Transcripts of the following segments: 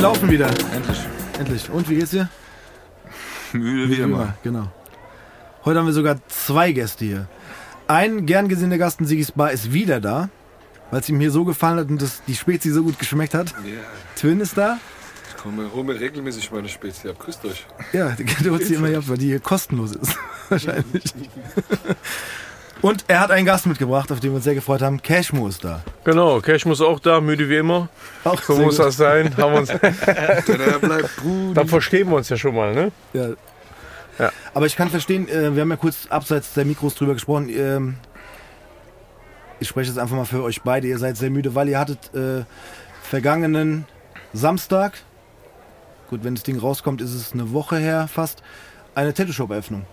Wir laufen wieder. Endlich. Endlich. Und wie geht's dir? Müde wie immer. Genau. Heute haben wir sogar zwei Gäste hier. Ein gern gesehener Gast in Sigis Bar ist wieder da, weil es ihm hier so gefallen hat und das, die Spezi so gut geschmeckt hat. Ja, Twin ist da. ich komme, hol mir regelmäßig meine Spezi ab. Grüßt euch. Ja, du holst sie immer hier ab, weil die hier kostenlos ist. Wahrscheinlich. Und er hat einen Gast mitgebracht, auf den wir uns sehr gefreut haben. Cashmo ist da. Genau, Cash muss auch da, müde wie immer. Auch So muss gut. das sein. Haben wir uns, Denn er bleibt Brudi. da verstehen wir uns ja schon mal, ne? Ja. Ja. Aber ich kann verstehen, äh, wir haben ja kurz abseits der Mikros drüber gesprochen. Ähm, ich spreche jetzt einfach mal für euch beide. Ihr seid sehr müde, weil ihr hattet äh, vergangenen Samstag, gut, wenn das Ding rauskommt, ist es eine Woche her fast, eine Tattoo-Shop-Eröffnung.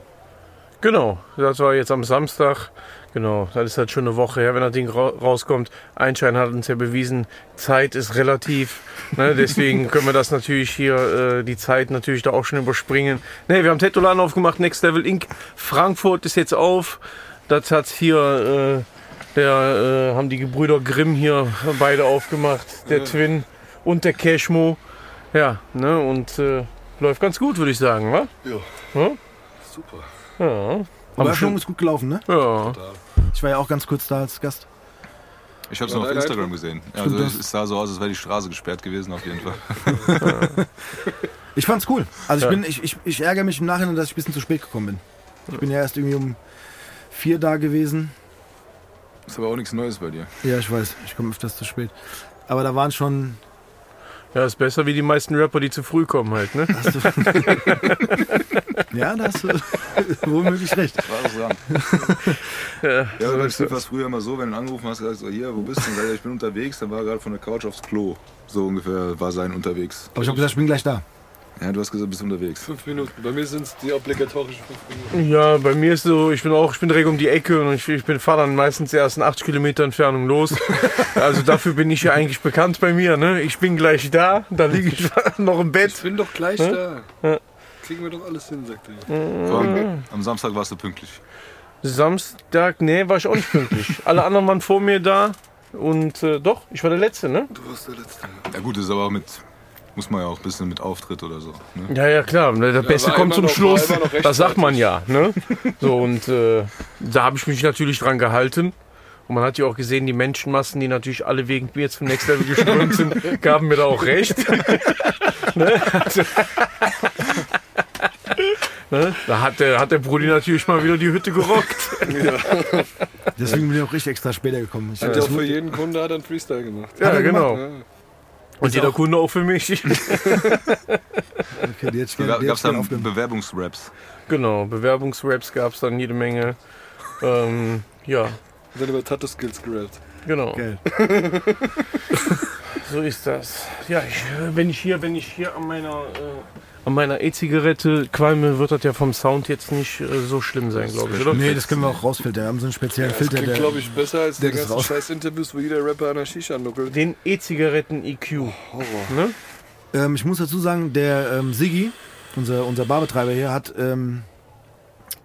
Genau, das war jetzt am Samstag. Genau, das ist halt schon eine Woche her, wenn das Ding ra rauskommt. Einschein hat uns ja bewiesen, Zeit ist relativ. Ne, deswegen können wir das natürlich hier, äh, die Zeit natürlich da auch schon überspringen. Ne, wir haben Tattoo-Laden aufgemacht, Next Level Inc. Frankfurt ist jetzt auf. Das hat hier, äh, der, äh, haben die Gebrüder Grimm hier beide aufgemacht. Der Twin und der Cashmo. Ja, ne, und äh, läuft ganz gut, würde ich sagen, wa? Ja. Ja? Super. Ja. Eröffnung schon, ist gut gelaufen, ne? ja. Ich war ja auch ganz kurz da als Gast. Ich habe es noch auf Instagram gesehen. Also es sah so aus, als wäre die Straße gesperrt gewesen auf jeden Fall. Ich fand's cool. Also ich, Ja. bin, ich, ich, ich ärgere mich im Nachhinein, dass ich ein bisschen zu spät gekommen bin. Ich bin ja erst irgendwie um vier da gewesen. Ist aber auch nichts Neues bei dir. Ja, ich weiß, ich komme öfters zu spät. Aber da waren schon. Ja, ist besser wie die meisten Rapper, die zu früh kommen halt, ne? Du, ja, da hast du womöglich recht. War das dran. Ja, Ja, so beim Steve das. war es früher immer so, wenn du angerufen hast, gesagt so, hier, wo bist du? Sag ich bin unterwegs, dann war er gerade von der Couch aufs Klo. So ungefähr war sein unterwegs. Aber ich habe gesagt, ich bin gleich da. Ja, du hast gesagt, du bist unterwegs. Fünf Minuten. Bei mir sind es die obligatorischen fünf Minuten. ja, bei mir ist so, ich bin auch, ich bin direkt um die Ecke und ich, ich bin fahre dann meistens erst in 80 Kilometer Entfernung los. Also dafür bin ich ja eigentlich bekannt bei mir, ne? Ich bin gleich da, da liege ich noch im Ich Bett. bin doch gleich Hä? da. Ja. Kriegen wir doch alles hin, sagt er. Allem, am Samstag warst du pünktlich. Samstag, nee, war ich auch nicht pünktlich. Alle anderen waren vor mir da und äh, doch, ich war der Letzte, ne? Du warst der Letzte. Ja gut, das ist aber auch mit, muss man ja auch ein bisschen mit Auftritt oder so. Ne? Ja, ja, klar. ne, Der Beste kommt zum noch- Schluss. Das sagt man ja. Ne? So, und äh, da habe ich mich natürlich dran gehalten. Und man hat ja auch gesehen, die Menschenmassen, die natürlich alle wegen mir zum Next Level geströmt sind, gaben mir da auch recht. ne? Also, ne? Da hat der, hat der Brudi natürlich mal wieder die Hütte gerockt. Deswegen bin ich auch richtig extra später gekommen. Ich, Hat ja das auch für jeden Kunde hat er einen Freestyle gemacht. Ja, genau. Ja. Und jeder Kunde auch für mich. okay, hätte gab es dann aufgenommen. Bewerbungsraps. genau, Bewerbungsraps gab es dann jede Menge. Ähm, ja, Und dann über Tattoo-Skills gerappt. genau. Geil. So ist das. Ja, ich, äh, wenn ich hier, wenn ich hier an meiner, äh, an meiner E-Zigarette qualme, wird das ja vom Sound jetzt nicht äh, so schlimm sein, glaube ich, oder? Nee, das können wir auch rausfiltern. Wir haben so einen speziellen Das Filter, klingt, der. glaube ich, besser als der der das ganze raus- scheiß Interviews, wo jeder Rapper an der Shisha nuckelt. Den E-Zigaretten EQ. Horror. Ne? Ähm, ich muss dazu sagen, der ähm, Siggi, unser, unser Barbetreiber hier, hat ähm,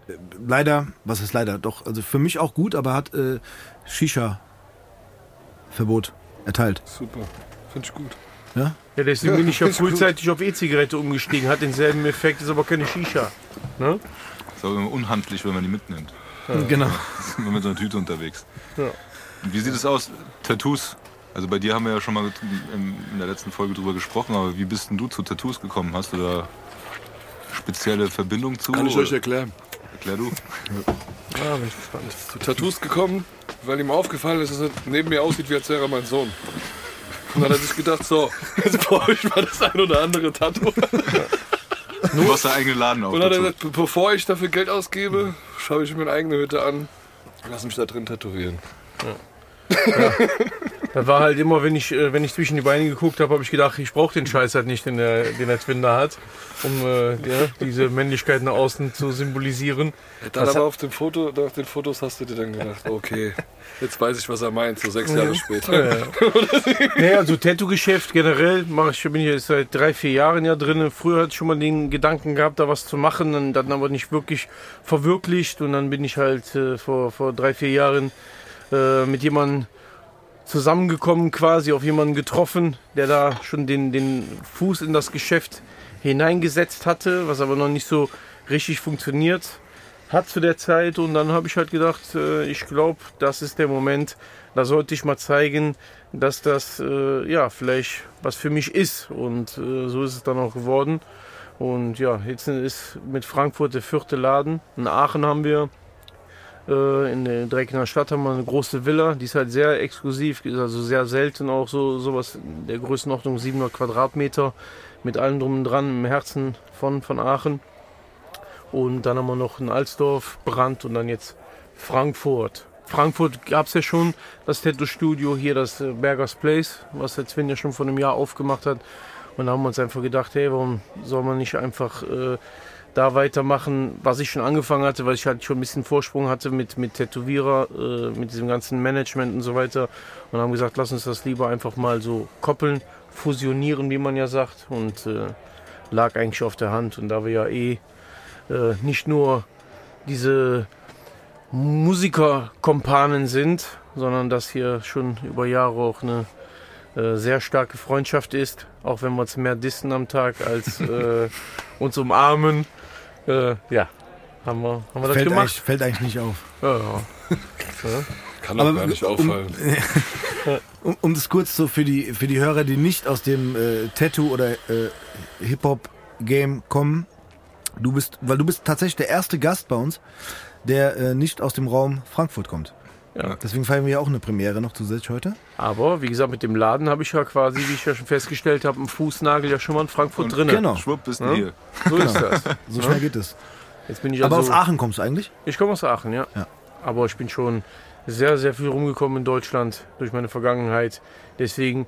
äh, leider, was ist leider, doch, also für mich auch gut, aber hat äh, Shisha-Verbot erteilt. Super. Finde ich gut. Ja? Ja, deswegen bin ich ja frühzeitig auf E-Zigarette umgestiegen, hat denselben Effekt, ist aber keine Shisha. Ne? Ist aber immer unhandlich, wenn man die mitnimmt. Genau. Ist immer mit so einer Tüte unterwegs. Ja. Wie sieht es aus? Tattoos. Also bei dir haben wir ja schon mal in der letzten Folge drüber gesprochen, aber wie bist denn du zu Tattoos gekommen? Hast du da spezielle Verbindung zu? Kann ich euch erklären. Erklär du. Ah, bin ich gespannt. Zu Tattoos gekommen, weil ihm aufgefallen ist, dass er neben mir aussieht, wie als wäre er mein Sohn. Und dann hat er sich gedacht, so, jetzt brauche ich mal das ein oder andere Tattoo. Du hast deinen eigenen Laden auf. Und dann hat er gesagt, be- bevor ich dafür Geld ausgebe, schaue ich mir meine eigene Hütte an. Lass mich da drin tätowieren. Da war halt immer, wenn ich, äh, wenn ich zwischen die Beine geguckt habe, habe ich gedacht, ich brauche den Scheiß halt nicht, den der, den der Twin da hat, um äh, ja, diese Männlichkeit nach außen zu symbolisieren. Dann aber auf dem Foto, nach den Fotos hast du dir dann gedacht, okay, jetzt weiß ich, was er meint, so sechs Jahre später. Ja. nee, also Tattoo-Geschäft generell mache ich, bin ich seit drei, vier Jahren ja drin. Früher hatte ich schon mal den Gedanken gehabt, da was zu machen, und dann aber nicht wirklich verwirklicht. Und dann bin ich halt äh, vor, vor drei, vier Jahren äh, mit jemandem zusammengekommen quasi, auf jemanden getroffen, der da schon den, den Fuß in das Geschäft hineingesetzt hatte, was aber noch nicht so richtig funktioniert hat zu der Zeit. Und dann habe ich halt gedacht, äh, ich glaube, das ist der Moment, da sollte ich mal zeigen, dass das äh, ja vielleicht was für mich ist. Und äh, so ist es dann auch geworden. Und ja, jetzt ist mit Frankfurt der vierte Laden. In Aachen haben wir äh, in der Dreckener Stadt haben wir eine große Villa, die ist halt sehr exklusiv, also sehr selten auch so sowas in der Größenordnung 700 Quadratmeter mit allem drum und dran im Herzen von, von Aachen. Und dann haben wir noch in Alsdorf, Brand und dann jetzt Frankfurt. Frankfurt gab es ja schon das Tattoo-Studio, hier das äh, Bergers Place, was der Sven ja schon vor einem Jahr aufgemacht hat. Und da haben wir uns einfach gedacht, hey, warum soll man nicht einfach äh, da weitermachen, was ich schon angefangen hatte, weil ich halt schon ein bisschen Vorsprung hatte mit, mit Tätowierer, äh, mit diesem ganzen Management und so weiter. Und haben gesagt, lass uns das lieber einfach mal so koppeln, fusionieren, wie man ja sagt. Und äh, lag eigentlich auf der Hand. Und da wir ja eh äh, nicht nur diese Musikerkompanen sind, sondern dass hier schon über Jahre auch eine äh, sehr starke Freundschaft ist, auch wenn wir uns mehr dissen am Tag als äh, uns umarmen. Äh, ja, haben wir, haben wir das Fällt gemacht. eigentlich, fällt eigentlich nicht auf. Ja, ja. Kann doch Aber gar nicht um- auffallen. Um, um das kurz so für die, für die Hörer, die nicht aus dem äh, Tattoo- oder äh, Hip-Hop-Game kommen, du bist, weil du bist tatsächlich der erste Gast bei uns, der äh, nicht aus dem Raum Frankfurt kommt. Ja. Deswegen feiern wir ja auch eine Premiere noch zusätzlich heute. Aber wie gesagt, mit dem Laden habe ich ja quasi, wie ich ja schon festgestellt habe, einen Fußnagel ja schon mal in Frankfurt Und- drin. Genau. Schwupp bist du Ja. hier. So ist das. So schnell geht es. Jetzt bin ich Aber also, aus Aachen kommst du eigentlich? Ich komme aus Aachen, ja. Ja. Aber ich bin schon sehr, sehr viel rumgekommen in Deutschland durch meine Vergangenheit. Deswegen,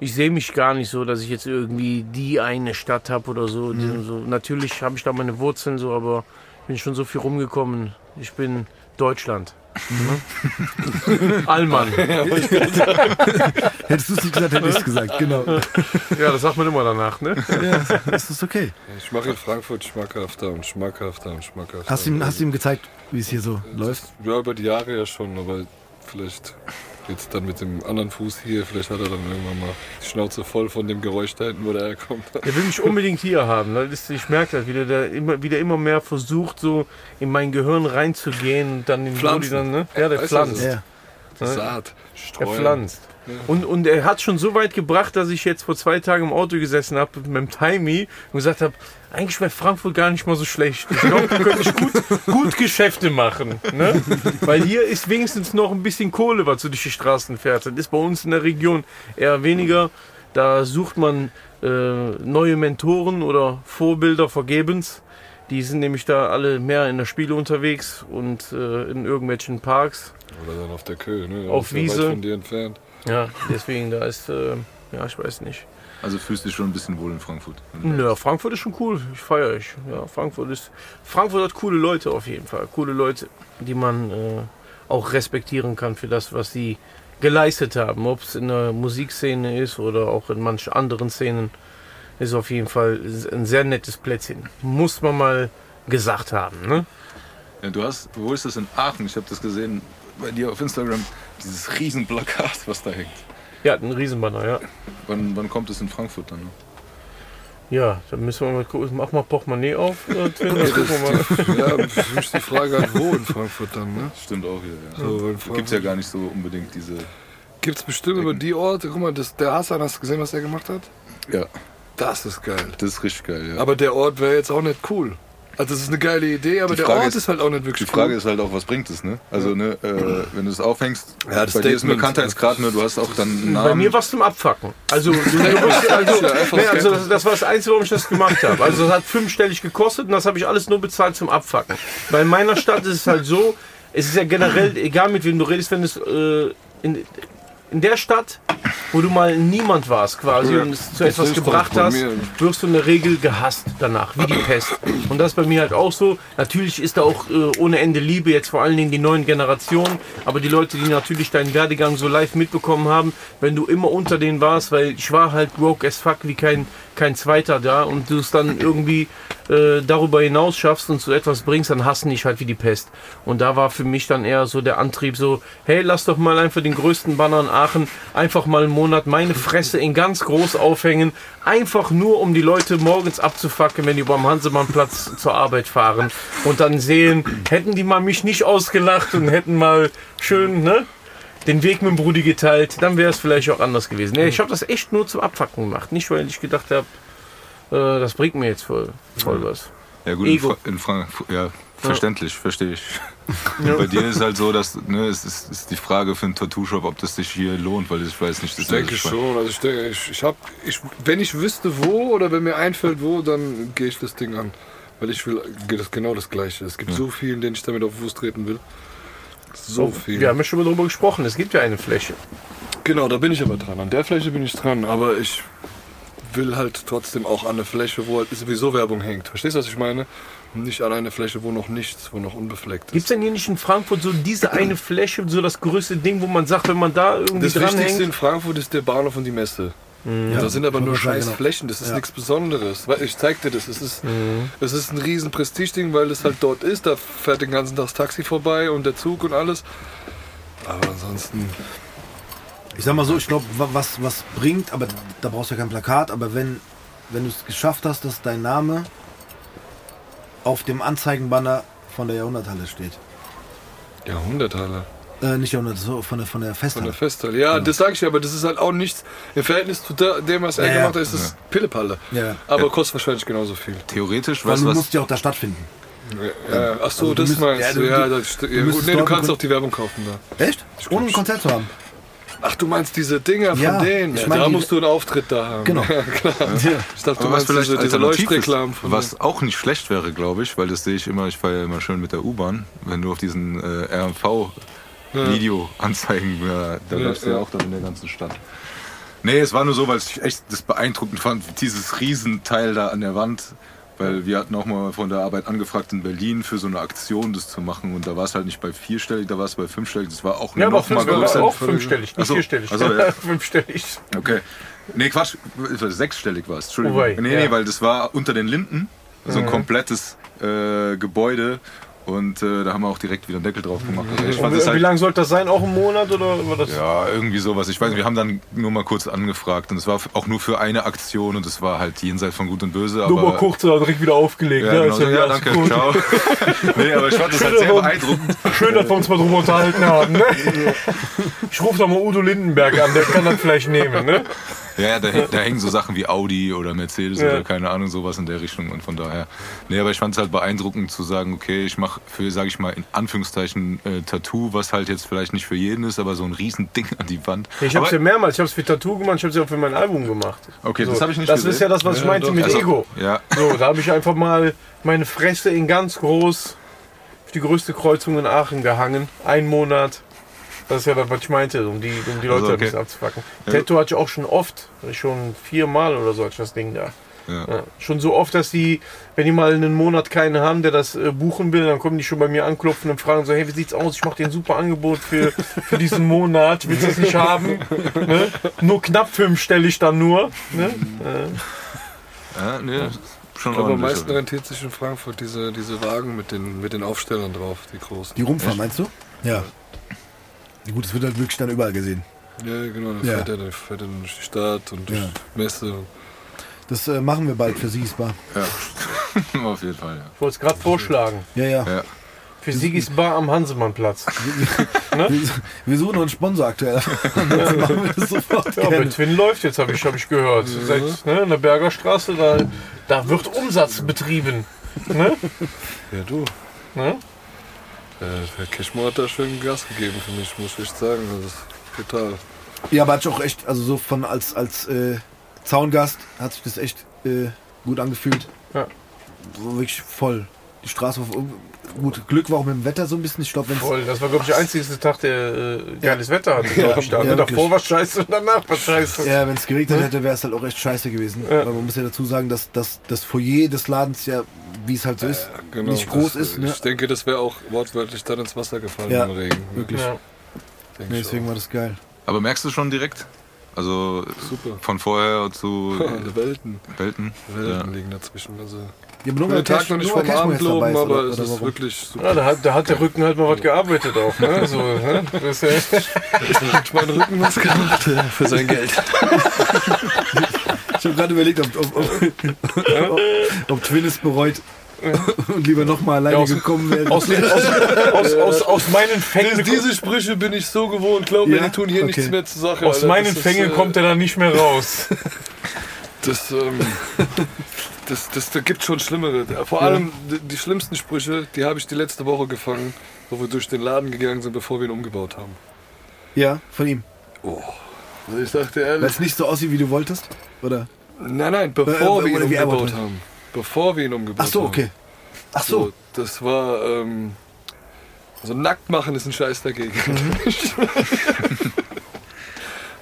ich sehe mich gar nicht so, dass ich jetzt irgendwie die eine Stadt habe oder so. Die, so. Natürlich habe ich da meine Wurzeln so, aber ich bin schon so viel rumgekommen. Ich bin Deutschland. Mhm. Allmann. Hättest du es nicht gesagt, hätte ich es gesagt. Genau. Ja, das sagt man immer danach, ne? Ja, das ist okay. Ich mache in Frankfurt schmackhafter und schmackhafter und schmackhafter. Hast du ihm, hast du ihm gezeigt, wie es hier so läuft? Ja, über die Jahre ja schon, aber vielleicht jetzt dann mit dem anderen Fuß hier, vielleicht hat er dann irgendwann mal die Schnauze voll von dem Geräusch da hinten, wo der herkommt. Der will mich unbedingt hier haben. Ist, ich merke das, wie der, der immer, wie der immer mehr versucht, so in mein Gehirn reinzugehen und dann den Pflanzen. Body dann, ne? Ja, der Weißt pflanzt. Ja. Die Saat, Er streuen. pflanzt. Und, und er hat schon so weit gebracht, dass ich jetzt vor zwei Tagen im Auto gesessen habe mit meinem Timey und gesagt habe, eigentlich wäre Frankfurt gar nicht mal so schlecht. Ich glaube, da könnte ich gut, gut Geschäfte machen. Ne? Weil hier ist wenigstens noch ein bisschen Kohle, was so durch die Straßen fährt. Das ist bei uns in der Region eher weniger. Da sucht man äh, neue Mentoren oder Vorbilder vergebens. Die sind nämlich da alle mehr in der Spiele unterwegs und äh, in irgendwelchen Parks. Oder dann auf der Köhe, ne? Auf Das ist ja Wiese. Weit von dir entfernt. Ja, deswegen, da ist, äh, ja, ich weiß nicht. Also fühlst du dich schon ein bisschen wohl in Frankfurt. Ja, Frankfurt ist schon cool. Ich feiere ich. Ja, Frankfurt ist. Frankfurt hat coole Leute auf jeden Fall. Coole Leute, die man äh, auch respektieren kann für das, was sie geleistet haben. Ob es in der Musikszene ist oder auch in manchen anderen Szenen, ist auf jeden Fall ein sehr nettes Plätzchen. Muss man mal gesagt haben. Ne? Ja, du hast, wo ist das in Aachen? Ich habe das gesehen bei dir auf Instagram. Dieses Riesenplakat, was da hängt. Ja, ein Riesenbanner, ja. Wann, wann kommt es in Frankfurt dann? ne? Ja, dann müssen wir mal gucken. Mach mal Portemonnaie auf. Äh, Twin, wir mal. Ja, mich die Frage halt, wo in Frankfurt dann, ne? Stimmt auch hier, ja. So, in Da gibt es ja gar nicht so unbedingt diese. Gibt es bestimmt über die Orte, guck mal, das, der Hassan, hast du gesehen, was er gemacht hat? Ja, Das ist geil. das ist richtig geil, ja. Aber der Ort wäre jetzt auch nicht cool. Also das ist eine geile Idee, aber der Ort ist- ist, halt auch nicht wirklich Die Frage cool. ist halt auch, was bringt es, ne? Also, ne, äh, wenn du es aufhängst, Ja, das bei dir ist ein. Bekanntheitsgrad, ne, du hast auch dann einen Namen. Bei mir war es zum Abfacken. Also, du, du musst, also, Ja, einfach nee, das also das, das war das Einzige, warum ich das gemacht habe. Also das hat fünfstellig gekostet und das habe ich alles nur bezahlt zum Abfacken. Weil in meiner Stadt ist es halt so, es ist ja generell, egal mit wem du redest, wenn es äh, in, in der Stadt, wo du mal niemand warst quasi Ja, und es zu etwas gebracht hast, wirst du in der Regel gehasst danach, wie die Pest. Und das ist bei mir halt auch so. Natürlich ist da auch äh, ohne Ende Liebe, jetzt vor allen Dingen die neuen Generationen, aber die Leute, die natürlich deinen Werdegang so live mitbekommen haben, wenn du immer unter denen warst, weil ich war halt broke as fuck wie kein, kein zweiter da und du es dann irgendwie äh, darüber hinaus schaffst und so etwas bringst, dann hassen dich halt wie die Pest. Und da war für mich dann eher so der Antrieb so, hey, lass doch mal einfach den größten Banner in Aachen einfach mal einen Monat meine Fresse in ganz groß aufhängen, einfach nur um die Leute morgens abzufacken, wenn die beim Hansemannplatz zur Arbeit fahren und dann sehen, hätten die mal mich nicht ausgelacht und hätten mal schön, ne? Den Weg mit dem Brudi geteilt, dann wäre es vielleicht auch anders gewesen. Nee, ich habe das echt nur zum Abfacken gemacht. Nicht, weil ich gedacht habe, äh, das bringt mir jetzt voll, voll was. Ja gut, in, Ego. Fra in Frankfurt, ja, verständlich, verstehe ich. Bei dir ist halt so, dass ne, es ist, ist die Frage für einen Tattoo-Shop, ob das sich hier lohnt, weil ich weiß nicht, das Ich denke ist schon. Also ich denke, ich, ich hab, ich, wenn ich wüsste wo oder wenn mir einfällt wo, dann gehe ich das Ding an. Weil ich will geht das genau das Gleiche. Es gibt so vielen, denen ich damit auf den Fuß treten will. So viel. Wir haben ja schon mal darüber gesprochen. Es gibt ja eine Fläche. Genau, da bin ich aber dran. An der Fläche bin ich dran. Aber ich will halt trotzdem auch an eine Fläche, wo halt sowieso Werbung hängt. Verstehst du, was ich meine? Und Nicht an eine Fläche, wo noch nichts, wo noch unbefleckt ist. Gibt es denn hier nicht in Frankfurt so diese eine Fläche, so das größte Ding, wo man sagt, wenn man da irgendwie Das Wichtigste dranhängt? in Frankfurt ist der Bahnhof und die Messe. Ja, da sind aber nur scheiß genau. Flächen, das ist Ja. nichts Besonderes. Weil Ich zeig dir das, es ist, Mhm. es ist ein riesen Prestigeding, weil es halt dort ist. Da fährt den ganzen Tag das Taxi vorbei und der Zug und alles. Aber ansonsten, Ich sag mal so, ich glaube, was, was bringt, aber da brauchst du ja kein Plakat, aber wenn, wenn du es geschafft hast, dass dein Name auf dem Anzeigenbanner von der Jahrhunderthalle steht. Jahrhunderthalle. Äh, nicht Jahrhundert, so von der, von der Von Festhalle. der Festhalle. Ja, das sage ich ja, aber das ist halt auch nichts. Im Verhältnis zu dem, was er Ja, ja. gemacht hat, ist es Pillepalle. Ja. Aber Ja. kostet wahrscheinlich genauso viel. Theoretisch, Weil weißt du was? musst ja auch da stattfinden. Ja, ach so, Also das müsst- meinst ja, du. du- Ja, du- das, ja, gut, nee, du kannst auch die Werbung kaufen da. Echt? Ohne ein Konzert zu haben. Ach, du meinst diese Dinger Ja, von denen? ich Ja, mein, da musst du einen Auftritt da haben. Genau. Ja, klar. Ja. Ich dachte, du Aber was meinst vielleicht diese, diese Leuchtreklamen von was auch nicht schlecht wäre, glaube ich, weil das sehe ich immer, ich fahre ja immer schön mit der U-Bahn, wenn du auf diesen äh, RMV-Video-Anzeigen, ja, da Ja, läufst du ja ja. auch dann in der ganzen Stadt. Nee, es war nur so, weil ich echt das beeindruckend fand, dieses Riesenteil da an der Wand. Weil wir hatten auch mal von der Arbeit angefragt in Berlin für so eine Aktion das zu machen und da war es halt nicht bei vierstellig, da war es bei fünfstellig, das war auch Ja, noch mal größer. auch fünfstellig, nicht so, vierstellig. ach so, ja. fünfstellig. Okay. Nee, Quatsch, sechsstellig war es. Entschuldigung. Oh wei, nee, ja. nee, weil das war unter den Linden, so ein komplettes äh, Gebäude. Und äh, da haben wir auch direkt wieder einen Deckel drauf gemacht. Also Und das wie halt, lange sollte das sein? Auch ein Monat oder ja, irgendwie sowas. Ich weiß nicht, wir haben dann nur mal kurz angefragt und es war auch nur für eine Aktion und es war halt jenseits von Gut und Böse. Nur mal kurz da direkt wieder aufgelegt. ja, ne? genau, ja, alles danke, gut. ciao. nee, aber ich fand das halt sehr beeindruckend. Schön, dass wir uns mal drüber unterhalten haben. Ne? Ich rufe doch mal Udo Lindenberg an, der kann das vielleicht nehmen. Ne? Ja, ja, da, da hängen so Sachen wie Audi oder Mercedes Ja. oder keine Ahnung, sowas in der Richtung. Und von daher. Nee, aber ich fand es halt beeindruckend zu sagen, okay, ich mache für, sage ich mal, in Anführungszeichen äh, Tattoo, was halt jetzt vielleicht nicht für jeden ist, aber so ein riesen Ding an die Wand. Ich habe es ja mehrmals, ich habe es für Tattoo gemacht, ich habe es ja auch für mein Album gemacht. Okay, das So, habe ich nicht Das gesehen. ist ja das, was ich Ja, meinte doch. mit Also, Ego. Ja, So, da habe ich einfach mal meine Fresse in ganz groß auf die größte Kreuzung in Aachen gehangen. Ein Monat. Das ist ja das, was ich meinte, um die, um die Leute Also, okay. ein bisschen abzufacken. Ja. Tattoo hatte ich auch schon oft, schon viermal oder so ich das Ding da. ja. Ja, schon so oft, dass die, wenn die mal einen Monat keinen haben, der das äh, buchen will, dann kommen die schon bei mir anklopfen und fragen so, hey, wie sieht's aus? Ich mache dir ein super Angebot für, für diesen Monat. Willst du das nicht haben? Ne? Nur knapp fünf stelle ich dann nur. Ne? ja nee, schon Aber am ordentlich. meisten rentiert sich in Frankfurt diese, diese Wagen mit den, mit den Aufstellern drauf, die großen. Die Rumpfer, meinst du? Ja. Gut, es wird halt wirklich dann überall gesehen. Ja, genau, dann Ja. fährt er dann fährt er durch die Stadt und durch Ja. Messe. Das äh, machen wir bald für Siegesbar. Ja. Auf jeden Fall, ja. Ich wollte es gerade vorschlagen. Ja, ja. ja. Für Sigis Bar am Hansemannplatz. Wir, wir suchen einen Sponsor aktuell. Dann machen wir das sofort Ja, mit Twin läuft jetzt, habe ich, hab ich gehört. Seit, ne, in der Bergerstraße, da, da wird Umsatz betrieben. Ne? Ja, du. Ne? Äh, der Cashmo hat da schön Gas gegeben für mich, muss ich sagen. Das ist total. Ja, aber hat sich auch echt, also so von als, als äh, Zaungast hat sich das echt äh, gut angefühlt. Ja. So wirklich voll. Die Straße war gut. Glück war auch mit dem Wetter so ein bisschen. Ich glaube, wenn Voll. Das war, glaube ich, der einzige Tag, der äh, geiles Wetter hatte. Ja, Ne, wirklich. Davor war scheiße und danach war scheiße. Ja, wenn es geregnet hätte, wäre es halt auch echt scheiße gewesen. Ja. Weil man muss ja dazu sagen, dass, dass das Foyer des Ladens ja, wie es halt so ist, Genau, nicht groß das, ist. Ne? Ich denke, das wäre auch wortwörtlich dann ins Wasser gefallen Ja, im Regen. Wirklich. Ja. Nee, deswegen auch. war das geil. Aber merkst du schon direkt? Also Super. von vorher zu Die Welten. Welten. Welten liegen dazwischen. Also, Ja, nur den Tag noch nicht vom Abend loben, aber oder- es oder ist warum? wirklich super. Ja, da hat, da hat der Rücken halt mal was gearbeitet auch. Ne? So, ne? Das, äh, Hat mein Rücken was gemacht äh, für sein Geld. Ich habe gerade überlegt, ob, ob, ob, ob Twin es bereut und lieber nochmal alleine Ja, aus- gekommen wäre. aus, aus, aus, aus, aus meinen Fängen, Diese Sprüche bin ich so gewohnt, glaub mir, Ja? die tun hier Okay. nichts mehr zur Sache. aus Alter. meinen Fängen äh, kommt er dann nicht mehr raus. Das, ähm, das, das, da gibt schon schlimmere. Vor allem die, die schlimmsten Sprüche, die habe ich die letzte Woche gefangen, wo wir durch den Laden gegangen sind, bevor wir ihn umgebaut haben. Ja, von ihm. Also ich sagte Weil ehrlich. es nicht so aussieht, wie du wolltest? Oder? Nein, nein, bevor Äh, wir ihn umgebaut haben. Bevor wir ihn umgebaut Ach so, haben. okay. Ach So, so. das war. Ähm, also nackt machen ist ein Scheiß dagegen.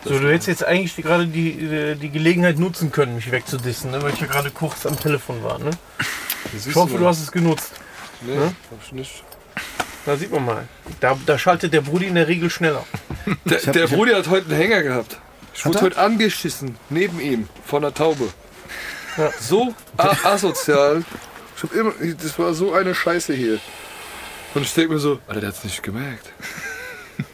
So, du hättest jetzt eigentlich gerade die, die, die Gelegenheit nutzen können, mich wegzudissen, ne? weil ich ja gerade kurz am Telefon war. Ne? Ich hoffe, du hast es genutzt. Nee, Ne? hab ich nicht. Da sieht man mal. Da, da schaltet der Brudi in der Regel schneller. Der, hab- der Brudi hat heute einen Hänger gehabt. Ich wurde heute angeschissen, neben ihm, von einer Taube. Ja. So asozial. Ich hab immer, das war so eine Scheiße hier. Und ich denke mir so, Alter, der hat's nicht gemerkt.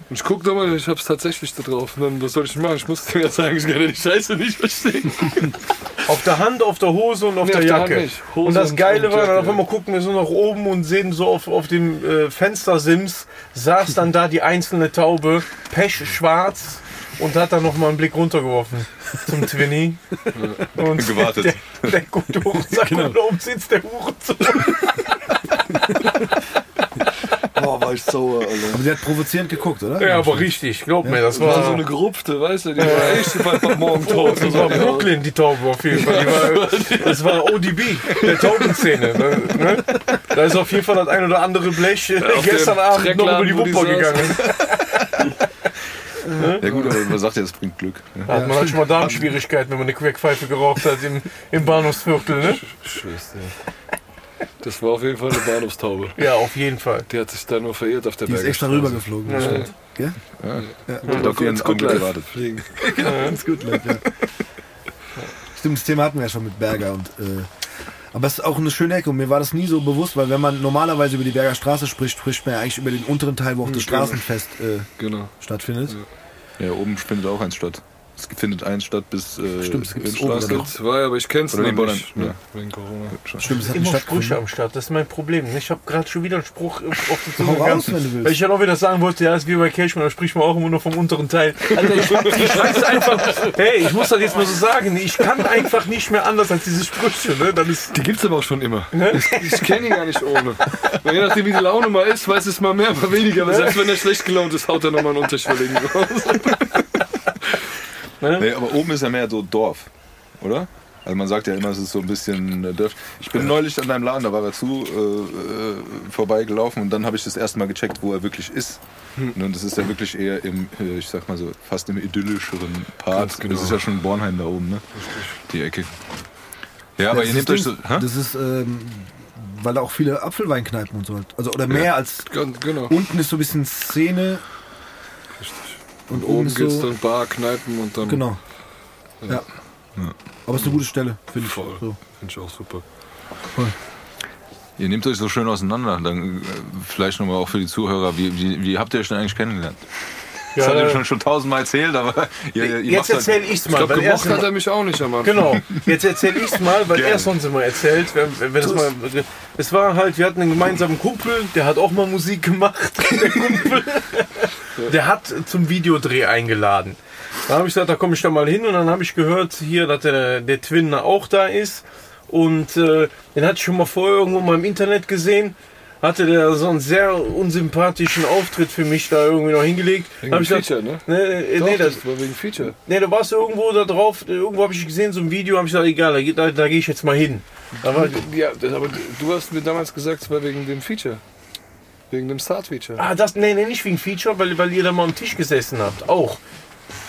Ich guck da mal, ich hab's tatsächlich da drauf. Und dann, was soll ich machen? Ich muss dir ja sagen, ich kann ja die Scheiße nicht verstehen. Auf der Hand, auf der Hose und auf Nee, der auf der Hand Jacke. nicht. Hose und das Geile und war, dann auf einmal gucken wir so nach oben und sehen so auf, auf dem äh, Fenstersims, saß dann da die einzelne Taube, pechschwarz und hat dann noch mal einen Blick runtergeworfen zum Twinny. Und Gewartet. Der, der guckt hoch und sagt, genau. oben sitzt der Hurensohn. Boah, war ich sauer, Alter. Aber sie hat provozierend geguckt, oder? Ja, aber richtig, glaub mir, das Das war so war, eine Gerupfte, weißt du, die war echt einfach morgen tot. das war Brooklyn, die Taube auf jeden Fall. Die war, das war ODB, der Taubenszene. Ne? Ne? Da ist auf jeden Fall das ein oder andere Blech äh, auf gestern Abend noch über die die Wupper gegangen. Ja gut, aber man sagt ja, das bringt Glück. ne? Da hat man halt schon mal Darmschwierigkeiten, wenn man eine Quackpfeife geraucht hat im, im Bahnhofsviertel, ne? Scheiße. Das war auf jeden Fall eine Bahnhofstaube. Ja, auf jeden Fall. Die hat sich da nur verirrt auf der Die ist extra rübergeflogen. Ja. bestimmt. Gell? Ja. Und auf ihren Augenblick live gewartet. fliegen. Ganz gut, Leute. Ja. Stimmt, das Thema hatten wir ja schon mit Berger. Und, äh, aber es ist auch eine schöne Ecke und mir war das nie so bewusst, weil wenn man normalerweise über die Berger Straße spricht, spricht man ja eigentlich über den unteren Teil, wo auch das Straßenfest äh, Genau. stattfindet. Ja, oben findet auch eins statt. Es findet eins statt bis äh, Stimmt, es Das war ja, aber ich kenn's Oder nicht. ja. Ne? Wegen Corona. Stimmt, es hat Immer Sprüche am Start, das ist mein Problem. Ich habe gerade schon wieder einen Spruch auf die Zunge raus, wenn du willst. Weil ich ja noch wieder sagen wollte, ja, ist wie bei Cashman, da spricht man auch immer nur vom unteren Teil. Alter, ich, ich weiß einfach, hey, ich muss das jetzt mal so sagen, ich kann einfach nicht mehr anders als diese Sprüche, ne? Dann ist, Die gibt's aber auch schon immer. Ich, ich kenne die gar nicht ohne. Weil je nachdem, wie die Laune mal ist, weiß es mal mehr, mal weniger. Aber selbst wenn er schlecht gelaunt ist, haut er nochmal einen Unterschwelligen raus. Nee, aber oben ist ja mehr so Dorf, oder? Also man sagt ja immer, es ist so ein bisschen äh, Dörf. Ich bin neulich an deinem Laden, da war er zu, äh, äh, vorbeigelaufen und dann habe ich das erste Mal gecheckt, wo er wirklich ist. Und das ist ja wirklich eher im, äh, ich sag mal so, fast im idyllischeren Part. Genau. Das ist ja schon Bornheim da oben, ne? Die Ecke. Ja, aber das ihr nehmt euch so. Hä? Das ist, ähm, weil da auch viele Apfelweinkneipen und so. Also, oder mehr als. Ganz genau. Unten ist so ein bisschen Szene. Und oben Oben geht's so. dann Bar, Kneipen und dann. Genau. Ja. Aber es ist eine gute Stelle, finde ich. Voll. So. Finde ich auch super. Ihr nehmt euch so schön auseinander. Dann äh, vielleicht nochmal auch für die Zuhörer, wie, wie, wie habt ihr euch denn eigentlich kennengelernt? Das hat äh, schon, schon tausendmal erzählt, aber ihr, ihr jetzt macht halt- erzähl ich's Ich mal. glaube, weil gemocht hat er mich auch nicht am Anfang. Genau, jetzt erzähle ich es mal, weil Gerne. er es sonst immer erzählt. Wenn, wenn das mal, es war halt, wir hatten einen gemeinsamen Kumpel, der hat auch mal Musik gemacht, der Kumpel. Der hat zum Videodreh eingeladen. Da habe ich gesagt, da komme ich da mal hin und dann habe ich gehört hier, dass der, der Twin auch da ist. Und äh, den hatte ich schon mal vorher irgendwo mal im Internet gesehen. Hatte der so einen sehr unsympathischen Auftritt für mich da irgendwie noch hingelegt. Wegen Hab ich gesagt, Feature, ne? nee, nee, Doch, nee, das, das war wegen Feature. Nee, du warst irgendwo da drauf, irgendwo habe ich gesehen, so ein Video, habe ich gesagt, egal, da, geh- da, da gehe ich jetzt mal hin. Da war, Ja, das, aber du hast mir damals gesagt, es war wegen dem Feature. Wegen dem Start-Feature. ah, das, nee, nee, nicht wegen Feature, weil, weil ihr da mal am Tisch gesessen habt. Auch.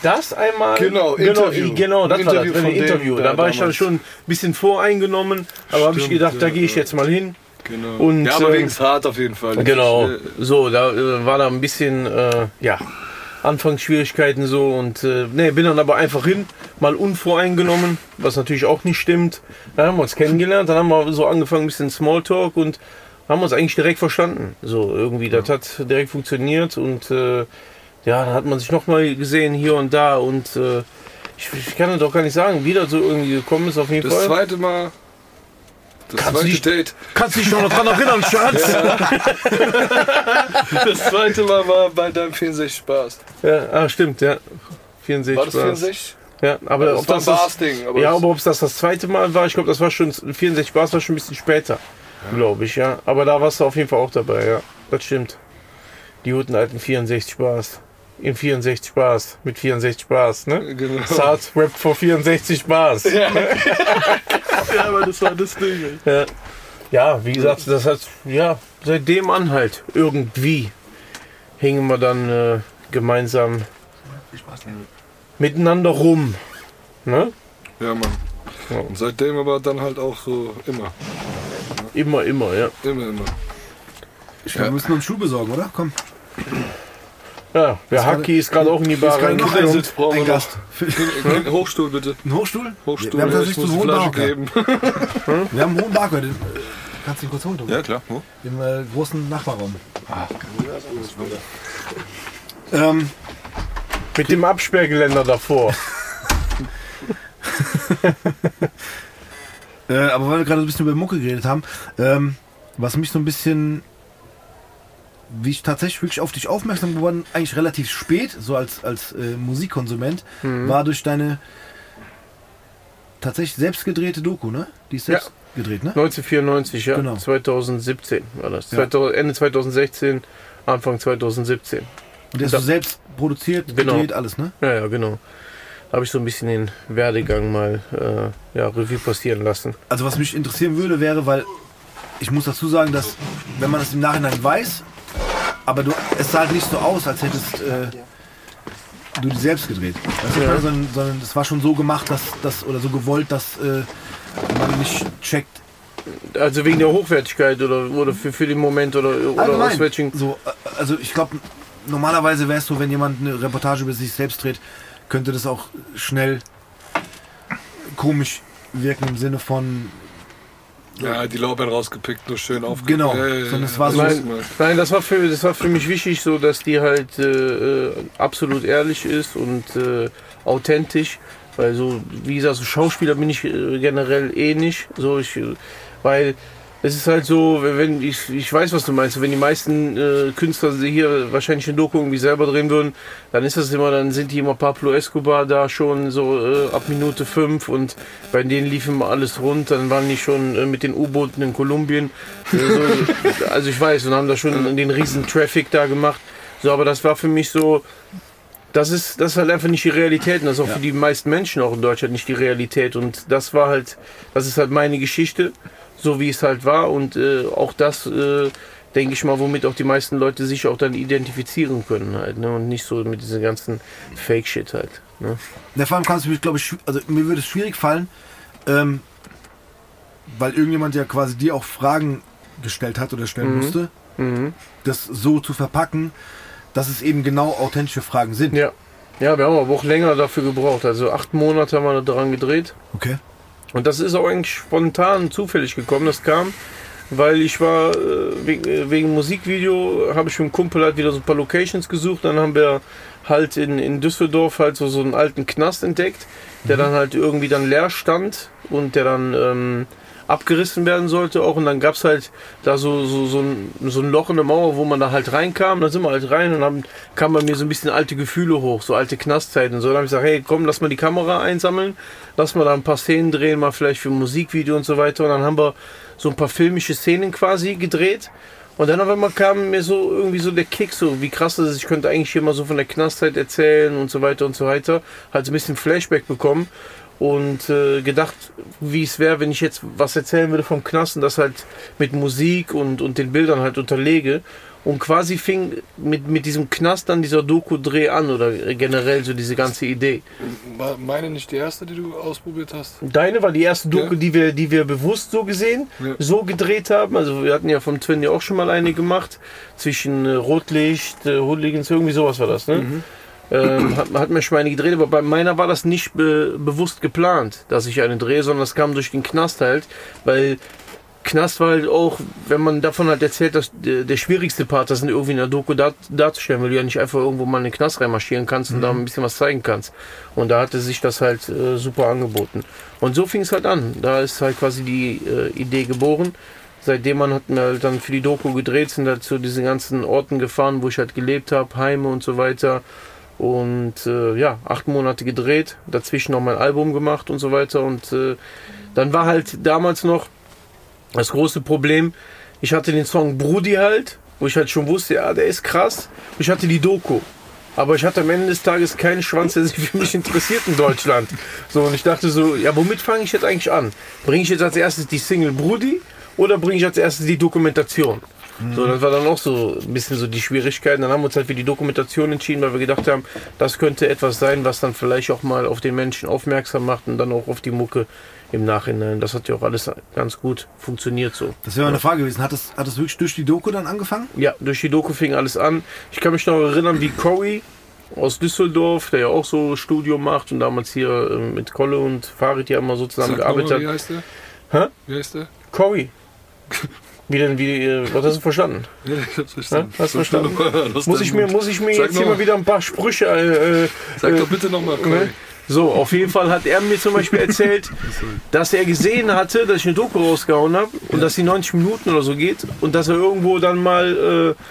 Das einmal. Genau, genau, Interview. genau das Ein war Interview das, Interview. Da da war ich dann schon ein bisschen voreingenommen, aber habe ich gedacht, da gehe ich jetzt mal hin. Genau. Und, ja, aber äh, wegen Start auf jeden Fall. Genau, äh, so, da äh, war da ein bisschen, äh, ja, Anfangsschwierigkeiten so und äh, nee, bin dann aber einfach hin, mal unvoreingenommen, was natürlich auch nicht stimmt. Dann haben wir uns kennengelernt, dann haben wir so angefangen, ein bisschen Smalltalk und haben uns eigentlich direkt verstanden. So irgendwie, das hat direkt funktioniert und äh, ja, dann hat man sich nochmal gesehen hier und da und äh, ich, ich kann das doch gar nicht sagen, wie das so irgendwie gekommen ist auf jeden Das Fall. zweite Mal. Das Kannst zweite nicht- Date. Kannst dich noch dran erinnern, Schatz? Das zweite Mal war bei deinem 64 Spaß. Ja, ah, stimmt, ja. 64 War das war's. 64? Ja, aber Das ob war das ein. Aber ja, aber ob es das das zweite Mal war, ich glaube, das war schon 64 Bars, war schon ein bisschen später, glaube ich, ja. Aber da warst du auf jeden Fall auch dabei, ja. Das stimmt. Die guten alten 64 Bars. In 64 Bars. Mit 64 Bars, ne? Genau. Sart Rap vor 64 Bars. Ja. ja, aber das war das Ding. ey. Ja. ja, wie gesagt, das hat, ja, seitdem an halt. Irgendwie hingen wir dann äh, gemeinsam miteinander rum. Ne? Ja, Mann. Ja. Und seitdem aber dann halt auch so immer. Immer, immer, ja. Immer, immer. Wir müssen uns Schuh besorgen, oder? Komm. Ja, der Haki ist gerade auch in die Bar gerade noch reingekommen. Sitz brauchen wir Ein noch. Gast. Ein Hochstuhl bitte. Ein Hochstuhl? Hochstuhl. Wir haben tatsächlich ich so einen hohen Barker. geben. Wir haben einen hohen Barker. Den, äh, kannst du ihn kurz holen, Tobi? Ja, klar. Wo? Im äh, großen Nachbarraum. Ähm, Mit dem Absperrgeländer davor. äh, aber weil wir gerade ein bisschen über Mucke geredet haben, ähm, was mich so ein bisschen, wie ich tatsächlich wirklich auf dich aufmerksam geworden, eigentlich relativ spät, so als, als äh, Musikkonsument, war durch deine tatsächlich selbst gedrehte Doku, ne? Die ist selbst gedreht, ne? 1994, ja. Genau. 2017 war das. Ja. 2000, Ende 2016, Anfang 2017. Und der ist selbst produziert, Genau. gedreht, alles, ne? Ja, ja, genau. Habe ich so ein bisschen den Werdegang mal äh, ja, Revue passieren lassen. Also was mich interessieren würde, wäre, weil ich muss dazu sagen, dass wenn man es im Nachhinein weiß, aber du, es sah halt nicht so aus, als hättest äh, du die selbst gedreht. Ich Ja. sondern, sondern es war schon so gemacht, dass das oder so gewollt, dass äh, man nicht checkt. Also wegen der Hochwertigkeit oder, oder für, für den Moment oder, oder Allgemein. aus welchen. So, äh, also ich glaube, normalerweise wäre es so, wenn jemand eine Reportage über sich selbst dreht, könnte das auch schnell komisch wirken im Sinne von Ja, die Lorbeeren rausgepickt, nur schön auf. Genau. Es ja. war so- Das Nein, nein das, war für, das war für mich wichtig, so dass die halt äh, äh, absolut ehrlich ist und äh, authentisch. Weil so, wie gesagt, so Schauspieler bin ich äh, generell eh nicht. So, ich, äh, weil es ist halt so, wenn ich, ich weiß, was du meinst, wenn die meisten äh, Künstler hier wahrscheinlich eine Doku irgendwie selber drehen würden, dann ist das immer, dann sind die immer Pablo Escobar da schon so äh, ab Minute fünf und bei denen lief immer alles rund, dann waren die schon äh, mit den U-Booten in Kolumbien. Äh, so, also ich weiß, und haben da schon den riesen Traffic da gemacht. So, aber das war für mich so, das ist, das ist halt einfach nicht die Realität und das ist auch für die meisten Menschen auch in Deutschland nicht die Realität. Und das war halt, das ist halt meine Geschichte, so wie es halt war und äh, auch das, äh, denke ich mal, womit auch die meisten Leute sich auch dann identifizieren können halt, ne? und nicht so mit diesem ganzen Fake-Shit halt. Ne? Ja, vor allem kann es mir, glaube ich, also mir würde es schwierig fallen, ähm, weil irgendjemand ja quasi dir auch Fragen gestellt hat oder stellen Mhm. musste, Mhm. das so zu verpacken, dass es eben genau authentische Fragen sind. Ja. Ja, wir haben aber auch länger dafür gebraucht. Also acht Monate haben wir daran gedreht. Okay. Und das ist auch eigentlich spontan, zufällig gekommen. Das kam, weil ich war äh, wegen, äh, wegen Musikvideo, habe ich mit dem Kumpel halt wieder so ein paar Locations gesucht. Dann haben wir halt in, in Düsseldorf halt so, so einen alten Knast entdeckt, der dann halt irgendwie dann leer stand und der dann ähm, abgerissen werden sollte auch. Und dann gab es halt da so, so, so, ein, so ein Loch in der Mauer, wo man da halt reinkam. Dann sind wir halt rein und dann kam bei mir so ein bisschen alte Gefühle hoch, so alte Knastzeiten. und So, dann habe ich gesagt, hey, komm, lass mal die Kamera einsammeln, lass mal da ein paar Szenen drehen, mal vielleicht für ein Musikvideo und so weiter. Und dann haben wir so ein paar filmische Szenen quasi gedreht. Und dann auf einmal kam mir so irgendwie so der Kick, so wie krass das ist. Ich könnte eigentlich hier mal so von der Knastzeit erzählen und so weiter und so weiter. Halt so ein bisschen Flashback bekommen und äh, gedacht, wie es wäre, wenn ich jetzt was erzählen würde vom Knast und das halt mit Musik und, und den Bildern halt unterlege. Und quasi fing mit, mit diesem Knast dann dieser Doku-Dreh an oder generell so diese ganze Idee. War meine nicht die erste, die du ausprobiert hast? Deine war die erste Doku, Ja. die, wir, die wir bewusst so gesehen, Ja. so gedreht haben. Also wir hatten ja vom Twin ja auch schon mal eine gemacht. Zwischen äh, Rotlicht, äh, Hooligans, irgendwie sowas war das, ne? Ähm, hat, hat mir schon eine gedreht, aber bei meiner war das nicht be bewusst geplant, dass ich eine drehe, sondern das kam durch den Knast halt, weil Knast war halt auch, wenn man davon halt erzählt, dass der, der schwierigste Part, das sind irgendwie in der Doku dar, darzustellen, weil du ja nicht einfach irgendwo mal in den Knast reinmarschieren kannst und da ein bisschen was zeigen kannst. Und da hatte sich das halt äh, super angeboten. Und so fing es halt an. Da ist halt quasi die äh, Idee geboren. Seitdem man hat mir halt dann für die Doku gedreht, sind halt zu diesen ganzen Orten gefahren, wo ich halt gelebt habe, Heime und so weiter. Und äh, ja, acht Monate gedreht, dazwischen noch mein Album gemacht und so weiter. Und äh, dann war halt damals noch das große Problem, ich hatte den Song Brudi halt, wo ich halt schon wusste, ja, der ist krass. Ich hatte die Doku. Aber ich hatte am Ende des Tages keinen Schwanz, der sich für mich interessiert in Deutschland. So, und ich dachte so, ja, womit fange ich jetzt eigentlich an? Bringe ich jetzt als erstes die Single Brudi oder bringe ich als erstes die Dokumentation? So, das war dann auch so ein bisschen so die Schwierigkeit. Dann haben wir uns halt für die Dokumentation entschieden, weil wir gedacht haben, das könnte etwas sein, was dann vielleicht auch mal auf den Menschen aufmerksam macht und dann auch auf die Mucke im Nachhinein. Das hat ja auch alles ganz gut funktioniert so. Das wäre mal eine Frage gewesen. Hat das, hat das wirklich durch die Doku dann angefangen? Ja, durch die Doku fing alles an. Ich kann mich noch erinnern, wie Cory aus Düsseldorf, der ja auch so Studio macht und damals hier äh, mit Kolle und Farid ja immer so Sag zusammengearbeitet nochmal, wie hat. heißt der? Hä? Wie heißt der? Cory. Wie denn, wie, äh, was hast du verstanden? Ja, ich hab's verstanden. Ja, hast du verstanden? Muss ich mir, muss ich mir Sag jetzt hier noch mal wieder ein paar Sprüche. Äh, äh, Sag äh, doch bitte nochmal. Ne? So, auf jeden Fall hat er mir zum Beispiel erzählt, dass er gesehen hatte, dass ich eine Doku rausgehauen habe und dass sie 90 Minuten oder so geht und dass er irgendwo dann mal äh,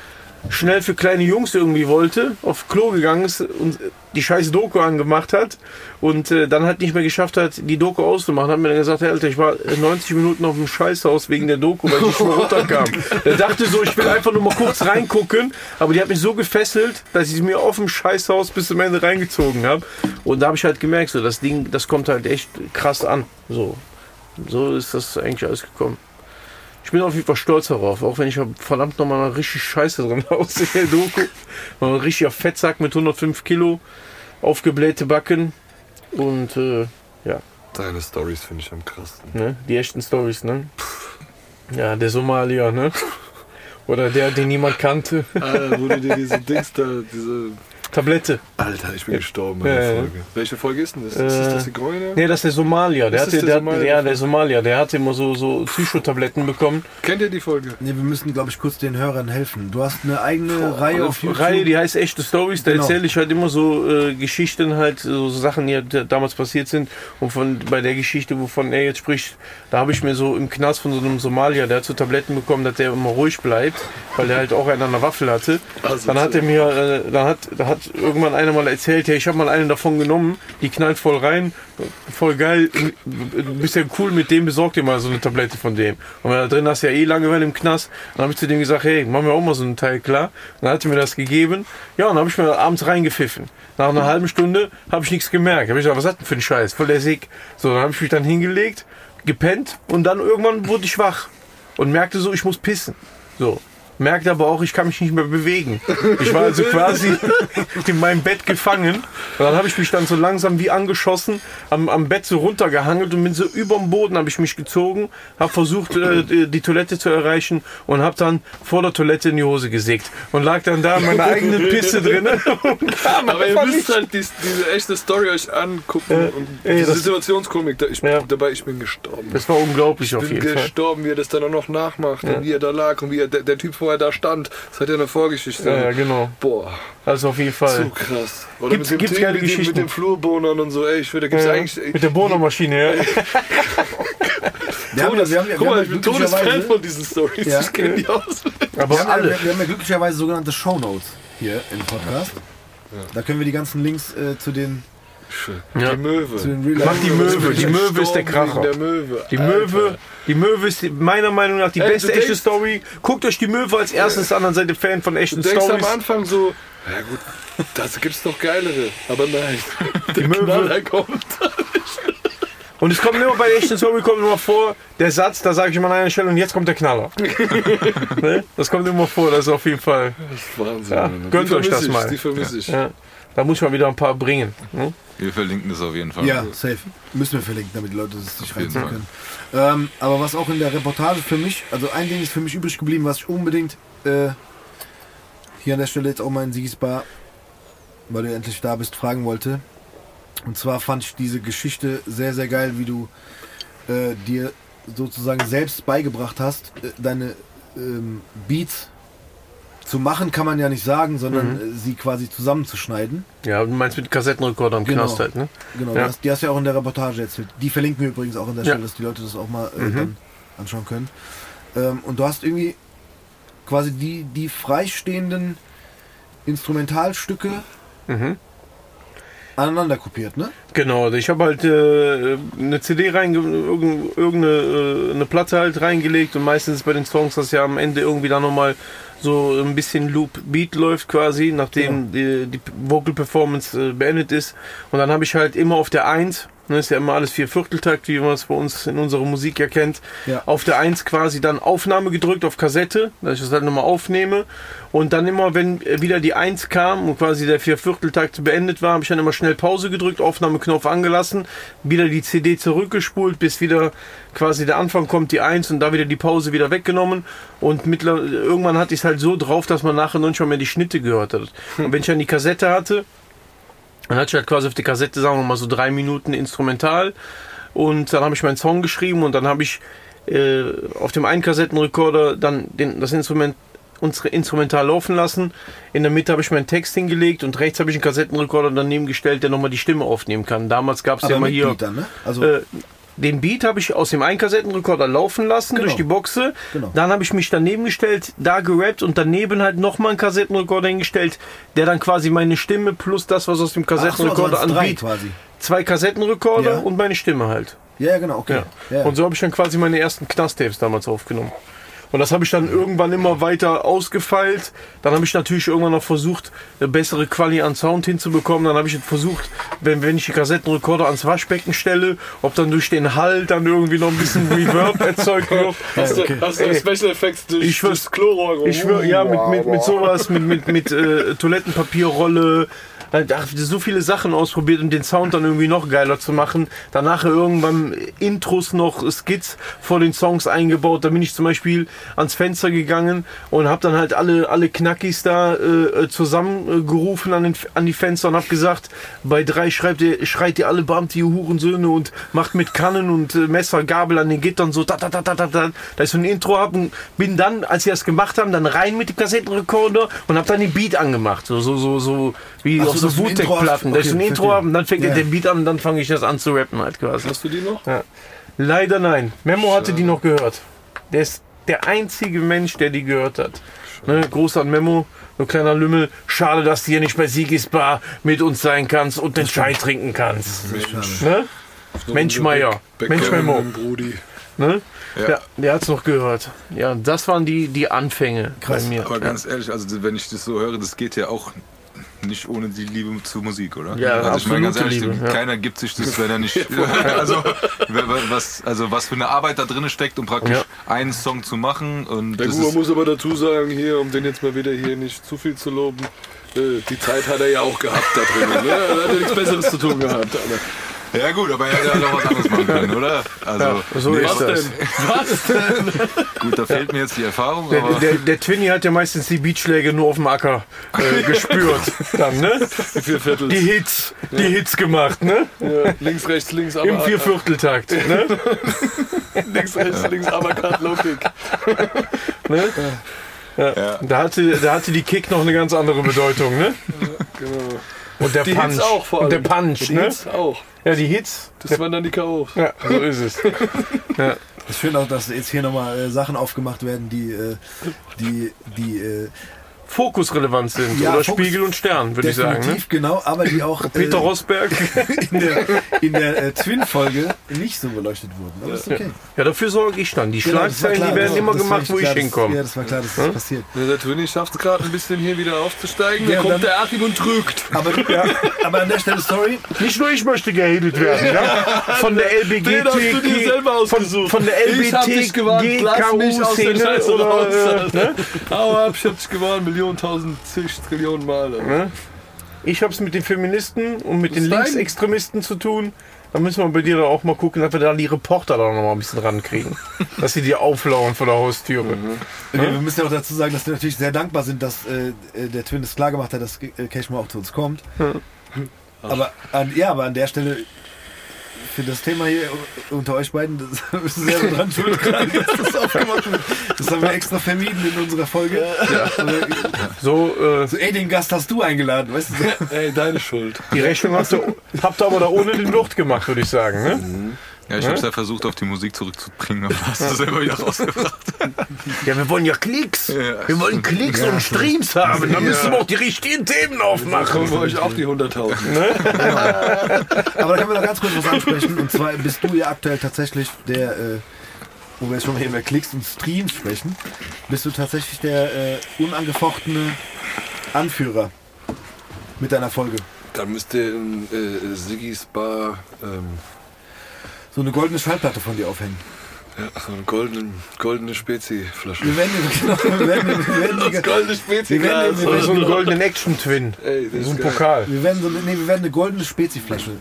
schnell für kleine Jungs irgendwie wollte, auf Klo gegangen ist und die scheiß Doku angemacht hat und äh, dann halt nicht mehr geschafft hat, die Doku auszumachen. Hat mir dann gesagt, hey, Alter, ich war 90 Minuten auf dem Scheißhaus wegen der Doku, weil ich nicht mehr runterkam. Der dachte so, ich will einfach nur mal kurz reingucken, aber die hat mich so gefesselt, dass ich mir auf dem Scheißhaus bis zum Ende reingezogen habe. Und da habe ich halt gemerkt, so das Ding, das kommt halt echt krass an. So, so ist das eigentlich alles gekommen. Ich bin auf jeden Fall stolz darauf, auch wenn ich verdammt nochmal mal richtig scheiße drin aussehe, der Doku. Ein richtiger Fettsack mit 105 Kilo, aufgeblähte Backen und äh, ja, Deine Stories finde ich am krassten. ne, die echten Stories, ne? Ja, der Somalier, ne? Oder der, den niemand kannte. Alter, wo du dir diese Dings da, diese. Tablette. Alter, ich bin gestorben bei der. Folge. Welche Folge ist denn das? ist das Äh, das Zigeuner? Nee, das ist der Somalier. Der Ist hatte, der der, Somalier? ja, der Somalier, der hatte immer so, so Psychotabletten bekommen. Kennt ihr die Folge? Ne, wir müssen, glaube ich, kurz den Hörern helfen. Du hast eine eigene Reihe auf YouTube. Reihe, die heißt echte Stories. Da Genau. erzähle ich halt immer so äh, Geschichten, halt so Sachen, die halt damals passiert sind. Und von bei der Geschichte, wovon er jetzt spricht, da habe ich mir so im Knast von so einem Somalier, der hat so Tabletten bekommen, dass der immer ruhig bleibt, weil er halt auch einen an der Waffel hatte. Also, Dann hat er mir, äh, dann hat, da hat irgendwann einer mal erzählt, ja, ich habe mal einen davon genommen, die knallt voll rein, voll geil, bist ja cool mit dem, besorg dir mal so eine Tablette von dem. Und da drin hast ja eh Langeweile im Knast. Dann habe ich zu dem gesagt, hey, mach mir auch mal so einen Teil klar. Dann hat er mir das gegeben. Ja, und dann habe ich mir abends reingepfiffen. Nach einer halben Stunde habe ich nichts gemerkt. Habe ich gesagt, was hat denn für ein Scheiß? Voll der Sick. So, dann habe ich mich dann hingelegt, gepennt und dann irgendwann wurde ich wach und merkte so, ich muss pissen. So. Merkte aber auch, ich kann mich nicht mehr bewegen. Ich war also quasi in meinem Bett gefangen. Und dann habe ich mich dann so langsam wie angeschossen am, am Bett so runtergehangelt und bin so überm Boden habe ich mich gezogen, habe versucht äh, die die Toilette zu erreichen und habe dann vor der Toilette in die Hose gesägt und lag dann da in meiner eigenen Pisse drin Aber ihr müsst nicht. halt dies, diese echte Story euch angucken. Äh, und ey, die das- Situationskomik, da, ich, Ja. dabei ich bin gestorben. Das war unglaublich auf Ich bin jeden Fall. gestorben, wie er das dann auch noch nachmacht und wie er da lag und wie er, der, der Typ vorher da stand. Das hat ja eine Vorgeschichte. Ja, ja, genau. Boah, Also auf jeden so Fall. krass. Oder Gibt's- mit dem gibt's geile mit, dem, mit Geschichten? den Flurbohnern und so, ey, ich würde, da gibt's Ja, eigentlich. mit der Bohrmaschine, ja. Wir haben, ja- wir haben, ja- Guck mal, ja ich bin Todesfan glücklicherweise- von diesen Stories. Ja. Ich kenne die aus. Aber Wir haben, ja, alle. wir, wir haben ja glücklicherweise sogenannte Shownotes hier im Podcast. Da können wir die ganzen Links äh, zu den, Ja. Die Möwe. Mach die Möwe, die Möwe ist der Kracher. Der Möwe. Die. Möwe, die Möwe ist meiner Meinung nach die Ey, beste du echte Story. Guckt euch die Möwe als erstes an, dann seid ihr Fan von echten Du denkst Stories. am Anfang so, ja gut, das gibt's noch geilere. Aber nein, Die Möwe. Knaller kommt. Und es kommt immer bei der echten Story kommt immer vor, der Satz, da sage ich immer an einer Stelle und jetzt kommt der Knaller. ne? Das kommt immer vor, das ist auf jeden Fall. Das ist Wahnsinn. Ja, gönnt euch das ich, mal. Die vermisse ich. Ja. Da muss man wieder ein paar bringen. Ne? Wir verlinken das auf jeden Fall. Ja, safe. Müssen wir verlinken, damit die Leute es sich reinziehen können. Ähm, aber was auch in der Reportage für mich, also ein Ding ist für mich übrig geblieben, was ich unbedingt äh, hier an der Stelle jetzt auch mal in Sigis Bar weil du endlich da bist, fragen wollte. Und zwar fand ich diese Geschichte sehr, sehr geil, wie du äh, dir sozusagen selbst beigebracht hast, äh, deine ähm, Beats zu machen, kann man ja nicht sagen, sondern äh, sie quasi zusammenzuschneiden. Ja, du meinst mit Kassettenrekorder am Genau. Knast halt, ne? Genau, Ja. die, hast, du ja auch in der Reportage erzählt. Die verlinken wir übrigens auch an der Ja. Stelle, dass die Leute das auch mal äh, Mhm. anschauen können. Ähm, und du hast irgendwie quasi die, die freistehenden Instrumentalstücke Mhm. Aneinander kopiert, ne? Genau, ich habe halt äh, eine CD reinge irgend- irgendeine äh, eine Platte halt reingelegt und meistens bei den Songs, dass ja am Ende irgendwie dann nochmal so ein bisschen Loop Beat läuft quasi, nachdem die, die Vocal Performance äh, beendet ist. Und dann habe ich halt immer auf der 1, ne, ist ja immer alles vier Vierteltakt, wie man es bei uns in unserer Musik ja kennt, Ja. auf der 1 quasi dann Aufnahme gedrückt auf Kassette, dass ich das halt nochmal aufnehme. Und dann immer, wenn wieder die 1 kam und quasi der Viervierteltakt beendet war, habe ich dann immer schnell Pause gedrückt, Aufnahmeknopf angelassen, wieder die CD zurückgespult, bis wieder quasi der Anfang kommt, die 1 und da wieder die Pause wieder weggenommen. Und mittler irgendwann hatte ich es halt so drauf, dass man nachher noch nicht mal mehr die Schnitte gehört hat. Und wenn ich dann die Kassette hatte, dann hatte ich halt quasi auf die Kassette, sagen wir mal, so drei Minuten Instrumental. Und dann habe ich meinen Song geschrieben und dann habe ich äh, auf dem einen Kassettenrekorder dann den, das Instrument unsere Instrumental laufen lassen. In der Mitte habe ich meinen Text hingelegt und rechts habe ich einen Kassettenrekorder daneben gestellt, der nochmal die Stimme aufnehmen kann. Damals gab es ja mit hier. Beat dann, ne? Also, Äh, den Beat habe ich aus dem einen Kassettenrekorder laufen lassen Genau. durch die Boxe. Genau. Dann habe ich mich daneben gestellt, da gerappt und daneben halt nochmal einen Kassettenrekorder hingestellt, der dann quasi meine Stimme plus das, was aus dem ach so, also Kassettenrekorder als an drei Beat. quasi. Zwei Kassettenrekorder Ja. und meine Stimme halt. Ja, ja, genau, okay. Ja. Ja. Und so habe ich dann quasi meine ersten Knast-Tapes damals aufgenommen. Und das habe ich dann irgendwann immer weiter ausgefeilt. Dann habe ich natürlich irgendwann noch versucht, eine bessere Quali an Sound hinzubekommen. Dann habe ich versucht, wenn, wenn ich die Kassettenrekorder ans Waschbecken stelle, ob dann durch den Hall dann irgendwie noch ein bisschen Reverb erzeugt wird. Hast du, okay. hast du Special Effects durch ich schwör- das Chlorrohr? Ich schwör, ja, mit, mit, mit sowas, mit, mit, mit äh, Toilettenpapierrolle. Ach, so viele Sachen ausprobiert, um den Sound dann irgendwie noch geiler zu machen. Danach irgendwann Intros noch, Skits vor den Songs eingebaut. Da bin ich zum Beispiel ans Fenster gegangen und habe dann halt alle, alle Knackis da äh, zusammengerufen an, den, an die Fenster und habe gesagt, bei drei schreibt ihr, schreit ihr alle Beamte, ihr Hurensöhne und macht mit Kannen und äh, Messer, Gabel an den Gittern so da, da, da, da, da, da. Da ist so ein Intro hab und bin dann, als sie das gemacht haben, dann rein mit dem Kassettenrekorder und habe dann den Beat angemacht. So, so, so, so wie so, auf so. Wu-Tech-Platten. Da ist ein Intro haben, dann fängt Ja. der Beat an und dann fange ich das an zu rappen halt quasi. Hast du die noch? Ja. Leider nein. Memo hatte die noch gehört. Der ist der einzige Mensch, der die gehört hat. Ne, Gruß an Memo, du kleiner Lümmel. Schade, dass du hier nicht bei Sigis Bar mit uns sein kannst und den Chai trinken kannst. Ne? Mensch Meier. Mensch Memo. Ne? Ja. Der, der hat's noch gehört. Ja, das waren die, die Anfänge Krass. bei mir. Aber ganz ehrlich, also wenn ich das so höre, das geht ja auch nicht ohne die Liebe zur Musik, oder? Ja, also ich meine ganz ehrlich, Liebe, ja. keiner gibt sich das, wenn er nicht. also, was, also was für eine Arbeit da drin steckt, um praktisch Ja. einen Song zu machen. Und Der Guber muss aber dazu sagen, hier, um den jetzt mal wieder hier nicht zu viel zu loben, äh, die Zeit hat er ja auch gehabt da drin. Ne? Er hat ja nichts Besseres zu tun gehabt. Alter. Ja gut, aber er hätte ja noch was anderes machen können, oder? Also so nee, ist Was das. denn? Was? gut, da fehlt mir jetzt die Erfahrung, Der, aber der, der Twinny hat ja meistens die Beatschläge nur auf dem Acker äh, gespürt. Dann, ne? Die vier Viertel. Die Hits, die Hits gemacht, ne? ja, links, rechts, links, aber Im Viervierteltakt, ne? links, rechts, links, aber Cut, Low Kick. ne? Ja. Ja. Da, hatte, da hatte die Kick noch eine ganz andere Bedeutung, ne? Genau. Und der Die Punch. Hits auch vor Und allem. der Punch, Die ne? Hits auch. Ja, die Hits. Das waren dann die K.O. Ja, so ist es. Ja. Ich finde auch, dass jetzt hier nochmal äh, Sachen aufgemacht werden, die, äh, die, die äh, Fokusrelevant sind. Ja, Oder Fokus- Spiegel und Stern, würde ich sagen. definitiv Ne? genau, aber die auch Peter äh, Rosberg. in der, in der äh, Twin-Folge nicht so beleuchtet wurden. Aber ist okay. Ja, dafür sorge ich dann. Die Genau, Schlagzeilen, klar, die werden das- immer das gemacht, wo ich klar, das- hinkomme. Ja, das war klar, dass das passiert. Ja, der Twinny schafft es gerade ein bisschen hier wieder aufzusteigen. Ja, dann kommt dann- der Achim und drückt. Aber, aber an der Stelle, sorry, Nicht nur ich möchte gehadelt werden, ja? Von der Den hast du dir LBGT, selber von, ausgesucht. von der Ich hab dich gewarnt, lass mich aus der Scheiße oder, raus. äh, ne? Hau ab, ich hab dich gewarnt, Millionen, tausend, zig Trillionen Mal. Alter. Ne? Ich hab's mit den Feministen und mit Das den Linksextremisten zu tun. Da müssen wir bei dir dann auch mal gucken, dass wir da die Reporter da noch mal ein bisschen rankriegen. dass sie dir auflauern vor der Haustüre. Okay, wir müssen ja auch dazu sagen, dass wir natürlich sehr dankbar sind, dass äh, äh, der Twin es klar gemacht hat, dass äh, Cashmore auch zu uns kommt. Aber an, ja, aber an der Stelle für das Thema hier unter euch beiden, das selber dran schuld dass das aufgemacht wird. Das haben wir extra vermieden in unserer Folge. Aber, So, äh, So, ey, den Gast hast du eingeladen, weißt du? Ey, deine Schuld. die Rechnung hast du, habt ihr aber da ohne den Luft gemacht, würde ich sagen. Ne? Ja, ich hab's ja versucht, auf die Musik zurückzubringen, aber hast du selber wieder rausgebracht. Ja, wir wollen ja Klicks. Ja. Wir wollen Klicks und Streams haben. Da müssen wir auch die richtigen Themen aufmachen. Kommen wir euch auch die 100.000. Aber da können wir noch ganz kurz was ansprechen. Und zwar bist du ja aktuell tatsächlich der, äh, wo wir jetzt schon mal hier über Klicks und Streams sprechen, bist du tatsächlich der äh, unangefochtene Anführer mit deiner Folge. Dann müsst ihr in äh, Siggis Bar ähm, So eine goldene Schallplatte von dir aufhängen. ja, so eine goldene, goldene Spezi-Flasche. Wir werden, genau, wir werden, wir werden, wir werden, goldene wir werden, wir Oder so einen werden, goldenen Action-Twin. Das So ein ist geil. Pokal. wir werden, so, nee, wir werden eine goldene Spezi-Flasche.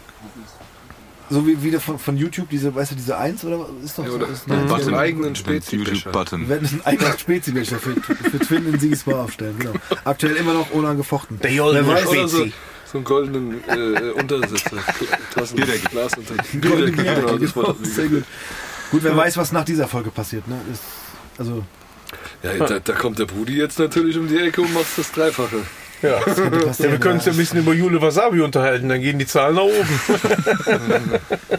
So wie wieder von, von YouTube, diese, weißt du, diese Eins oder was ist doch Ja, so? oder Ist mit eine, dem eigenen Spezi-Becher. wir werden einen eigenen Spezi-Becher für, für Twin in Sigis Bar aufstellen. Genau. Aktuell immer noch unangefochten. Der goldene so, Spezi. So einen goldenen äh, Untersitzer. Klassen, Bierdeckel. Glas genau, das genau. Sehr gut. Gut, wer weiß, was nach dieser Folge passiert. Ne? Ist, also, Ja, da, da kommt der Brudi jetzt natürlich um die Ecke und macht das Dreifache. Ja. ja, wir können uns ja ein bisschen über Jule Wasabi unterhalten, dann gehen die Zahlen nach oben.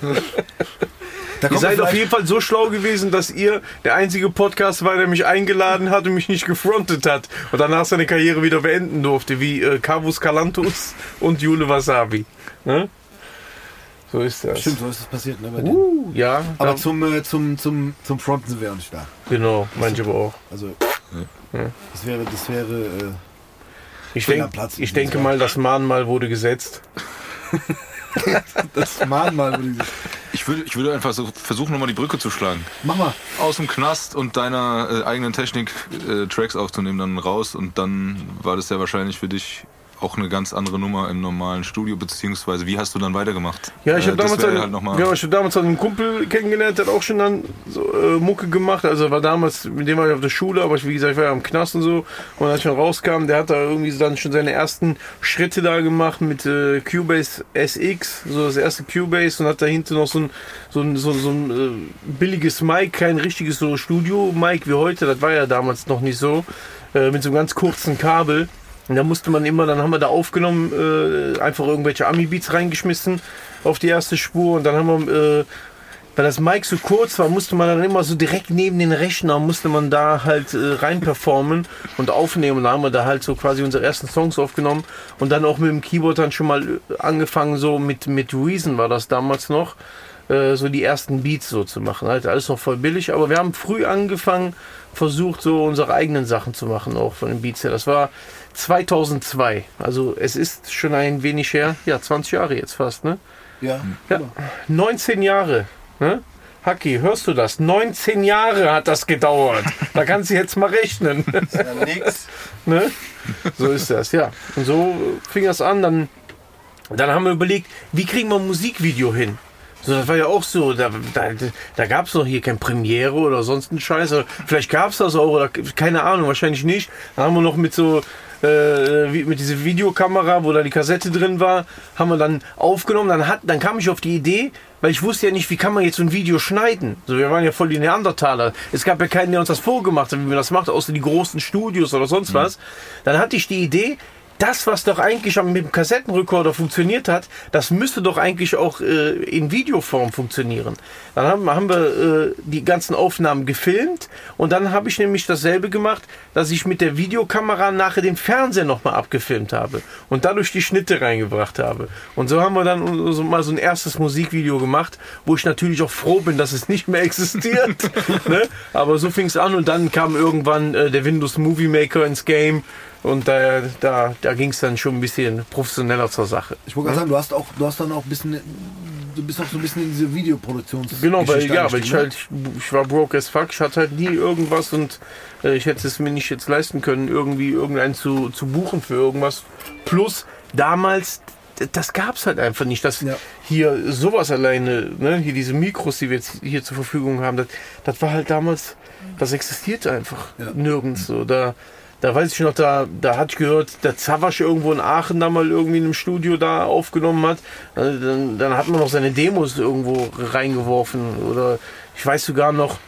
Da Ihr seid auf jeden Fall so schlau gewesen, dass ihr der einzige Podcast war, der mich eingeladen hat und mich nicht gefrontet hat und danach seine Karriere wieder beenden durfte, wie äh, Cavus Calantus und Jule Wasabi. Ne? So ist das. Stimmt, so ist es passiert. Ne. Uh, ja, Aber zum, äh, zum, zum, zum Fronten sind wir auch nicht da. genau, manche aber auch. Also, das wäre, das wäre, äh, Ich, denk, ich denke mal, das Mahnmal wurde gesetzt. das Mahnmal, würde ich würde, ich würde einfach so versuchen, nochmal die Brücke zu schlagen. Mach mal. Aus dem Knast und deiner äh, eigenen Technik äh, Tracks aufzunehmen, dann raus. Und dann war das ja wahrscheinlich für dich auch eine ganz andere Nummer im normalen Studio, beziehungsweise wie hast du dann weitergemacht? Ja, ich Äh, habe das damals, einen, halt mal genau, ich hab damals einen Kumpel kennengelernt, der hat auch schon dann so, äh, Mucke gemacht. Also war damals, mit dem war ich auf der Schule, aber ich, wie gesagt, ich war ja im Knast und so. Und als ich dann rauskam, der hat da irgendwie dann schon seine ersten Schritte da gemacht mit äh, Cubase SX, so das erste Cubase und hat dahinter noch so ein, so ein, so, so ein äh, billiges Mic, kein richtiges so Studio-Mic wie heute, das war ja damals noch nicht so, äh, mit so einem ganz kurzen Kabel. Und da musste man immer, dann haben wir da aufgenommen, äh, einfach irgendwelche Ami-Beats reingeschmissen auf die erste Spur und dann haben wir, äh, weil das Mic so kurz war, musste man dann immer so direkt neben den Rechner, musste man da halt äh, rein performen und aufnehmen. Und da haben wir da halt so quasi unsere ersten Songs aufgenommen und dann auch mit dem Keyboard dann schon mal äh, angefangen, so mit, mit Reason war das damals noch, äh, so die ersten Beats so zu machen. Halt alles noch voll billig, aber wir haben früh angefangen, versucht so unsere eigenen Sachen zu machen, auch von den Beats her. Das war 2002, also es ist schon ein wenig her, ja 20 Jahre jetzt fast, ne? Ja. Ja, 19 Jahre. Ne? Haki, hörst du das? 19 Jahre hat das gedauert. Da kannst du jetzt mal rechnen. ja nix. ne? So ist das, ja. Und so fing das an. Dann, dann haben wir überlegt, wie kriegen wir ein Musikvideo hin? So, das war ja auch so, da, da, da gab es noch hier kein Premiere oder sonst einen Scheiß. Oder vielleicht gab es das auch, oder keine Ahnung, wahrscheinlich nicht. Dann haben wir noch mit so, äh, wie, mit dieser Videokamera, wo da die Kassette drin war, haben wir dann aufgenommen. Dann, hat, dann kam ich auf die Idee, weil ich wusste ja nicht, wie kann man jetzt so ein Video schneiden. So, wir waren ja voll die Neandertaler. Es gab ja keinen, der uns das vorgemacht hat, wie man das macht, außer die großen Studios oder sonst was. Dann hatte ich die Idee, das, was doch eigentlich mit dem Kassettenrekorder funktioniert hat, das müsste doch eigentlich auch äh, in Videoform funktionieren. Dann haben, haben wir äh, die ganzen Aufnahmen gefilmt und dann habe ich nämlich dasselbe gemacht, dass ich mit der Videokamera nachher den Fernseher nochmal abgefilmt habe und dadurch die Schnitte reingebracht habe. Und so haben wir dann so mal so ein erstes Musikvideo gemacht, wo ich natürlich auch froh bin, dass es nicht mehr existiert. ne? Aber so fing es an und dann kam irgendwann äh, der Windows Movie Maker ins Game. Und da, da, da ging es dann schon ein bisschen professioneller zur Sache. Ich wollte gerade sagen, du hast auch, du hast dann auch ein bisschen, du bist auch so ein bisschen in diese Videoproduktions. Genau, weil, ja, weil ich eingestiegen, ne? halt, ich war broke as fuck, ich hatte halt nie irgendwas und äh, ich hätte es mir nicht jetzt leisten können, irgendwie irgendeinen zu, zu buchen für irgendwas. Plus damals das gab es halt einfach nicht, dass Ja. hier sowas alleine, ne, hier diese Mikros, die wir jetzt hier zur Verfügung haben, das, das war halt damals, das existierte einfach Ja. nirgends so. Da, da weiß ich noch, da, da hatte ich gehört, der Zawasch irgendwo in Aachen da mal irgendwie in einem Studio da aufgenommen hat. Also Dann, dann hat man noch seine Demos irgendwo reingeworfen. Oder ich weiß sogar noch,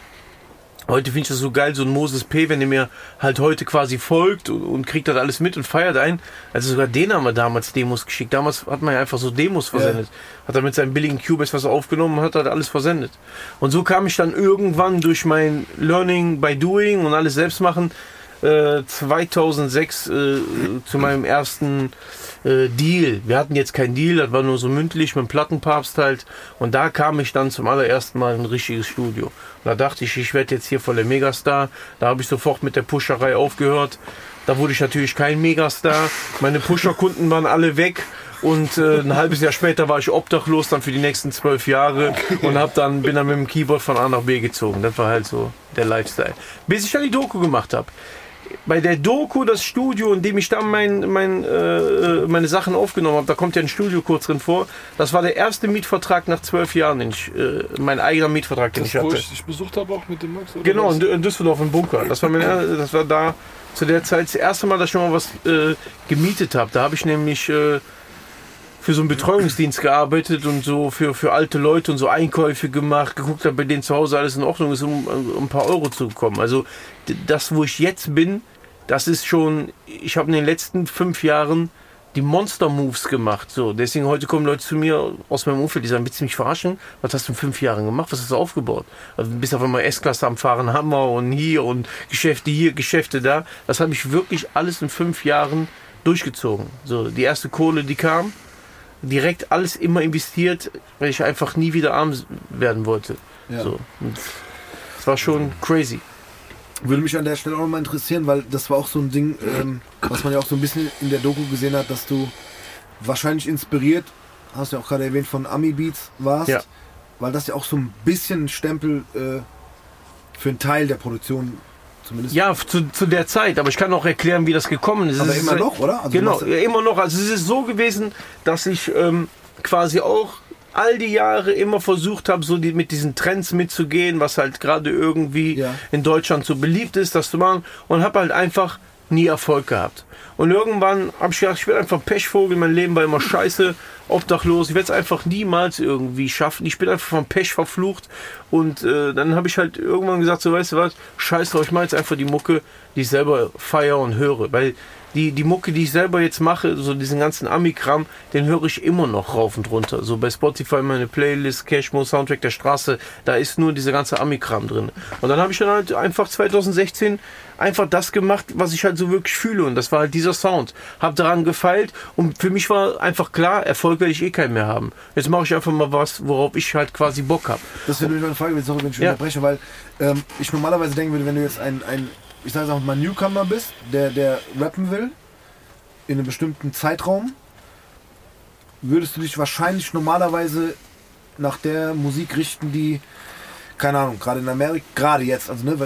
Heute finde ich das so geil, so ein Moses P., wenn er mir halt heute quasi folgt und, und kriegt das alles mit und feiert ein. Also sogar den haben wir damals Demos geschickt. Damals hat man ja einfach so Demos versendet. Hat er mit seinem billigen Cubase was aufgenommen, hat er alles versendet. Und so kam ich dann irgendwann durch mein Learning by Doing und alles selbst machen äh, 2006 äh, zu meinem ersten äh, Deal. Wir hatten jetzt keinen Deal, das war nur so mündlich mit dem Plattenpapst halt. Und da kam ich dann zum allerersten Mal in ein richtiges Studio. Und da dachte ich, ich werde jetzt hier voll der Megastar. Da habe ich sofort mit der Pusherei aufgehört. Da wurde ich natürlich kein Megastar. Meine Pusherkunden waren alle weg. Und äh, ein halbes Jahr später war ich obdachlos dann für die nächsten zwölf Jahre und hab dann, bin dann mit dem Keyboard von A nach B gezogen. Das war halt so der Lifestyle. Bis ich dann die Doku gemacht habe bei der Doku, das Studio, in dem ich dann mein, mein, äh, meine Sachen aufgenommen habe, da kommt ja ein Studio kurz drin vor. Das war der erste Mietvertrag nach zwölf Jahren, den ich, äh, mein eigener Mietvertrag, den Das, ich wo hatte. ich dich besucht habe, auch mit dem Max? Genau, was? in, Düsseldorf im Bunker. Das war, mein, das war da zu der Zeit das erste Mal, dass ich noch mal was äh, gemietet habe. Da habe ich nämlich äh, für so einen Betreuungsdienst gearbeitet und so für, für alte Leute und so Einkäufe gemacht, geguckt habe, bei denen zu Hause alles in Ordnung ist, um, um ein paar Euro zu bekommen. Also das, wo ich jetzt bin, das ist schon, ich habe in den letzten fünf Jahren die Monster-Moves gemacht. So, deswegen heute kommen Leute zu mir aus meinem Umfeld, die sagen, willst du mich verarschen? Was hast du in fünf Jahren gemacht? Was hast du aufgebaut? Also bis auf einmal S-Klasse am Fahren, Hammer und hier und Geschäfte hier, Geschäfte da. Das habe ich wirklich alles in fünf Jahren durchgezogen. So, die erste Kohle, die kam, direkt alles immer investiert, weil ich einfach nie wieder arm werden wollte. Ja. So. Das war schon crazy. Würde mich an der Stelle auch nochmal interessieren, weil das war auch so ein Ding, ähm, was man ja auch so ein bisschen in der Doku gesehen hat, dass du wahrscheinlich inspiriert, hast du ja auch gerade erwähnt, von Ami Beats warst, Ja. weil das ja auch so ein bisschen Stempel äh, für einen Teil der Produktion zumindest. Ja, zu, zu der Zeit, aber ich kann auch erklären, wie das gekommen ist. aber Es ist immer halt- noch, oder? Also genau, immer noch. Also es ist so gewesen, dass ich ähm, quasi auch all die Jahre immer versucht habe, so die, mit diesen Trends mitzugehen, was halt gerade irgendwie Ja. in Deutschland so beliebt ist, das zu machen und habe halt einfach nie Erfolg gehabt. Und irgendwann habe ich gedacht, ich werde einfach ein Pechvogel, mein Leben war immer scheiße, obdachlos, ich werde es einfach niemals irgendwie schaffen. Ich bin einfach vom Pech verflucht und äh, dann habe ich halt irgendwann gesagt, so weißt du was, scheiß drauf, ich mache jetzt einfach die Mucke, die ich selber feiere und höre, weil die, die Mucke, die ich selber jetzt mache, so diesen ganzen Amikram, den höre ich immer noch rauf und runter. So bei Spotify meine Playlist, Cashmo, Soundtrack der Straße, da ist nur dieser ganze Amikram drin. Und dann habe ich dann halt einfach 2016 einfach das gemacht, was ich halt so wirklich fühle. Und das war halt dieser Sound. Hab daran gefeilt und für mich war einfach klar, Erfolg werde ich eh keinen mehr haben. Jetzt mache ich einfach mal was, worauf ich halt quasi Bock habe. Das wäre nämlich meine Frage, sorry, wenn ich Ja. unterbreche, weil ähm, ich normalerweise denken würde, wenn du jetzt ein, ein ich sage auch mal Newcomer bist, der, der rappen will, in einem bestimmten Zeitraum, würdest du dich wahrscheinlich normalerweise nach der Musik richten, die, keine Ahnung, gerade in Amerika, gerade jetzt, also ne,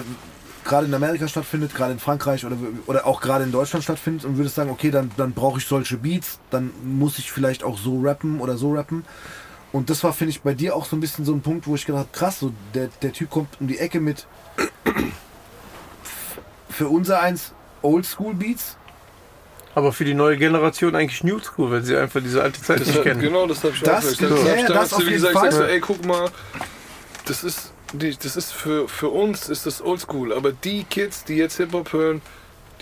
gerade in Amerika stattfindet, gerade in Frankreich oder, oder auch gerade in Deutschland stattfindet und würdest sagen, okay, dann, dann brauche ich solche Beats, dann muss ich vielleicht auch so rappen oder so rappen. Und das war, finde ich, bei dir auch so ein bisschen so ein Punkt, wo ich gedacht habe, krass, so der, der Typ kommt um die Ecke mit für unser eins Oldschool Beats. Aber für die neue Generation eigentlich New School, weil sie einfach diese alte Zeit Das nicht hat, kennen. genau, das habe ich Das- auch gesagt. ja, Das, ich das damals auf jeden gesagt. Fall. Ich sag so, ey, guck mal, das ist, die, das ist für, für uns ist das oldschool, aber die Kids, die jetzt Hip-Hop hören,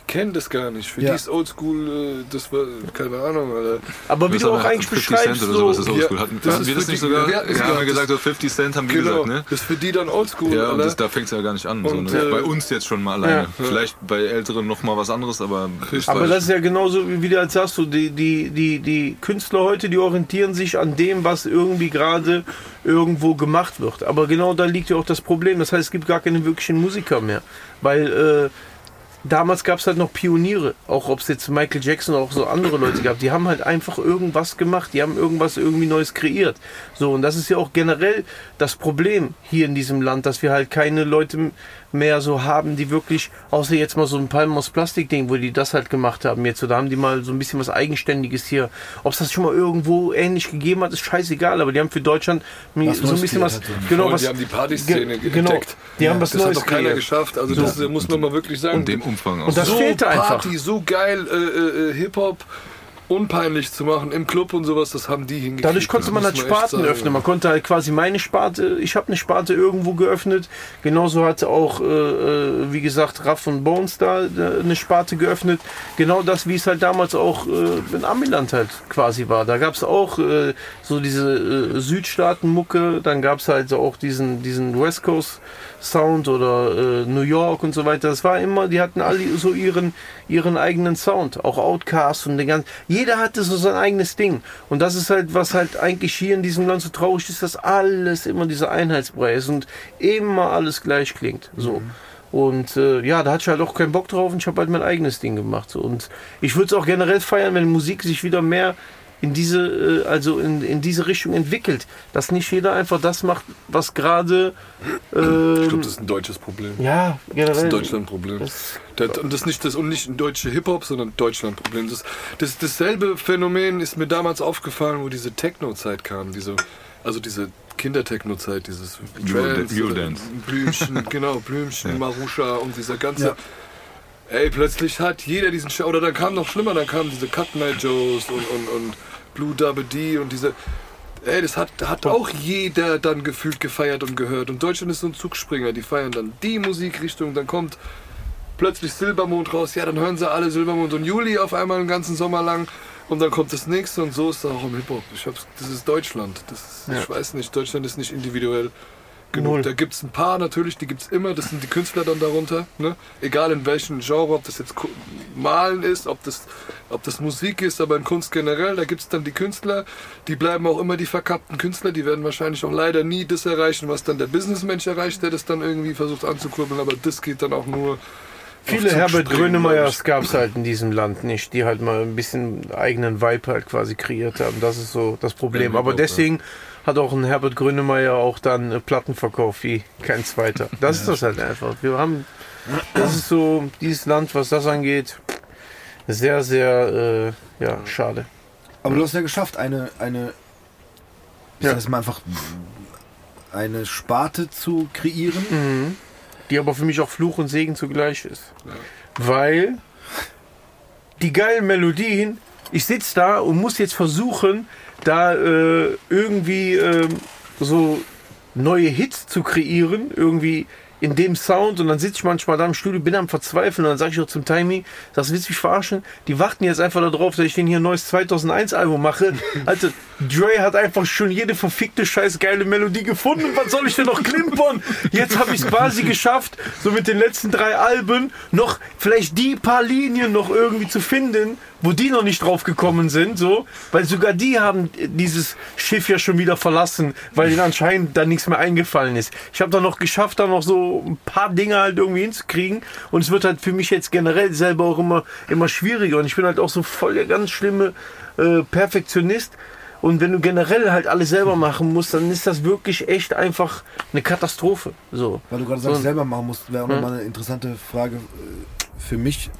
die kennen das gar nicht. Für Ja. die ist oldschool, äh, das war, keine Ahnung, Alter. Aber wie du auch wir eigentlich 50 beschreibst, Cent oder sowas so, ist oldschool. Ja, Hatten, das hatten wir das nicht sogar? wir Ja, haben gehabt. gesagt, so 50 Cent haben wir Genau, gesagt, ne? das ist für die dann oldschool, Ja, das, da fängt es ja gar nicht an. So, Und, ne? äh, bei uns jetzt schon mal alleine. Ja. Vielleicht bei Älteren noch mal was anderes, aber. Aber das ist ja genauso, wie du halt sagst, so die, die, die, die Künstler heute, die orientieren sich an dem, was irgendwie gerade irgendwo gemacht wird. Aber genau da liegt ja auch das Problem. Das heißt, es gibt gar keine wirklichen Musiker mehr. Weil äh, damals gab es halt noch Pioniere. Auch ob es jetzt Michael Jackson oder auch so andere Leute gab. Die haben halt einfach irgendwas gemacht. Die haben irgendwas irgendwie Neues kreiert. So, und das ist ja auch generell das Problem hier in diesem Land, dass wir halt keine Leute mehr so haben, die wirklich, außer jetzt mal so ein Palm aus Plastik-Ding, wo die das halt gemacht haben jetzt, so, da haben die mal so ein bisschen was Eigenständiges hier. Ob es das schon mal irgendwo ähnlich gegeben hat, ist scheißegal, aber die haben für Deutschland Was so ein bisschen was, hat, genau, Voll, was, die haben die Partyszene ge- genau, entdeckt. die haben was Das hat Neues doch keiner kreiert. geschafft. Also das äh, muss man mal wirklich sagen. Und dem Umfang auch. Und das so fehlte einfach. Party, so geil, äh, äh, äh, Hip-Hop unpeinlich zu machen im Club und sowas, das haben die hingekriegt. Dadurch konnte man halt Sparten sagen. öffnen. Man konnte halt quasi meine Sparte, ich habe eine Sparte irgendwo geöffnet. Genauso hatte auch, äh, äh, wie gesagt, Raff und Bones da äh, eine Sparte geöffnet. Genau das, wie es halt damals auch äh, in Amiland halt quasi war. Da gab es auch äh, so diese äh, Südstaaten-Mucke, dann gab es halt so auch diesen, diesen West Coast Sound oder äh, New York und so weiter. Das war immer, die hatten alle so ihren, ihren eigenen Sound. Auch Outcast und den ganzen. Jeder hatte so sein eigenes Ding. Und das ist halt, was halt eigentlich hier in diesem Land so traurig ist, dass alles immer dieser Einheitsbrei ist und immer alles gleich klingt. So. Und äh, ja, da hatte ich halt auch keinen Bock drauf und ich habe halt mein eigenes Ding gemacht. So. Und ich würde es auch generell feiern, wenn Musik sich wieder mehr in diese, äh, also in, in diese Richtung entwickelt. Dass nicht jeder einfach das macht, was gerade Ich glaube, ähm, das ist ein deutsches Problem. ja, Das ist generell. ein Deutschland-Problem. Das- Das, und das ist nicht das und nicht ein deutsche Hip-Hop, sondern ein Deutschland-Problem. Das, das, dasselbe Phänomen ist mir damals aufgefallen, wo diese Techno-Zeit kam. Diese, also diese Kindertechno-Zeit, dieses oder Eurodance. Blümchen, genau, Blümchen, Ja. Marusha und dieser ganze. Ja. Ey, plötzlich hat jeder diesen Show. Oder dann kam noch schlimmer, dann kamen diese Cut Night Joes und, und, und Blue Double D und diese. Ey, das hat, hat auch jeder dann gefühlt gefeiert und gehört. Und Deutschland ist so ein Zugspringer. Die feiern dann die Musikrichtung, dann kommt plötzlich Silbermond raus. Ja, dann hören sie alle Silbermond und Juli auf einmal einen ganzen Sommer lang. Und dann kommt das nächste und so ist es auch im Hip-Hop. Das ist Deutschland. Das ist, Ja. Ich weiß nicht, Deutschland ist nicht individuell genug. Null. Da gibt es ein paar natürlich, die gibt es immer. Das sind die Künstler dann darunter. Ne? Egal in welchem Genre, ob das jetzt Malen ist, ob das, ob das Musik ist, aber in Kunst generell, da gibt es dann die Künstler. Die bleiben auch immer die verkappten Künstler. Die werden wahrscheinlich auch leider nie das erreichen, was dann der Businessmensch erreicht, der das dann irgendwie versucht anzukurbeln. Aber das geht dann auch nur. Viele Herbert Grönemeyers gab es halt in diesem Land nicht, die halt mal ein bisschen eigenen Vibe halt quasi kreiert haben. Das ist so das Problem. Aber deswegen hat auch ein Herbert Grönemeyer auch dann äh, Platten verkauft wie kein zweiter. Das ist das halt einfach. Wir haben, das ist so dieses Land, was das angeht, sehr, sehr, äh, ja, schade. Aber du hast ja geschafft, eine, eine, ich Ja. sag mal einfach, eine Sparte zu kreieren. Mhm. Die aber für mich auch Fluch und Segen zugleich ist. Weil die geilen Melodien, ich sitze da und muss jetzt versuchen, da äh, irgendwie ähm, so neue Hits zu kreieren, irgendwie in dem Sound und dann sitze ich manchmal da im Studio, bin am Verzweifeln und dann sage ich auch zum Timey, das willst du mich verarschen? Die warten jetzt einfach darauf, dass ich den hier ein neues 2001 Album mache. Alter, Dre hat einfach schon jede verfickte scheiß geile Melodie gefunden. Was soll ich denn noch klimpern? Jetzt habe ich es quasi geschafft, so mit den letzten drei Alben noch vielleicht die paar Linien noch irgendwie zu finden, wo die noch nicht drauf gekommen sind, so, weil sogar die haben dieses Schiff ja schon wieder verlassen, weil ihnen anscheinend da nichts mehr eingefallen ist. Ich habe da noch geschafft, da noch so ein paar Dinge halt irgendwie hinzukriegen und es wird halt für mich jetzt generell selber auch immer immer schwieriger und ich bin halt auch so voll der ganz schlimme äh, Perfektionist. Und wenn du generell halt alles selber machen musst, dann ist das wirklich echt einfach eine Katastrophe. So. Weil du gerade sagst, So. selber machen musst, wäre auch nochmal eine interessante Frage äh, für mich,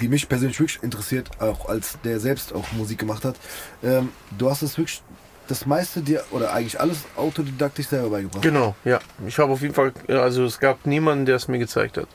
die mich persönlich wirklich interessiert, auch als der selbst auch Musik gemacht hat. Ähm, du hast es wirklich das meiste dir, oder eigentlich alles autodidaktisch selber beigebracht. Genau, ja. Ich habe auf jeden Fall, also es gab niemanden, der es mir gezeigt hat.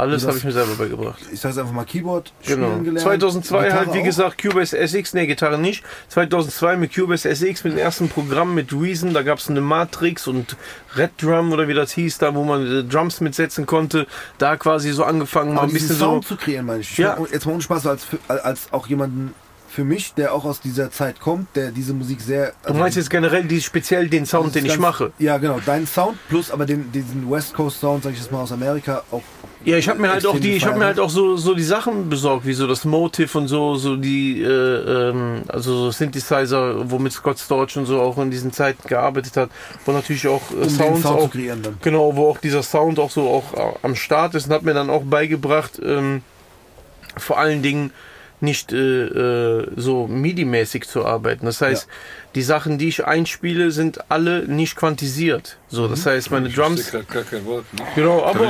Alles habe ich mir selber beigebracht. Ich sage jetzt einfach mal Keyboard spielen Genau. gelernt. 2002 Gitarre halt, wie auch. gesagt, Cubase SX, ne, Gitarre nicht. 2002 mit Cubase SX, mit dem ersten Programm mit Reason, da gab es eine Matrix und Red Drum oder wie das hieß, da wo man äh, Drums mitsetzen konnte. Da quasi so angefangen, mal ein bisschen so. Sound zu kreieren, meine ich. Ja. Jetzt mal ohne Spaß, als, als auch jemanden für mich, der auch aus dieser Zeit kommt, der diese Musik sehr... Du meinst jetzt generell die, speziell den Sound, den ist ich ganz- mache? Ja, genau. Dein Sound plus aber den, diesen West Coast Sound, sag ich jetzt mal aus Amerika, auch. Ja, ich habe mir halt auch die, ich habe mir gefeiert. halt auch so so die Sachen besorgt, wie so das Motive und so so die äh, ähm, also so Synthesizer, womit Scott Storch und so auch in diesen Zeiten gearbeitet hat, wo natürlich auch äh, Um Sounds Sound auch kreieren dann. genau, wo auch dieser Sound auch so auch äh, am Start ist und hat mir dann auch beigebracht, ähm, vor allen Dingen nicht äh, äh, so MIDI-mäßig zu arbeiten. Das heißt, die Sachen, die ich einspiele, sind alle nicht quantisiert. So, das heißt, meine Ich Drums, grad gar kein Wort. Ne? genau, ich aber,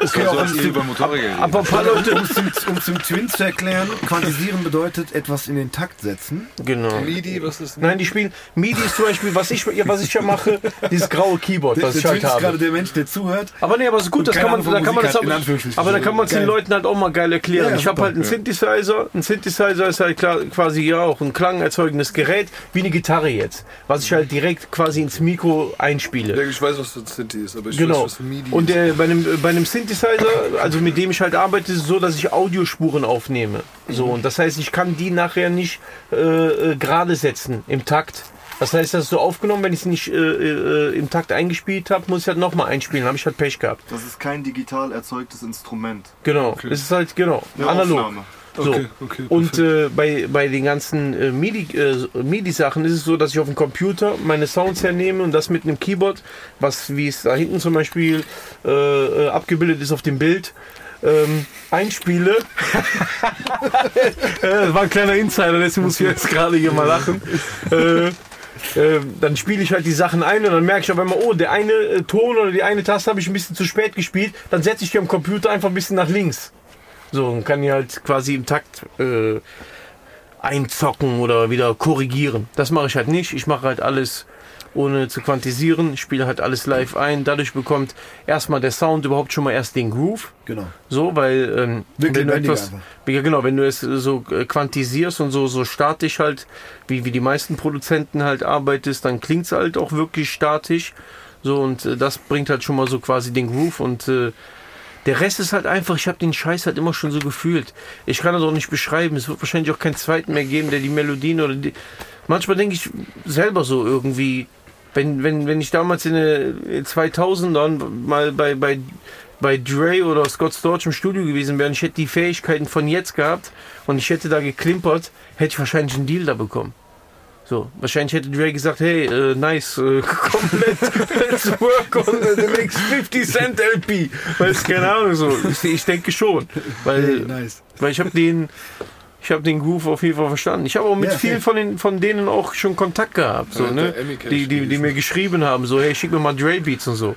das Okay, war so, um über Motorräder aber ein paar Leute, Um zum, um zum Twin zu erklären, quantisieren bedeutet etwas in den Takt setzen. genau. MIDI, was ist Nein, die spielen MIDI ist zum Beispiel, was ich, ja, was ich ja mache, dieses graue Keyboard, was ich der halt Twin ist gerade habe. der Mensch, der zuhört. Aber nee, aber so gut, Und das kann man, da kann man das aber, aber da kann man es den. Leuten halt auch mal geil erklären. Ja, ich habe halt einen ja. Synthesizer, ein Synthesizer ist halt klar, quasi ja auch ein klangerzeugendes Gerät, wie eine Gitarre jetzt, was ich halt direkt quasi ins Mikro einspiele. Ich weiß, was das Synthi ist, aber ich Genau. weiß, was MIDI Und äh, bei, einem, bei einem Synthesizer, also mit dem ich halt arbeite, ist es so, dass ich Audiospuren aufnehme. So, und das heißt, ich kann die nachher nicht äh, äh, gerade setzen im Takt. Das heißt, das ist so aufgenommen, wenn ich es nicht äh, äh, im Takt eingespielt habe, muss ich halt nochmal einspielen. habe ich halt Pech gehabt. Das ist kein digital erzeugtes Instrument. Genau. Es ist halt, genau, Eine analog. Aufnahme. So. Okay, okay. Und äh, bei, bei den ganzen äh, MIDI, äh, MIDI-Sachen ist es so, dass ich auf dem Computer meine Sounds hernehme und das mit einem Keyboard, was wie es da hinten zum Beispiel äh, äh, abgebildet ist auf dem Bild, ähm, einspiele. äh, das war ein kleiner Insider, deswegen muss ich jetzt gerade hier mal lachen. Äh, äh, dann spiele ich halt die Sachen ein und dann merke ich auf einmal, oh, der eine äh, Ton oder die eine Taste habe ich ein bisschen zu spät gespielt. Dann setze ich die am Computer einfach ein bisschen nach links. So, und kann die halt quasi im Takt äh, einzocken oder wieder korrigieren. Das mache ich halt nicht. Ich mache halt alles ohne zu quantisieren. Ich spiele halt alles live ein. Dadurch bekommt erstmal der Sound überhaupt schon mal erst den Groove. Genau. So, weil ähm, wenn du etwas, ja, genau, wenn du es so äh, quantisierst und so, so statisch halt, wie, wie die meisten Produzenten halt arbeitest, dann klingt es halt auch wirklich statisch. So, und äh, das bringt halt schon mal so quasi den Groove und äh, der Rest ist halt einfach, ich habe den Scheiß halt immer schon so gefühlt. Ich kann das auch nicht beschreiben. Es wird wahrscheinlich auch keinen zweiten mehr geben, der die Melodien oder die. Manchmal denke ich selber so irgendwie, wenn, wenn, wenn ich damals in den 2000ern mal bei, bei, bei Dre oder Scott Storch im Studio gewesen wäre und ich hätte die Fähigkeiten von jetzt gehabt und ich hätte da geklimpert, hätte ich wahrscheinlich einen Deal da bekommen. So, wahrscheinlich hätte Dre gesagt, hey, äh, nice, äh, komm, let's, let's work on the next 50 Cent LP. Weißt keine Ahnung so. Ich, ich denke schon. Weil, nice. weil ich habe den, ich habe den Groove auf jeden Fall verstanden. Ich habe auch mit Ja, vielen von, den, von denen auch schon Kontakt gehabt. So, Ja, ne? Die, die, die mir geschrieben haben, so, hey, schick mir mal Dre Beats und so.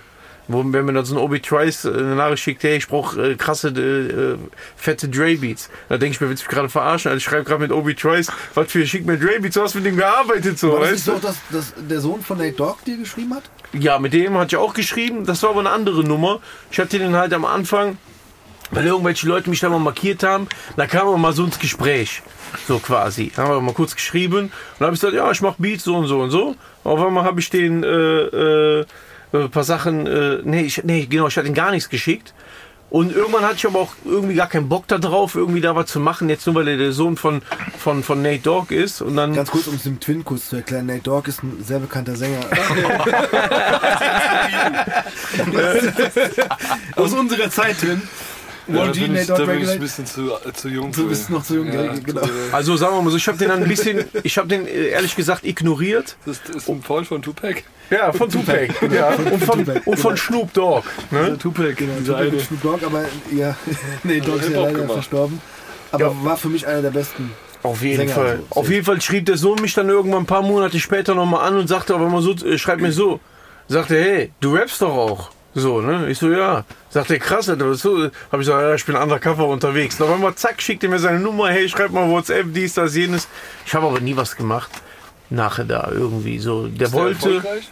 Wo, wenn mir dann so ein Obi Trice äh, eine Nachricht schickt, hey, ich brauche äh, krasse, äh, fette Dre Beats. Da denke ich mir, willst du mich gerade verarschen? Also ich schreibe gerade mit Obi Trice, was für, schick mir Dre Beats, du hast mit dem gearbeitet, so, War das so, du? dass, dass der Sohn von Nate Dogg dir geschrieben hat? Ja, mit dem hatte ich auch geschrieben. Das war aber eine andere Nummer. Ich hatte den halt am Anfang, weil irgendwelche Leute mich da mal markiert haben, da kam man mal so ins Gespräch. So quasi. Da haben wir mal kurz geschrieben. Und dann habe ich gesagt, ja, ich mache Beats so und so und so. Auf einmal habe ich den äh, äh, ein paar Sachen, äh, nee, ich, nee, genau, ich hatte ihn gar nichts geschickt. Und irgendwann hatte ich aber auch irgendwie gar keinen Bock da drauf, irgendwie da was zu machen, jetzt nur weil er der Sohn von, von, von Nate Dogg ist. Und dann. Ganz kurz, um es dem Twin kurz zu erklären. Nate Dogg ist ein sehr bekannter Sänger. Aus unserer Zeit, Twin. Ja, da bin ich, Nate da Dogg bin ich ein bisschen zu, äh, zu jung Du bist noch zu jung, Ja, genau. Also sagen wir mal so, ich habe den dann ein bisschen, ich habe den äh, ehrlich gesagt ignoriert. Das ist ein Freund von Tupac. Ja, von Tupac. ja, und von, Tupac, und von Snoop Dogg. Ne? Tupac, Genau, Tupac und Snoop Dogg, aber ja, Nate Dogg ist ja leider gemacht. verstorben. Aber war für mich einer der besten. Auf jeden Sänger, Fall. also, Auf jeden Fall schrieb der Sohn mich dann irgendwann ein paar Monate später nochmal an und sagte aber mal so, äh, schreibt mir so, sagte, hey, du rappst doch auch. So, ne? Ich so, ja. Sagt er, krass, Alter, was so? Hab ich so, ja, ich bin undercover unterwegs. Und auf einmal, zack, schickt er mir seine Nummer, hey, schreib mal WhatsApp, dies, das, jenes. Ich habe aber nie was gemacht. Nachher da irgendwie so. Der Ist der wollte. erfolgreich?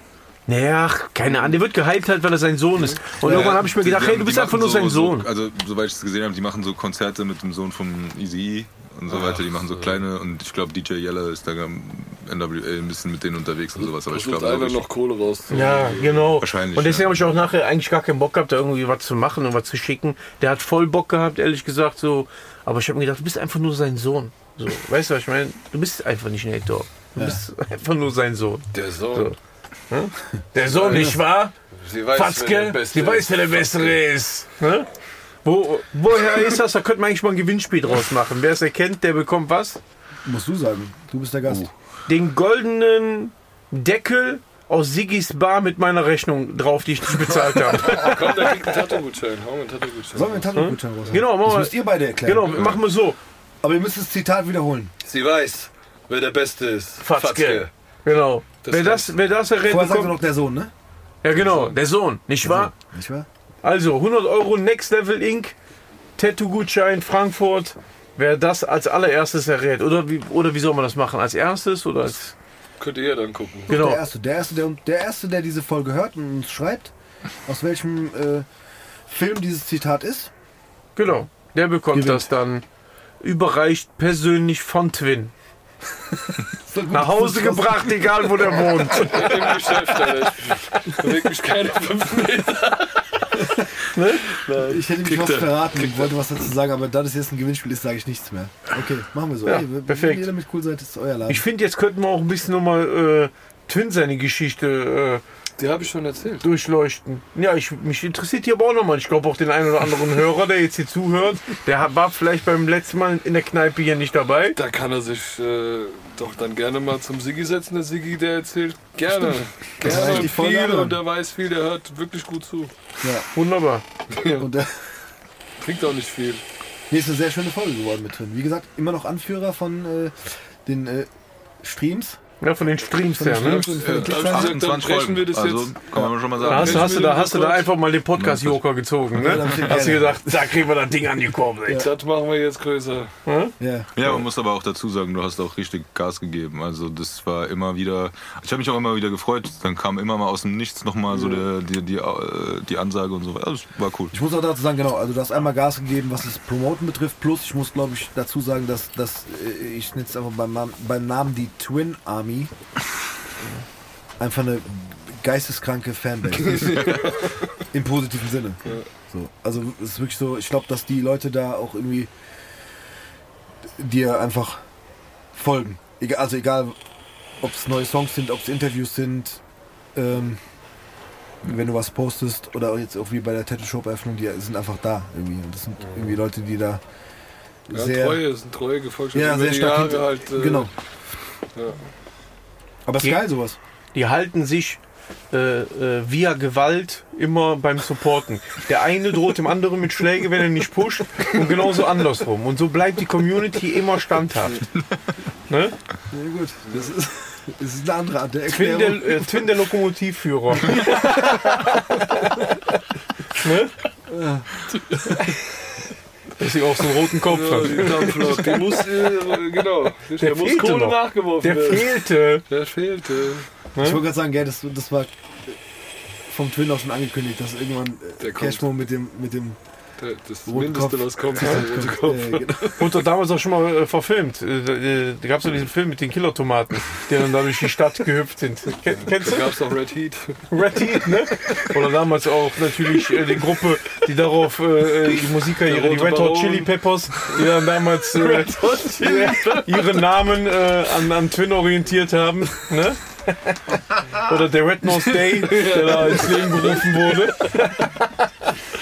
Naja, ach, keine Ahnung, der wird gehypt halt, weil er sein Sohn ist. Und irgendwann habe ich mir gedacht, die hey, du bist einfach nur so, sein Sohn. So, also, soweit ich es gesehen habe, die machen so Konzerte mit dem Sohn von Easy und so weiter. Die machen so kleine und ich glaube, DJ Yella ist da am NWA ein bisschen mit denen unterwegs und sowas. Aber ich glaube, einer noch Kohle rauszuholen. Ja, genau. Wahrscheinlich, Und deswegen ja. habe ich auch nachher eigentlich gar keinen Bock gehabt, da irgendwie was zu machen und was zu schicken. Der hat voll Bock gehabt, ehrlich gesagt, so. Aber ich habe mir gedacht, du bist einfach nur sein Sohn. So, weißt du, was ich meine? Du bist einfach nicht Nate Dogg. Du bist einfach nur sein Sohn. Der Sohn. Der Sohn, nicht wahr? Sie weiß, wer Fatzke, der Beste sie weiß, ist. wer der Bessere ist. Ne? Wo, woher ist das? Da könnte man eigentlich mal ein Gewinnspiel draus machen. Wer es erkennt, der bekommt was? Musst du sagen. Du bist der Gast. Den goldenen Deckel aus Siggis Bar mit meiner Rechnung drauf, die ich nicht bezahlt habe. Komm, da kriegt ein Tattoo-Gutschein. Sollen wir einen Tattoo-Gutschein raus? Genau, machen Das wir- müsst ihr beide erklären. Genau, machen wir so. Aber ihr müsst das Zitat wiederholen. Sie weiß, wer der Beste ist. Fatzke. Genau. Das wer, das, wer das errät, Vorher sagt er bekommt. noch der Sohn, ne? Ja, genau, der Sohn, nicht wahr? Nicht wahr? Also 100 Euro Next Level Inc. Tattoo-Gutschein Frankfurt. Wer das als allererstes errät. Oder wie, oder wie soll man das machen? Als erstes oder als. Könnt ihr dann gucken. Genau. Der erste, der erste, der, der erste, der diese Folge hört und uns schreibt, aus welchem äh, Film dieses Zitat ist. Genau. Der bekommt Gewinnt. das dann überreicht persönlich von Twin. Nach Hause gebracht, egal wo der wohnt. Im Geschäft, Alter. Ich bewege mich keine fünf Meter. Ich hätte mich Kriegt was er. verraten und wollte was dazu sagen, aber da das jetzt ein Gewinnspiel ist, sage ich nichts mehr. Okay, machen wir so. Ja, Ey, wenn perfekt. ihr damit cool seid, ist euer Laden. Ich finde, jetzt könnten wir auch ein bisschen nochmal äh, Twin seine Geschichte Die habe ich schon erzählt. äh, durchleuchten. Ja, ich, mich interessiert hier aber auch nochmal. Ich glaube auch den einen oder anderen Hörer, der jetzt hier zuhört, der war vielleicht beim letzten Mal in der Kneipe hier nicht dabei. Da kann er sich äh, doch dann gerne mal zum Siggi setzen. Der Siggi, der erzählt gerne. Das Gerne heißt, viel anhören. und der weiß viel, der hört wirklich gut zu. Wunderbar. Und äh, Trinkt auch nicht viel. nee, ist eine sehr schöne Folge geworden mit drin. Wie gesagt, immer noch Anführer von äh, den äh, Streams. Ja, von den Streams her, ne? Ja, Klickzahlen. also- dann 28 brechen wir das Also jetzt. kann man schon mal Da sagen. hast, du- hast, du, da, hast du da einfach mal den Podcast-Joker gezogen, Ja, ne? Hast du gesagt, da kriegen wir das Ding angekommen, ey. Das machen wir jetzt größer. Ja. Ja, man muss aber auch dazu sagen, du hast auch richtig Gas gegeben. Also das war immer wieder, ich habe mich auch immer wieder gefreut. Dann kam immer mal aus dem Nichts nochmal so der, die, die, äh, die Ansage und so weiter. Also, das war cool. Ich muss auch dazu sagen, genau, also du hast einmal Gas gegeben, was das Promoten betrifft. Plus, ich muss glaube ich dazu sagen, dass, dass äh, ich nenne jetzt einfach beim, beim Namen die Twin Army einfach eine geisteskranke Fanbase ist. Im positiven Sinne. So, also es ist wirklich so, ich glaube, dass die Leute da auch irgendwie dir einfach folgen. Egal, also egal, ob es neue Songs sind, ob es Interviews sind, ähm, wenn du was postest oder auch jetzt auch wie bei der Tattoo Shop Eröffnung, die sind einfach da irgendwie. Und das sind irgendwie Leute, die da Ja, sehr, Treue, sind treue Gefolgschaft. ja, sehr stark Jahre halt. Äh, genau. ja. Aber ist Ge- geil sowas. Die halten sich äh, äh, via Gewalt immer beim Supporten. Der eine droht dem anderen mit Schläge, wenn er nicht pusht und genauso andersrum. Und so bleibt die Community immer standhaft. Ne? Ja, gut. Das ist, das ist eine andere Art der Twin Erklärung. der, äh, Twin der Lokomotivführer. ne? Dass sie auch so einen roten Kopf Ja, hat. die Dampflok, die muss, äh, genau, der, muss fehlte Kohle noch. nachgeworfen Der werden. fehlte. Der fehlte. Ich wollte gerade sagen, gell, das, das war vom Twin auch schon angekündigt, dass irgendwann äh, Der. Cashmo mit dem, mit dem Der, das roten Mindeste, Kopf. was kommt, ist der rote Kopf. äh, genau. Wurde doch damals auch schon mal äh, verfilmt. Äh, da äh, da gab es doch diesen Film mit den Killertomaten, die dann da durch die Stadt gehüpft sind. Ken, kennst Da du? gab es auch Red Heat. Red Heat, ne? Oder damals auch natürlich äh, die Gruppe, die darauf äh, die Musikkarriere, die Red Hot. Chili Peppers, die dann damals äh, ihre Namen äh, an, an Twin orientiert haben. Ne? Oder der Red Nose Day, der da ins Leben gerufen wurde.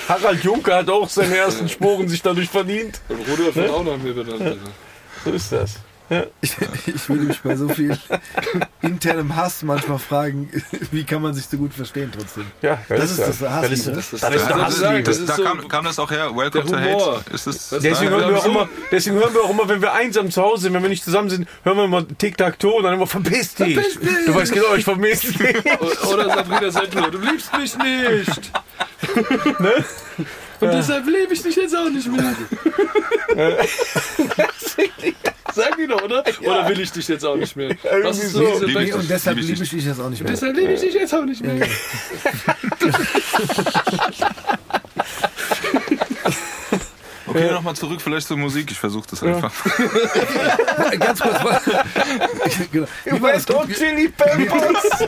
Harald Juncker hat auch seine ersten Sporen sich dadurch verdient. Und Rudolf wird auch nach mir benannt. So ist das. Ich, ich würde mich bei so viel internem Hass manchmal fragen, wie kann man sich so gut verstehen trotzdem. Ja, Das ist das ist, ist- ist da so- kam, kam das auch her, Welcome to. Hate. Ist das, Das- Deswegen hören, so- immer, deswegen hören wir auch immer, wenn wir einsam zu Hause sind, wenn wir nicht zusammen sind, hören wir immer Tic-Tac-Toe und dann immer verpiss dich. Du weißt genau, ich vermiss dich. Oder Sabrina Settler, du liebst mich nicht. Ne? Und deshalb liebe ich dich jetzt auch nicht mehr. Sag die doch, oder? Oder will ich dich jetzt auch nicht mehr? Was ist so? so. Lieb ich und deshalb liebe ich dich jetzt auch nicht mehr. Deshalb liebe ich dich jetzt auch nicht mehr. Okay, nochmal zurück vielleicht zur Musik. Ich versuche das einfach. Ganz kurz. genau. Red Hot Chili Peppers.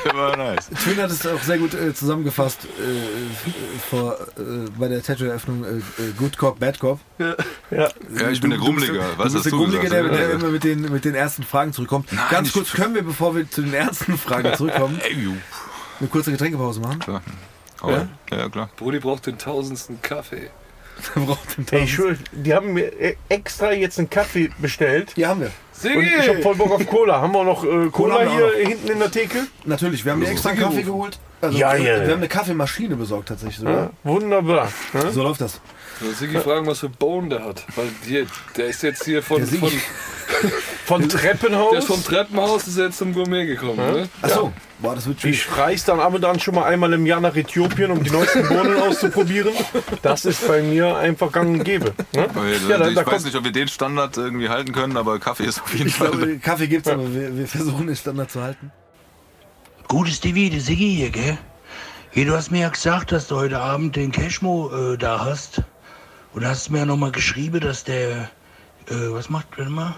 Der war nice. Twin hat es auch sehr gut äh, zusammengefasst äh, vor, äh, bei der Tattoo-Eröffnung äh, äh, Good Cop, Bad Cop. Ja. Ja, ich bin der Grummeliger. Du Was bist hast der du Grummelige, gesagt? der, der immer mit den, mit den ersten Fragen zurückkommt. Nein, Ganz kurz, können wir, bevor wir zu den ernsten Fragen zurückkommen, Ey, eine kurze Getränkepause machen? Klar. Aber, ja? ja, klar. Brudi braucht den tausendsten Kaffee. Wir brauchen den Ey, Tausend- ich schwör, die haben mir äh, extra jetzt einen Kaffee bestellt. Ja, haben wir. Und ich hab voll Bock auf Cola. Haben wir noch äh, Cola, wir hier noch. hinten in der Theke? Natürlich, wir haben dir extra einen Kaffee geholt. Also, Ja, wir, ja. wir haben eine Kaffeemaschine besorgt tatsächlich sogar. Ja, wunderbar. Ne? So läuft das. Siggi fragen, was für Bohnen der hat? Weil die, der ist jetzt hier von, Der von, Von Treppenhaus. Der ist vom Treppenhaus ist jetzt zum Gourmet gekommen, ne? Achso, boah, das wird schwierig. Ich reise dann ab und an schon mal einmal im Jahr nach Äthiopien, um die neuesten Bohnen auszuprobieren. Das ist bei mir einfach gang und gäbe. Ne? Ja, da- ich da weiß nicht, ob wir den Standard irgendwie halten können, aber Kaffee ist auf jeden Ich Fall. glaube, Kaffee gibt's, aber wir, wir versuchen den Standard zu halten. Gutes TV, der Siggi hier, gell? Hier, du hast mir ja gesagt, dass du heute Abend den Cashmo äh, da hast. Und hast mir ja nochmal geschrieben, dass der, äh, was macht der mal?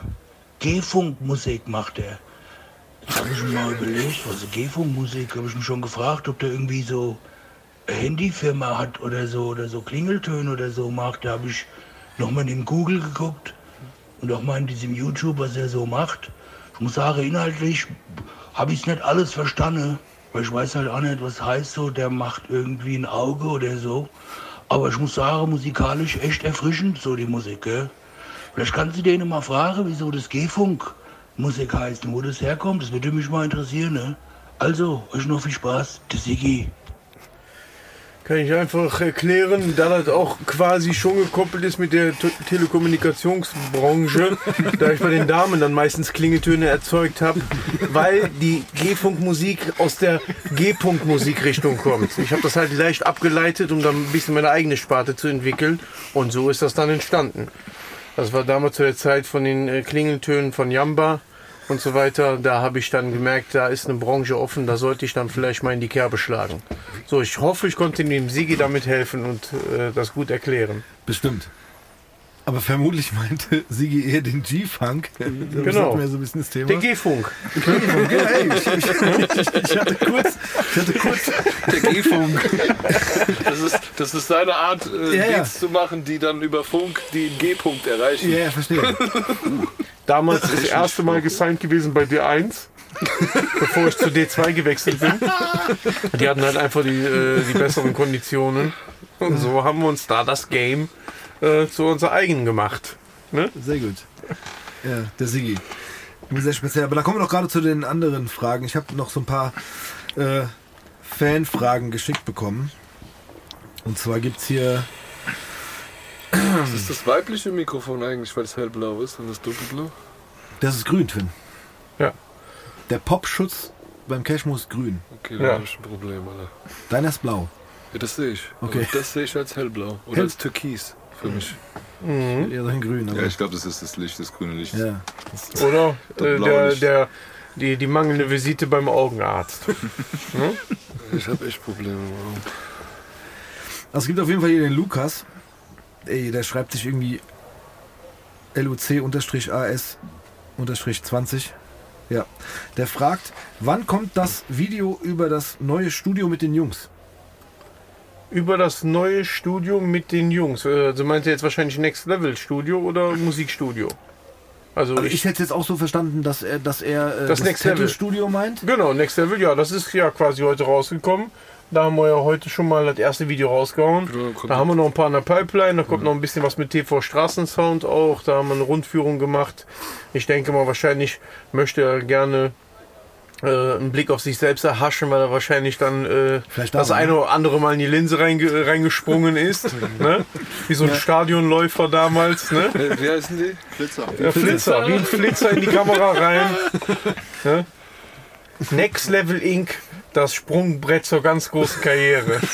G-Funk-Musik macht der. Jetzt habe ich mir mal überlegt, was G-Funk-Musik, habe ich mich schon gefragt, ob der irgendwie so Handyfirma hat oder so, oder so Klingeltöne oder so macht. Da habe ich nochmal in Google geguckt und auch mal in diesem YouTube, was er so macht. Ich muss sagen, inhaltlich habe ich es nicht alles verstanden, weil ich weiß halt auch nicht, was heißt so, der macht irgendwie ein Auge oder so. Aber ich muss sagen, musikalisch echt erfrischend, so die Musik, gell? Vielleicht kannst du den mal fragen, wieso das G-Funk Musik heißt und wo das herkommt. Das würde mich mal interessieren, ne? Also, euch noch viel Spaß. Der Siggi. Kann ich einfach erklären, da das auch quasi schon gekoppelt ist mit der Te- Telekommunikationsbranche, da ich bei den Damen dann meistens Klingeltöne erzeugt habe, weil die G-Funk-Musik aus der G-Punkt-Musikrichtung kommt. Ich habe das halt leicht abgeleitet, um dann ein bisschen meine eigene Sparte zu entwickeln und so ist das dann entstanden. Das war damals zu der Zeit von den äh, Klingeltönen von Jamba und so weiter. Da habe ich dann gemerkt, da ist eine Branche offen, da sollte ich dann vielleicht mal in die Kerbe schlagen. So, ich hoffe, ich konnte dem Sigi damit helfen und äh, das gut erklären. Bestimmt. Aber vermutlich meinte Sigi eher den G-Funk. Das Genau. wir so ein bisschen das Thema. Der G-Funk. ja, ey, ich, ich, ich, ich hatte kurz, ich hatte kurz, Der G-Funk. Das ist, das ist seine Art, äh, Ja, ja. Beats zu machen, die dann über Funk den G-Punkt erreichen. ja, ja, verstehe. Damals das erste Mal gesigned gewesen bei D1, bevor ich zu D2 gewechselt bin. Die hatten halt einfach die, äh, die besseren Konditionen. Und so haben wir uns da das Game äh, zu unser eigen gemacht. Ne? Sehr gut. Ja, der Sigi. Sehr speziell. Aber da kommen wir doch gerade zu den anderen Fragen. Ich habe noch so ein paar äh, Fanfragen geschickt bekommen. Und zwar gibt es hier. Das ist das weibliche Mikrofon eigentlich, weil es hellblau ist und das dunkelblau. Das ist grün, Twin. Ja. Der Popschutz beim Cashmo ist grün. Okay, da Ja. habe ich ein Problem, Alter. Deiner ist blau. Ja, das sehe ich. Okay. Aber das sehe ich als hellblau. Oder Hell- als türkis für mich. Eher so ein grün. Aber Ja, ich glaube, das ist das Licht, das grüne Licht. ja. Oder Das äh, der, Licht. der, die, die mangelnde Visite beim Augenarzt. Ich habe echt Probleme. Also es gibt auf jeden Fall hier den Lukas. Ey, der schreibt sich irgendwie LUC-AS-20. Ja. Der fragt, wann kommt das Video über das neue Studio mit den Jungs? Über das neue Studio mit den Jungs. Äh, Also meint ihr jetzt wahrscheinlich Next Level Studio oder Musikstudio? Also, Also ich, ich hätte es jetzt auch so verstanden, dass er, dass er äh, Das Next Level. Studio meint. Genau, Next Level, ja, das ist ja quasi heute rausgekommen. Da haben wir ja heute schon mal das erste Video rausgehauen. Kommt- Da haben wir noch ein paar in der Pipeline, da kommt noch ein bisschen was mit TV Straßensound auch. Da haben wir eine Rundführung gemacht. Ich denke mal, wahrscheinlich möchte er gerne äh, einen Blick auf sich selbst erhaschen, weil er wahrscheinlich dann äh, Vielleicht das eine oder andere Mal in die Linse reinge reingesprungen ist. ne? Wie so ein Stadionläufer damals. Ne? Wie heißen die? Der Flitzer, wie ein Flitzer in die Kamera rein. Ne? Next Level Inc., das Sprungbrett zur ganz großen Karriere.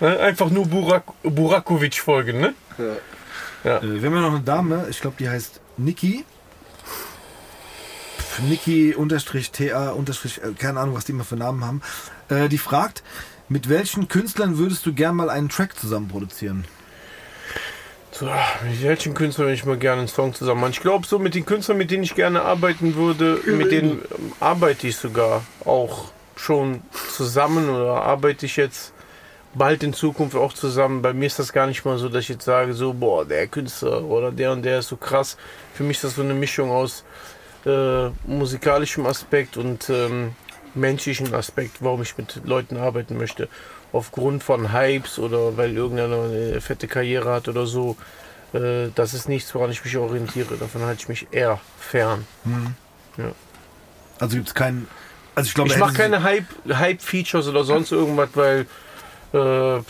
Ne? Einfach nur Burak Burakovic folgen, ne? Äh, wir haben ja noch eine Dame, ich glaube, die heißt Niki. Niki unterstrich TA unterstrich, äh, keine Ahnung, was die immer für Namen haben. Äh, die fragt, mit welchen Künstlern würdest du gern mal einen Track zusammen produzieren? So, mit welchen Künstlern würde ich mal gerne einen Song zusammen machen? Ich glaube, so mit den Künstlern, mit denen ich gerne arbeiten würde, mit denen arbeite ich sogar auch schon zusammen oder arbeite ich jetzt bald in Zukunft auch zusammen. Bei mir ist das gar nicht mal so, dass ich jetzt sage, so, boah, der Künstler oder der und der ist so krass. Für mich ist das so eine Mischung aus äh, musikalischem Aspekt und ähm, menschlichen Aspekt, warum ich mit Leuten arbeiten möchte. Aufgrund von Hypes oder weil irgendeiner eine fette Karriere hat oder so. Äh, das ist nichts, woran ich mich orientiere. Davon halte ich mich eher fern. Also gibt es keinen. Also ich glaube, Ich mache keine Hype- Hype-Features oder sonst irgendwas, weil äh,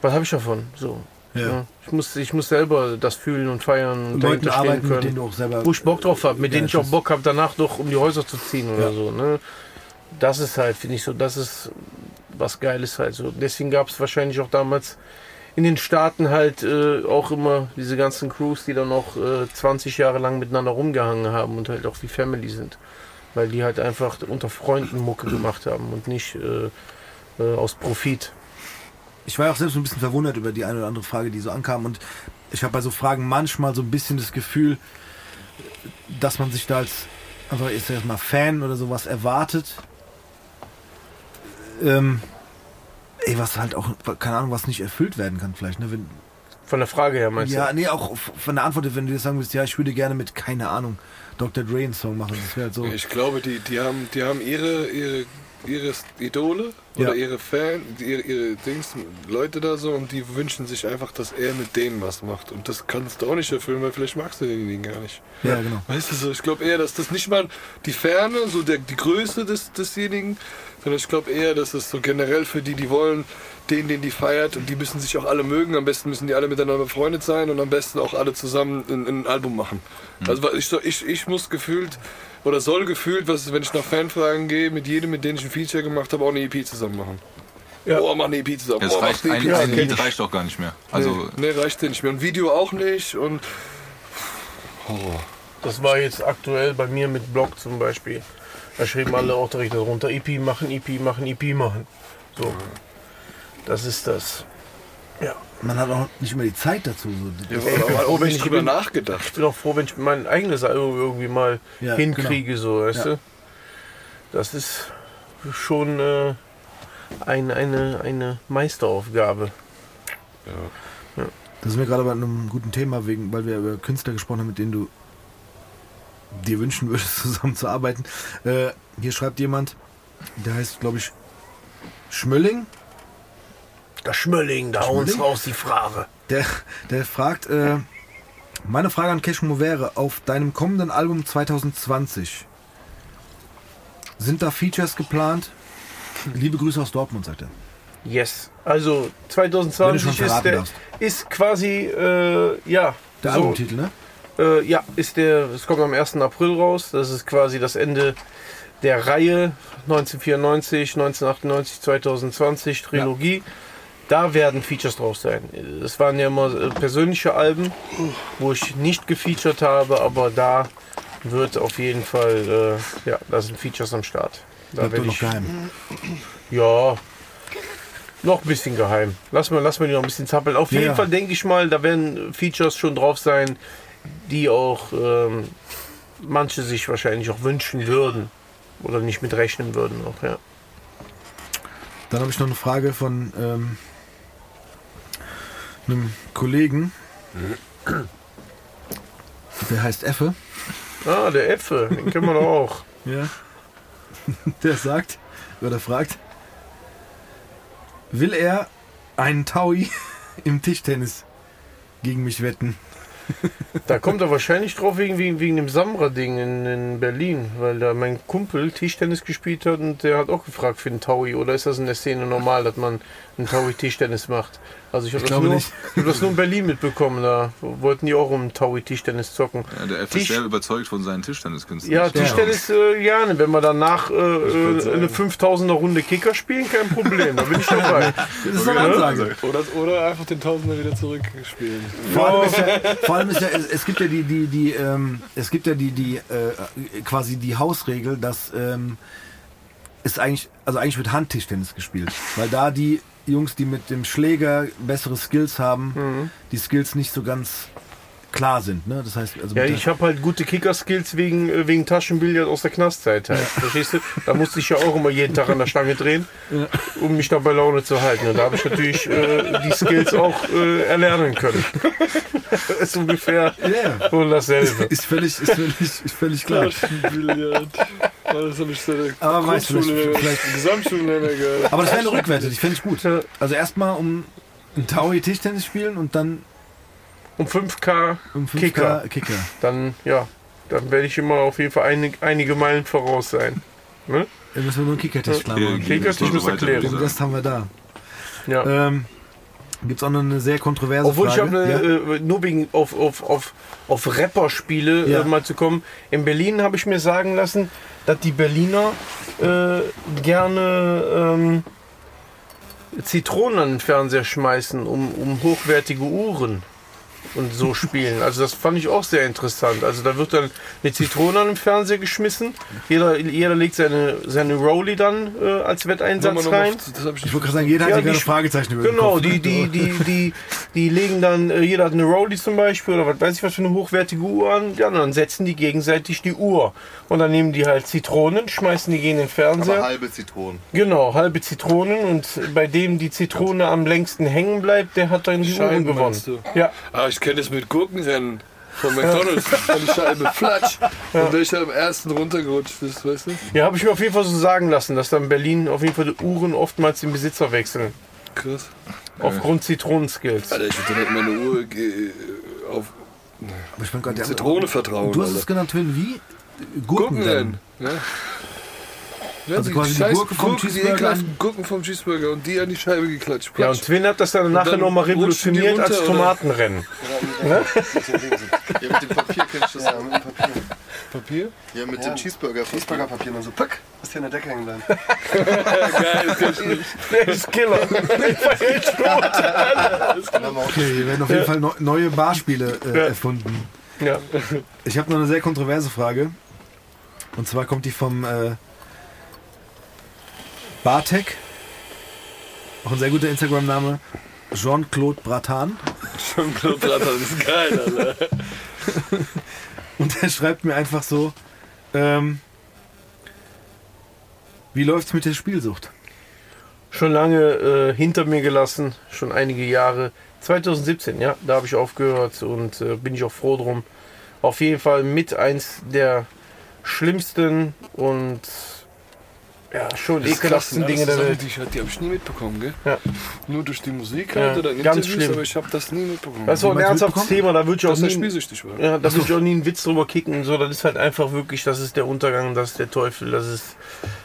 was habe ich davon? So. Ja. Ich, muss, ich muss selber das fühlen und feiern und Leuten stehen arbeiten, mit können. denen du auch selber. wo ich Bock drauf habe, mit Ja, denen ich auch Bock habe, danach doch um die Häuser zu ziehen oder Ja. so. Ne? Das ist halt, finde ich so, das ist was Geiles halt so. Deswegen gab es wahrscheinlich auch damals in den Staaten halt äh, auch immer diese ganzen Crews, die dann noch äh, 20 Jahre lang miteinander rumgehangen haben und halt auch wie Family sind. Weil die halt einfach unter Freunden Mucke gemacht haben und nicht äh, äh, aus Profit. Ich war ja auch selbst ein bisschen verwundert über die eine oder andere Frage, die so ankam. Und ich habe bei so Fragen manchmal so ein bisschen das Gefühl, dass man sich da als einfach ist erstmal Fan oder sowas erwartet. Ähm, ey, was halt auch, keine Ahnung, was nicht erfüllt werden kann, vielleicht, ne? Wenn, Von der Frage her meinst ja, du? nee, auch von der Antwort, wenn du jetzt sagen willst, ja, ich würde gerne mit, keine Ahnung, Dr. Dre einen Song machen. Das wäre halt so. Ich glaube, die, die haben, die haben ihre, ihre, ihre Idole oder Ja. ihre Fan, ihre, ihre Dings, Leute da so und die wünschen sich einfach, dass er mit denen was macht. Und das kannst du auch nicht erfüllen, weil vielleicht magst du denjenigen gar nicht. Ja, genau. Weißt du so, ich glaube eher, dass das nicht mal die Ferne, so der, die Größe des, desjenigen, sondern ich glaube eher, dass es so generell für die, die wollen, den, den die feiert und die müssen sich auch alle mögen. Am besten müssen die alle miteinander befreundet sein und am besten auch alle zusammen ein, ein Album machen. Also weil ich, so- ich, ich muss gefühlt oder soll gefühlt, was, wenn ich nach Fanfragen gehe, mit jedem, mit dem ich ein Feature gemacht habe, auch eine EP zusammen machen. Ja. Oh, mach eine EP zusammen. Das oh, reicht, eine ein, EP ein zusammen. Lied reicht doch gar nicht mehr. Also, nee, nee, reicht nicht mehr. Und Video auch nicht und Horror. Das war jetzt aktuell bei mir mit Blog zum Beispiel. Da schrieben alle auch direkt darunter, EP machen, EP machen, EP machen. So. Das ist das. Ja. Man hat auch nicht immer die Zeit dazu. So. Ja, Ich froh, auch wenn nicht ich drüber bin- nachgedacht. Ich bin auch froh, wenn ich mein eigenes Album irgendwie mal Ja, hinkriege, so, weißt Ja. du? Das ist schon äh, ein, eine, eine Meisteraufgabe. Das ist mir gerade bei einem guten Thema, wegen, weil wir über Künstler gesprochen haben, mit denen du dir wünschen würdest, zusammenzuarbeiten. Äh, hier schreibt jemand, der heißt, glaube ich, Schmölling. Das Schmölling, da uns Schmölling? raus die Frage. Der, der fragt, äh, meine Frage an Cashmo wäre, auf deinem kommenden Album 2020, sind da Features geplant? Liebe Grüße aus Dortmund, sagt er. Yes. Also Wenn du 2020 schon ist, der, ist quasi, äh, ja. Der so, Albumtitel, ne? Äh, ja, ist der, es kommt am 1. April raus. Das ist quasi das Ende der Reihe 1994, 1998, 2020 Trilogie. Da werden Features drauf sein. Es waren ja immer äh, persönliche Alben, wo ich nicht gefeatured habe, aber da wird auf jeden Fall, äh, ja, da sind Features am Start. Da werde noch ich, geheim. ja, noch ein bisschen geheim. Lass mal, lass mal die noch ein bisschen zappeln. Auf Ja, jeden. Fall denke ich mal, da werden Features schon drauf sein, die auch ähm, manche sich wahrscheinlich auch wünschen würden. Oder nicht mit rechnen würden auch, ja. Dann habe ich noch eine Frage von ähm, einem Kollegen. Der heißt Effe. Ah, der Äpfel, den kennen wir doch auch. Ja. Der sagt oder fragt, will er einen Taui im Tischtennis gegen mich wetten? Da kommt er wahrscheinlich drauf wegen, wegen, wegen dem Samra-Ding in, in Berlin, weil da mein Kumpel Tischtennis gespielt hat und der hat auch gefragt für einen Taui. Oder ist das in der Szene normal, dass man einen Taui Tischtennis macht? Also ich habe das, glaube nur- ich hab das nur in Berlin mitbekommen. Da wollten die auch um Taui Tischtennis zocken. ja, der F Tisch- ist sehr überzeugt von seinen Tischtenniskünsten. Ja, Tischtennis äh, gerne. Wenn wir danach äh, äh, eine 5000er Runde Kicker spielen, kein Problem. Da bin ich dabei. Das ist eine Ansage. Oder, oder einfach den Tausender wieder zurückspielen. Vor allem ist ja, vor allem ist ja es, es gibt ja die, die, die, ähm, es gibt ja die, die, äh, quasi die Hausregel, dass ähm, ist eigentlich, also eigentlich wird Handtischtennis gespielt, weil da die Jungs, die mit dem Schläger bessere Skills haben, die Skills nicht so ganz klar sind. Ne? Das heißt, also Ja, ich habe halt gute Kicker-Skills wegen, äh, wegen Taschenbillard aus der Knastzeit halt. Verstehst du? Da musste ich ja auch immer jeden Tag an der Stange drehen, um mich da bei Laune zu halten. Und da habe ich natürlich äh, die Skills auch äh, erlernen können. das ist ungefähr Ja. wohl dasselbe. ist völlig, ist völlig, ist völlig klar. Billard. Das habe ich so der Aber weißt du, Grundschule, Gesamtschule gehört. Aber das wäre eine Rückwette, ich finde ich gut. Ja. Also erstmal um ein Taui Tischtennis spielen und dann Um 5K, um 5K Kicker. Kicker. dann, ja, dann werde ich immer auf jeden Fall einig, einige Meilen voraus sein. Ne? Dann müssen wir nur einen Kickertisch klar machen. Kicker, geht's ich muss so weiter, erklären. würde ich Den. Rest haben wir da. Ja. Ähm, Gibt es auch noch eine sehr kontroverse Obwohl ich Frage. habe ja? äh, nur wegen auf, auf, auf, auf Rapper-Spiele Ja. äh, mal zu kommen. In Berlin habe ich mir sagen lassen, dass die Berliner äh, gerne ähm, Zitronen an den Fernseher schmeißen, um, um hochwertige Uhren und so spielen. Also das fand ich auch sehr interessant. Also da wird dann eine Zitrone an den Fernseher geschmissen. Jeder, jeder legt seine, seine Rolli dann äh, als Wetteinsatz rein. Habe ich ich wollte gerade sagen, jeder hat Ja, ja gerade die- Fragezeichen über Genau, die, die, die, die, die legen dann, äh, jeder hat eine Rolli zum Beispiel oder was weiß ich was für eine hochwertige Uhr an, ja, und dann setzen die gegenseitig die Uhr. Und dann nehmen die halt Zitronen, schmeißen die gegen den Aber Fernseher. halbe Zitronen. Genau, halbe Zitronen und bei dem die Zitrone am längsten hängen bleibt, der hat dann die Scheiben, gewonnen. meinst du? Ja, Ah, ich kenne das mit Gurkenrennen von McDonalds. Von die Scheibe flatsch. Und welcher am ersten runtergerutscht ist, weißt du? ja habe ich mir auf jeden Fall so sagen lassen, dass dann in Berlin auf jeden Fall die Uhren oftmals den Besitzer wechseln. Krass. Aufgrund Zitronenskills. Alter, ich würde halt meine Uhr auf Aber ich bin gerade Zitrone vertrauen. Du hast Alter. es genannt, Twin, wie? Gurkenrennen. Gurkenrennen. Ja. Ja, Also die quasi die Gurken vom Gurken, die Cheeseburger ekelhaften Gurken vom Cheeseburger und die an die Scheibe geklatscht. Ja, und Platsch. Twin hat das dann nachher dann nochmal die revolutioniert als runter, oder? Tomatenrennen. Ja, mit dem Papier kennst du das ja. mit dem Papier. Papier? Ja, mit Ja. dem Cheeseburger. Cheeseburger-Papier und so, pack, ist hier in der Decke hängen bleiben. Geil, ich nicht. Der ist Killer. Okay, hier werden auf jeden Fall neu- neue Barspiele äh, erfunden. Ja. Ich habe noch eine sehr kontroverse Frage. Und zwar kommt die vom äh, Bartek. Auch ein sehr guter Instagram-Name. Jean-Claude Bratan. Klobratter, das ist geil, Alter. Und er schreibt mir einfach so, ähm, wie läuft's mit der Spielsucht? Schon lange äh, hinter mir gelassen, schon einige Jahre. 2017, ja, da habe ich aufgehört und äh, bin ich auch froh drum. Auf jeden Fall mit eins der schlimmsten und ja, schon Das ist ekelhaften? Dinge der Welt. Die, ich- die habe ich nie mitbekommen, gell? Ja. Nur durch die Musik Ja, halt oder in ganz Interviews, schlimm. aber ich habe das nie mitbekommen. Das ist auch ein ernsthaftes? Thema, da würde ich auch dass nie, spielsüchtig war. ja, da würde ich auch nie einen Witz drüber kicken und so. Das ist halt einfach wirklich, das ist der Untergang, das ist der Teufel, das ist,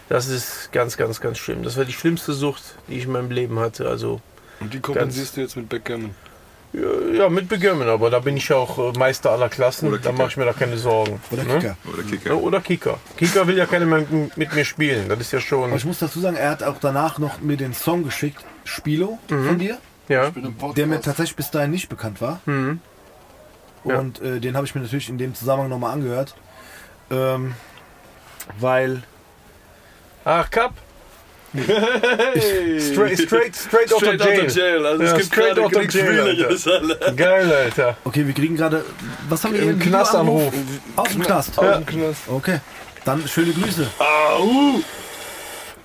das ist ganz, ganz, ganz schlimm. Das war die schlimmste Sucht, die ich in meinem Leben hatte. Also Und die kompensierst du jetzt mit Backgammon. Ja, mit Begömmen, aber da bin ich ja auch äh, Meister aller Klassen. Oder Da mache ich mir da keine Sorgen. Oder Ne? Kicker? Oder Ja, Kicker. Oder Kicker. Kicker will ja keiner mehr mit, mit mir spielen. Das ist ja schon. Aber ich muss dazu sagen, er hat auch danach noch mir den Song geschickt, Spilo von dir, Ja. der mir tatsächlich bis dahin nicht bekannt war. Mhm. Ja. Und äh, den habe ich mir natürlich in dem Zusammenhang nochmal angehört. Ähm, weil Ach, Cup. Straight, straight, straight, out of jail. jail. Also Ja, es gibt straight out of jail, Alter. Geil, Alter. Okay, wir kriegen gerade. Was haben wir hier? Ein Knastanruf. Aus dem Knast. Aus dem Knast. Okay. Dann schöne Grüße. Au!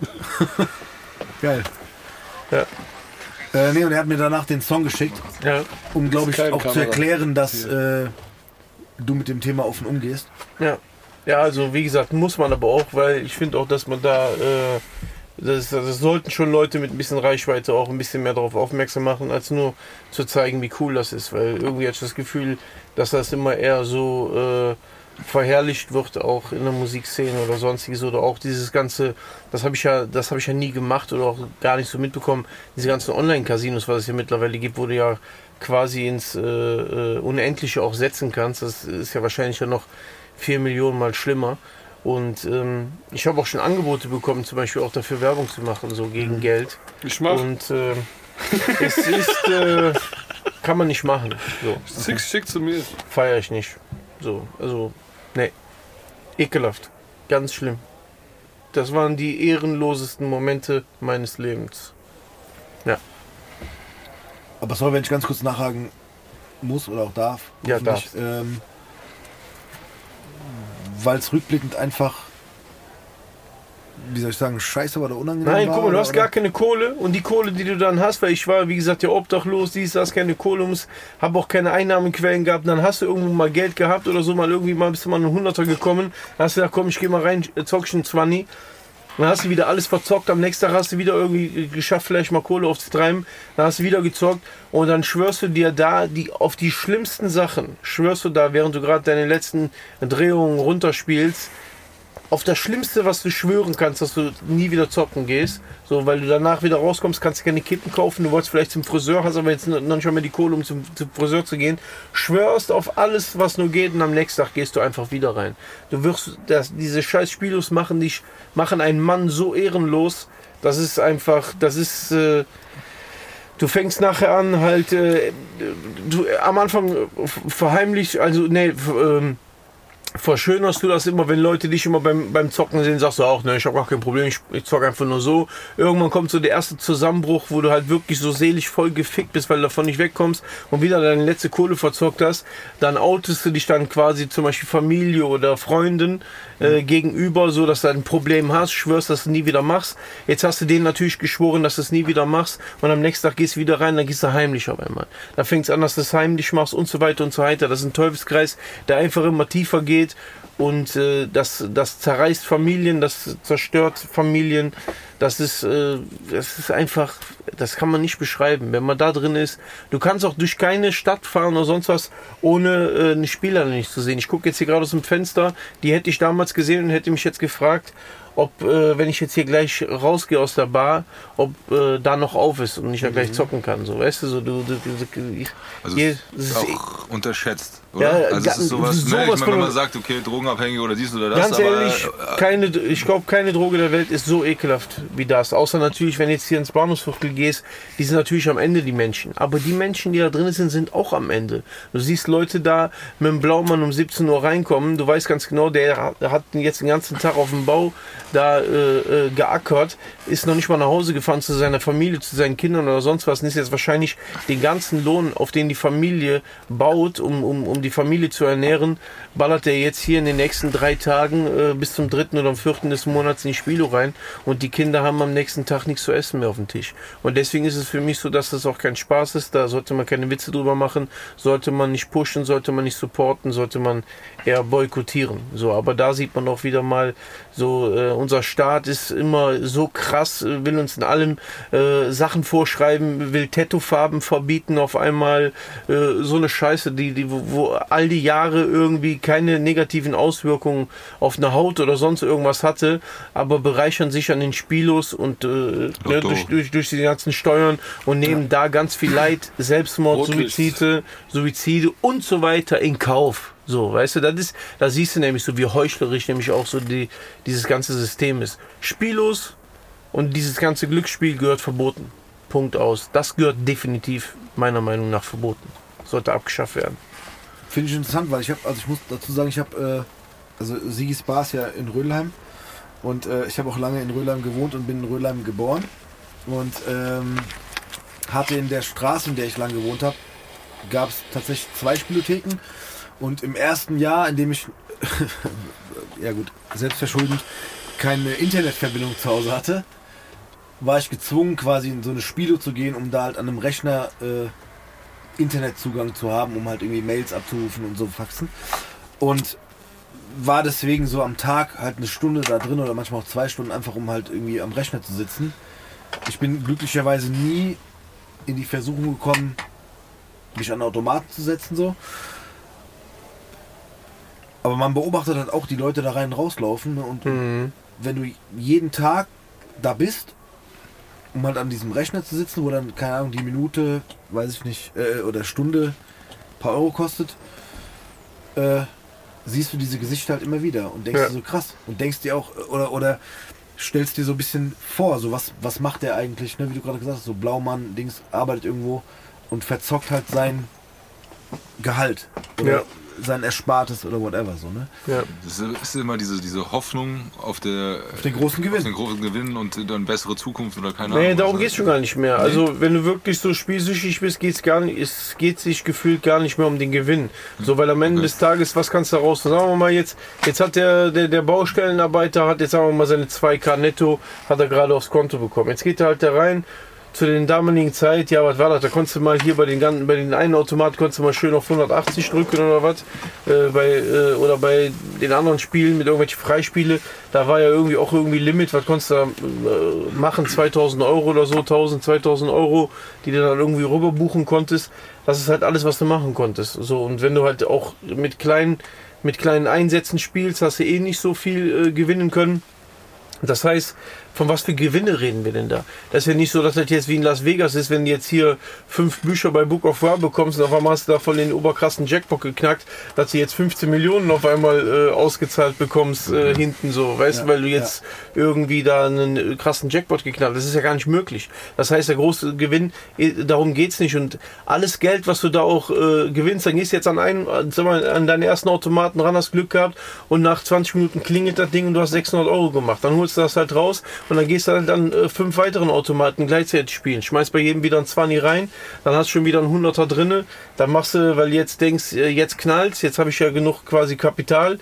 Geil. Ja. Äh, nee, und er hat mir danach den Song geschickt, Ja. um, glaube ich, auch zu Kamera. erklären, dass äh, du mit dem Thema offen umgehst. Ja. Ja, also wie gesagt, muss man aber auch, weil ich finde auch, dass man da, äh, das, das sollten schon Leute mit ein bisschen Reichweite auch ein bisschen mehr darauf aufmerksam machen, als nur zu zeigen, wie cool das ist. Weil irgendwie ich das Gefühl, dass das immer eher so äh, verherrlicht wird, auch in der Musikszene oder sonstiges. Oder auch dieses ganze, das habe ich ja, das habe ich ja nie gemacht oder auch gar nicht so mitbekommen, diese ganzen Online-Casinos, was es hier mittlerweile gibt, wo du ja quasi ins äh, äh, Unendliche auch setzen kannst. Das ist ja wahrscheinlich ja noch vier Millionen mal schlimmer. Und ähm, ich habe auch schon Angebote bekommen, zum Beispiel auch dafür Werbung zu machen, so gegen Geld. Ich mach. Und äh, es ist, äh, kann man nicht machen. So, Six schick zu mir. feiere ich nicht. So, also, nee. Ekelhaft. Ganz schlimm. Das waren die ehrenlosesten Momente meines Lebens. Aber sorry, wenn ich ganz kurz nachhaken muss oder auch darf. Ja, hoffentlich, Ähm, Weil es rückblickend einfach, wie soll ich sagen, scheiße war oder unangenehm Nein, war. guck mal, du oder- hast gar keine Kohle und die Kohle, die du dann hast, weil ich war, wie gesagt, ja obdachlos, dies, das, keine Kohle, habe auch keine Einnahmequellen gehabt, dann hast du irgendwo mal Geld gehabt oder so, mal irgendwie mal bist du mal einen Hunderter gekommen, dann hast du gesagt, komm, ich gehe mal rein, äh, zock ich einen 20. Dann hast du wieder alles verzockt, am nächsten Tag hast du wieder irgendwie geschafft, vielleicht mal Kohle aufzutreiben, dann hast du wieder gezockt und dann schwörst du dir da die, auf die schlimmsten Sachen, schwörst du da, während du gerade deine letzten Drehungen runterspielst, auf das Schlimmste, was du schwören kannst, dass du nie wieder zocken gehst. So, weil du danach wieder rauskommst, kannst du keine Kippen kaufen. Du wolltest vielleicht zum Friseur, hast aber jetzt noch nicht mal die Kohle, um zum, zum Friseur zu gehen. Schwörst auf alles, was nur geht und am nächsten Tag gehst du einfach wieder rein. Du wirst, das, diese scheiß Spielos machen dich, machen einen Mann so ehrenlos. Das ist einfach, das ist, äh, du fängst nachher an, halt, äh, du, am Anfang äh, verheimlicht, also, nee, ähm, verschönerst du das immer, wenn Leute dich immer beim, beim Zocken sehen, sagst du auch, ne, ich habe gar kein Problem, ich, ich zocke einfach nur so. Irgendwann kommt so der erste Zusammenbruch, wo du halt wirklich so selig voll gefickt bist, weil du davon nicht wegkommst und wieder deine letzte Kohle verzockt hast, dann outest du dich dann quasi zum Beispiel Familie oder Freunden äh, gegenüber, so dass du ein Problem hast, schwörst, dass du nie wieder machst. Jetzt hast du denen natürlich geschworen, dass du es nie wieder machst und am nächsten Tag gehst du wieder rein, dann gehst du heimlich auf einmal. Da fängt es an, dass du es heimlich machst und so weiter und so weiter. Das ist ein Teufelskreis, der einfach immer tiefer geht und äh, das, das zerreißt Familien, das zerstört Familien. Das ist, äh, das ist einfach, das kann man nicht beschreiben, wenn man da drin ist. Du kannst auch durch keine Stadt fahren oder sonst was, ohne äh, eine Spieler nicht zu sehen. Ich gucke jetzt hier gerade aus dem Fenster, die hätte ich damals gesehen und hätte mich jetzt gefragt, ob, äh, wenn ich jetzt hier gleich rausgehe aus der Bar, ob äh, da noch auf ist und ich da gleich zocken kann. So, weißt du, so du, du, du ich, Also hier, ist ist auch unterschätzt, oder? Ja, also es ist sowas, ne? sowas ich meine, wenn man sagt, okay, Drogenabhängige oder dies oder das, Ganz aber ehrlich, äh, keine, ich glaube, keine Droge der Welt ist so ekelhaft wie das. Außer natürlich, wenn jetzt hier ins Bahnhofsviertel gehst, die sind natürlich am Ende, die Menschen. Aber die Menschen, die da drin sind, sind auch am Ende. Du siehst Leute da mit dem Blaumann um 17 Uhr reinkommen. Du weißt ganz genau, der hat jetzt den ganzen Tag auf dem Bau da äh, äh, geackert, ist noch nicht mal nach Hause gefahren zu seiner Familie, zu seinen Kindern oder sonst was und ist jetzt wahrscheinlich den ganzen Lohn, auf den die Familie baut, um, um, um die Familie zu ernähren, ballert er jetzt hier in den nächsten drei Tagen äh, bis zum dritten oder vierten des Monats in die Spielo rein und die Kinder haben am nächsten Tag nichts zu essen mehr auf dem Tisch. Und deswegen ist es für mich so, dass das auch kein Spaß ist. Da sollte man keine Witze drüber machen, sollte man nicht pushen, sollte man nicht supporten, sollte man eher boykottieren. So, aber da sieht man auch wieder mal, so äh, unser Staat ist immer so krass, äh, will uns in allem äh, Sachen vorschreiben, will Tattoo-Farben verbieten, auf einmal äh, so eine Scheiße, die, die, wo, wo all die Jahre irgendwie keine negativen Auswirkungen auf eine Haut oder sonst irgendwas hatte, aber bereichern sich an den Spielos und äh, ne, durch, durch, durch die ganzen Steuern und nehmen da ganz viel Leid, Selbstmord, Rotlicht. Suizide, Suizide und so weiter in Kauf. So, weißt du, das ist, da siehst du nämlich so, wie heuchlerisch nämlich auch so die, dieses ganze System ist. Spiellos und dieses ganze Glücksspiel gehört verboten. Punkt aus. Das gehört definitiv meiner Meinung nach verboten. Sollte abgeschafft werden. Finde ich interessant, weil ich habe, also ich muss dazu sagen, ich habe, äh, also Sigis Bar ist ja in Rödelheim und äh, ich habe auch lange in Rödelheim gewohnt und bin in Rödelheim geboren und ähm, hatte in der Straße, in der ich lange gewohnt habe, gab es tatsächlich zwei Spielotheken und im ersten Jahr, in dem ich, ja gut, selbstverschuldend, keine Internetverbindung zu Hause hatte, war ich gezwungen, quasi in so eine Spielo zu gehen, um da halt an einem Rechner äh, Internetzugang zu haben, um halt irgendwie Mails abzurufen und so faxen. Und war deswegen so am Tag halt eine Stunde da drin oder manchmal auch zwei Stunden einfach, um halt irgendwie am Rechner zu sitzen. Ich bin glücklicherweise nie in die Versuchung gekommen, mich an Automaten zu setzen so. Aber man beobachtet halt auch die Leute da rein und rauslaufen ne? und Mhm. wenn du jeden Tag da bist, um halt an diesem Rechner zu sitzen, wo dann, keine Ahnung, die Minute, weiß ich nicht, äh, oder Stunde ein paar Euro kostet, äh, siehst du diese Gesichter halt immer wieder und denkst Ja. dir so krass und denkst dir auch, oder, oder stellst dir so ein bisschen vor, so was, was macht der eigentlich, ne? wie du gerade gesagt hast, so Blaumann, Dings, arbeitet irgendwo und verzockt halt sein Gehalt oder Ja. Sein Erspartes oder whatever, so, ne? Ja. Das ist immer diese, diese Hoffnung auf, der, Auf den großen Gewinn. auf den großen Gewinn und dann bessere Zukunft oder keine Nee, Ahnung. darum was. geht's schon gar nicht mehr. Also, wenn du wirklich so spielsüchtig bist, geht's gar nicht, es geht sich gefühlt gar nicht mehr um den Gewinn. So, weil am Ende Okay. des Tages, was kannst du daraus? Sagen wir mal jetzt, jetzt hat der, der, der Baustellenarbeiter hat jetzt sagen wir mal seine 2K netto, hat er gerade aufs Konto bekommen. Jetzt geht er halt da rein, zu den damaligen Zeit, ja, was war das? Da konntest du mal hier bei den ganzen, bei den einen Automat konntest du mal schön auf 180 drücken oder was. Äh, bei, äh, oder bei den anderen Spielen mit irgendwelchen Freispiele, da war ja irgendwie auch irgendwie Limit, was konntest du da äh, machen? 2000 Euro oder so, 1000, 2000 Euro, die du dann irgendwie rüber buchen konntest. Das ist halt alles, was du machen konntest. So, und wenn du halt auch mit kleinen mit kleinen Einsätzen spielst, hast du eh nicht so viel äh, gewinnen können. Das heißt, von was für Gewinne reden wir denn da? Das ist ja nicht so, dass das jetzt wie in Las Vegas ist, wenn du jetzt hier fünf Bücher bei Book of War bekommst und auf einmal hast du da von den oberkrassen Jackpot geknackt, dass du jetzt 15 Millionen auf einmal äh, ausgezahlt bekommst äh, hinten so, weißt du, weil du jetzt irgendwie da einen äh, krassen Jackpot geknallt hast. Das ist ja gar nicht möglich. Das heißt, der große Gewinn, eh, darum geht's nicht. Und alles Geld, was du da auch äh, gewinnst, dann gehst du jetzt an einen, äh, sag mal, an deinen ersten Automaten ran, hast Glück gehabt und nach 20 Minuten klingelt das Ding und du hast 600 Euro gemacht. Dann holst du das halt raus und dann gehst du halt an äh, fünf weiteren Automaten gleichzeitig spielen. Schmeißt bei jedem wieder ein 20 rein, dann hast du schon wieder ein 100er drinne. Dann machst du, weil jetzt denkst, äh, jetzt knallt's, jetzt habe ich ja genug quasi Kapital.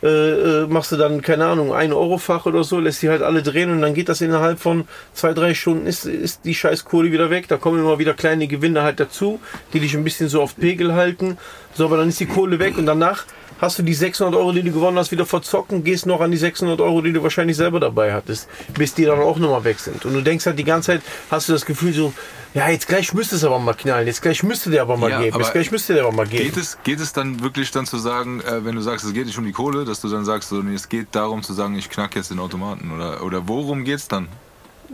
Äh, äh, machst du dann, keine Ahnung, ein Eurofach oder so, lässt die halt alle drehen und dann geht das innerhalb von zwei, drei Stunden, ist, ist die scheiß Kohle wieder weg. Da kommen immer wieder kleine Gewinne halt dazu, die dich ein bisschen so auf Pegel halten. So, aber dann ist die Kohle weg und danach hast du die 600 Euro, die du gewonnen hast, wieder verzockt und gehst noch an die 600 Euro, die du wahrscheinlich selber dabei hattest, bis die dann auch nochmal weg sind. Und du denkst halt die ganze Zeit, hast du das Gefühl so, ja, jetzt gleich müsste es aber mal knallen, jetzt gleich müsste der aber mal Ja, geben, aber jetzt gleich müsste der aber mal geben. Geht es, geht es dann wirklich dann zu sagen, äh, wenn du sagst, es geht nicht um die Kohle, dass du dann sagst, so, nee, es geht darum zu sagen, ich knack jetzt den Automaten? Oder, oder worum geht's dann?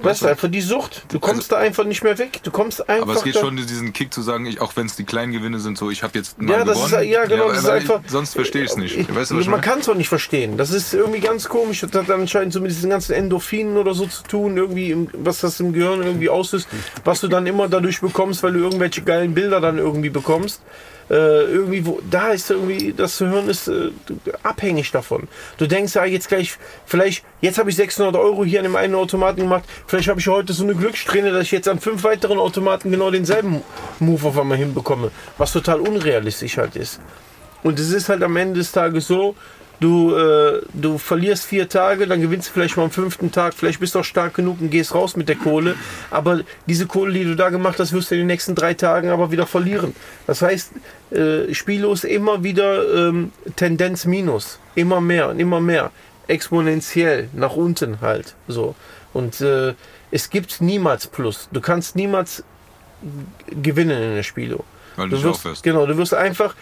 Das ist einfach die Sucht. Du kommst da einfach nicht mehr weg. Du kommst einfach. Aber es geht schon diesen Kick zu sagen, ich, auch wenn es die kleinen Gewinne sind, so ich habe jetzt mal Ja, das ist, gewonnen. ja genau, aber- das ist einfach. Ich, sonst verstehe ich es nicht. Ich, weißt du, man kann es auch nicht verstehen. Das ist irgendwie ganz komisch. Das hat anscheinend so mit diesen ganzen Endorphinen oder so zu tun, irgendwie, im, was das im Gehirn irgendwie auslöst, was du dann immer dadurch bekommst, weil du irgendwelche geilen Bilder dann irgendwie bekommst. Äh, irgendwie, wo, da ist irgendwie, das Gehirn ist äh, abhängig davon. Du denkst ja jetzt gleich, vielleicht, jetzt habe ich 600 Euro hier an dem einen Automaten gemacht, vielleicht habe ich heute so eine Glückssträhne, dass ich jetzt an fünf weiteren Automaten genau denselben Move auf einmal hinbekomme, was total unrealistisch halt ist. Und es ist halt am Ende des Tages so, du, äh, du verlierst vier Tage, dann gewinnst du vielleicht mal am fünften Tag, vielleicht bist du auch stark genug und gehst raus mit der Kohle. Aber diese Kohle, die du da gemacht hast, wirst du in den nächsten drei Tagen aber wieder verlieren. Das heißt, äh, spiellos immer wieder ähm, Tendenz minus. Immer mehr und immer mehr. Exponentiell nach unten halt. So. Und äh, es gibt niemals Plus. Du kannst niemals gewinnen in der Spielo. Weil du Du wirst, aufhörst. genau, du wirst einfach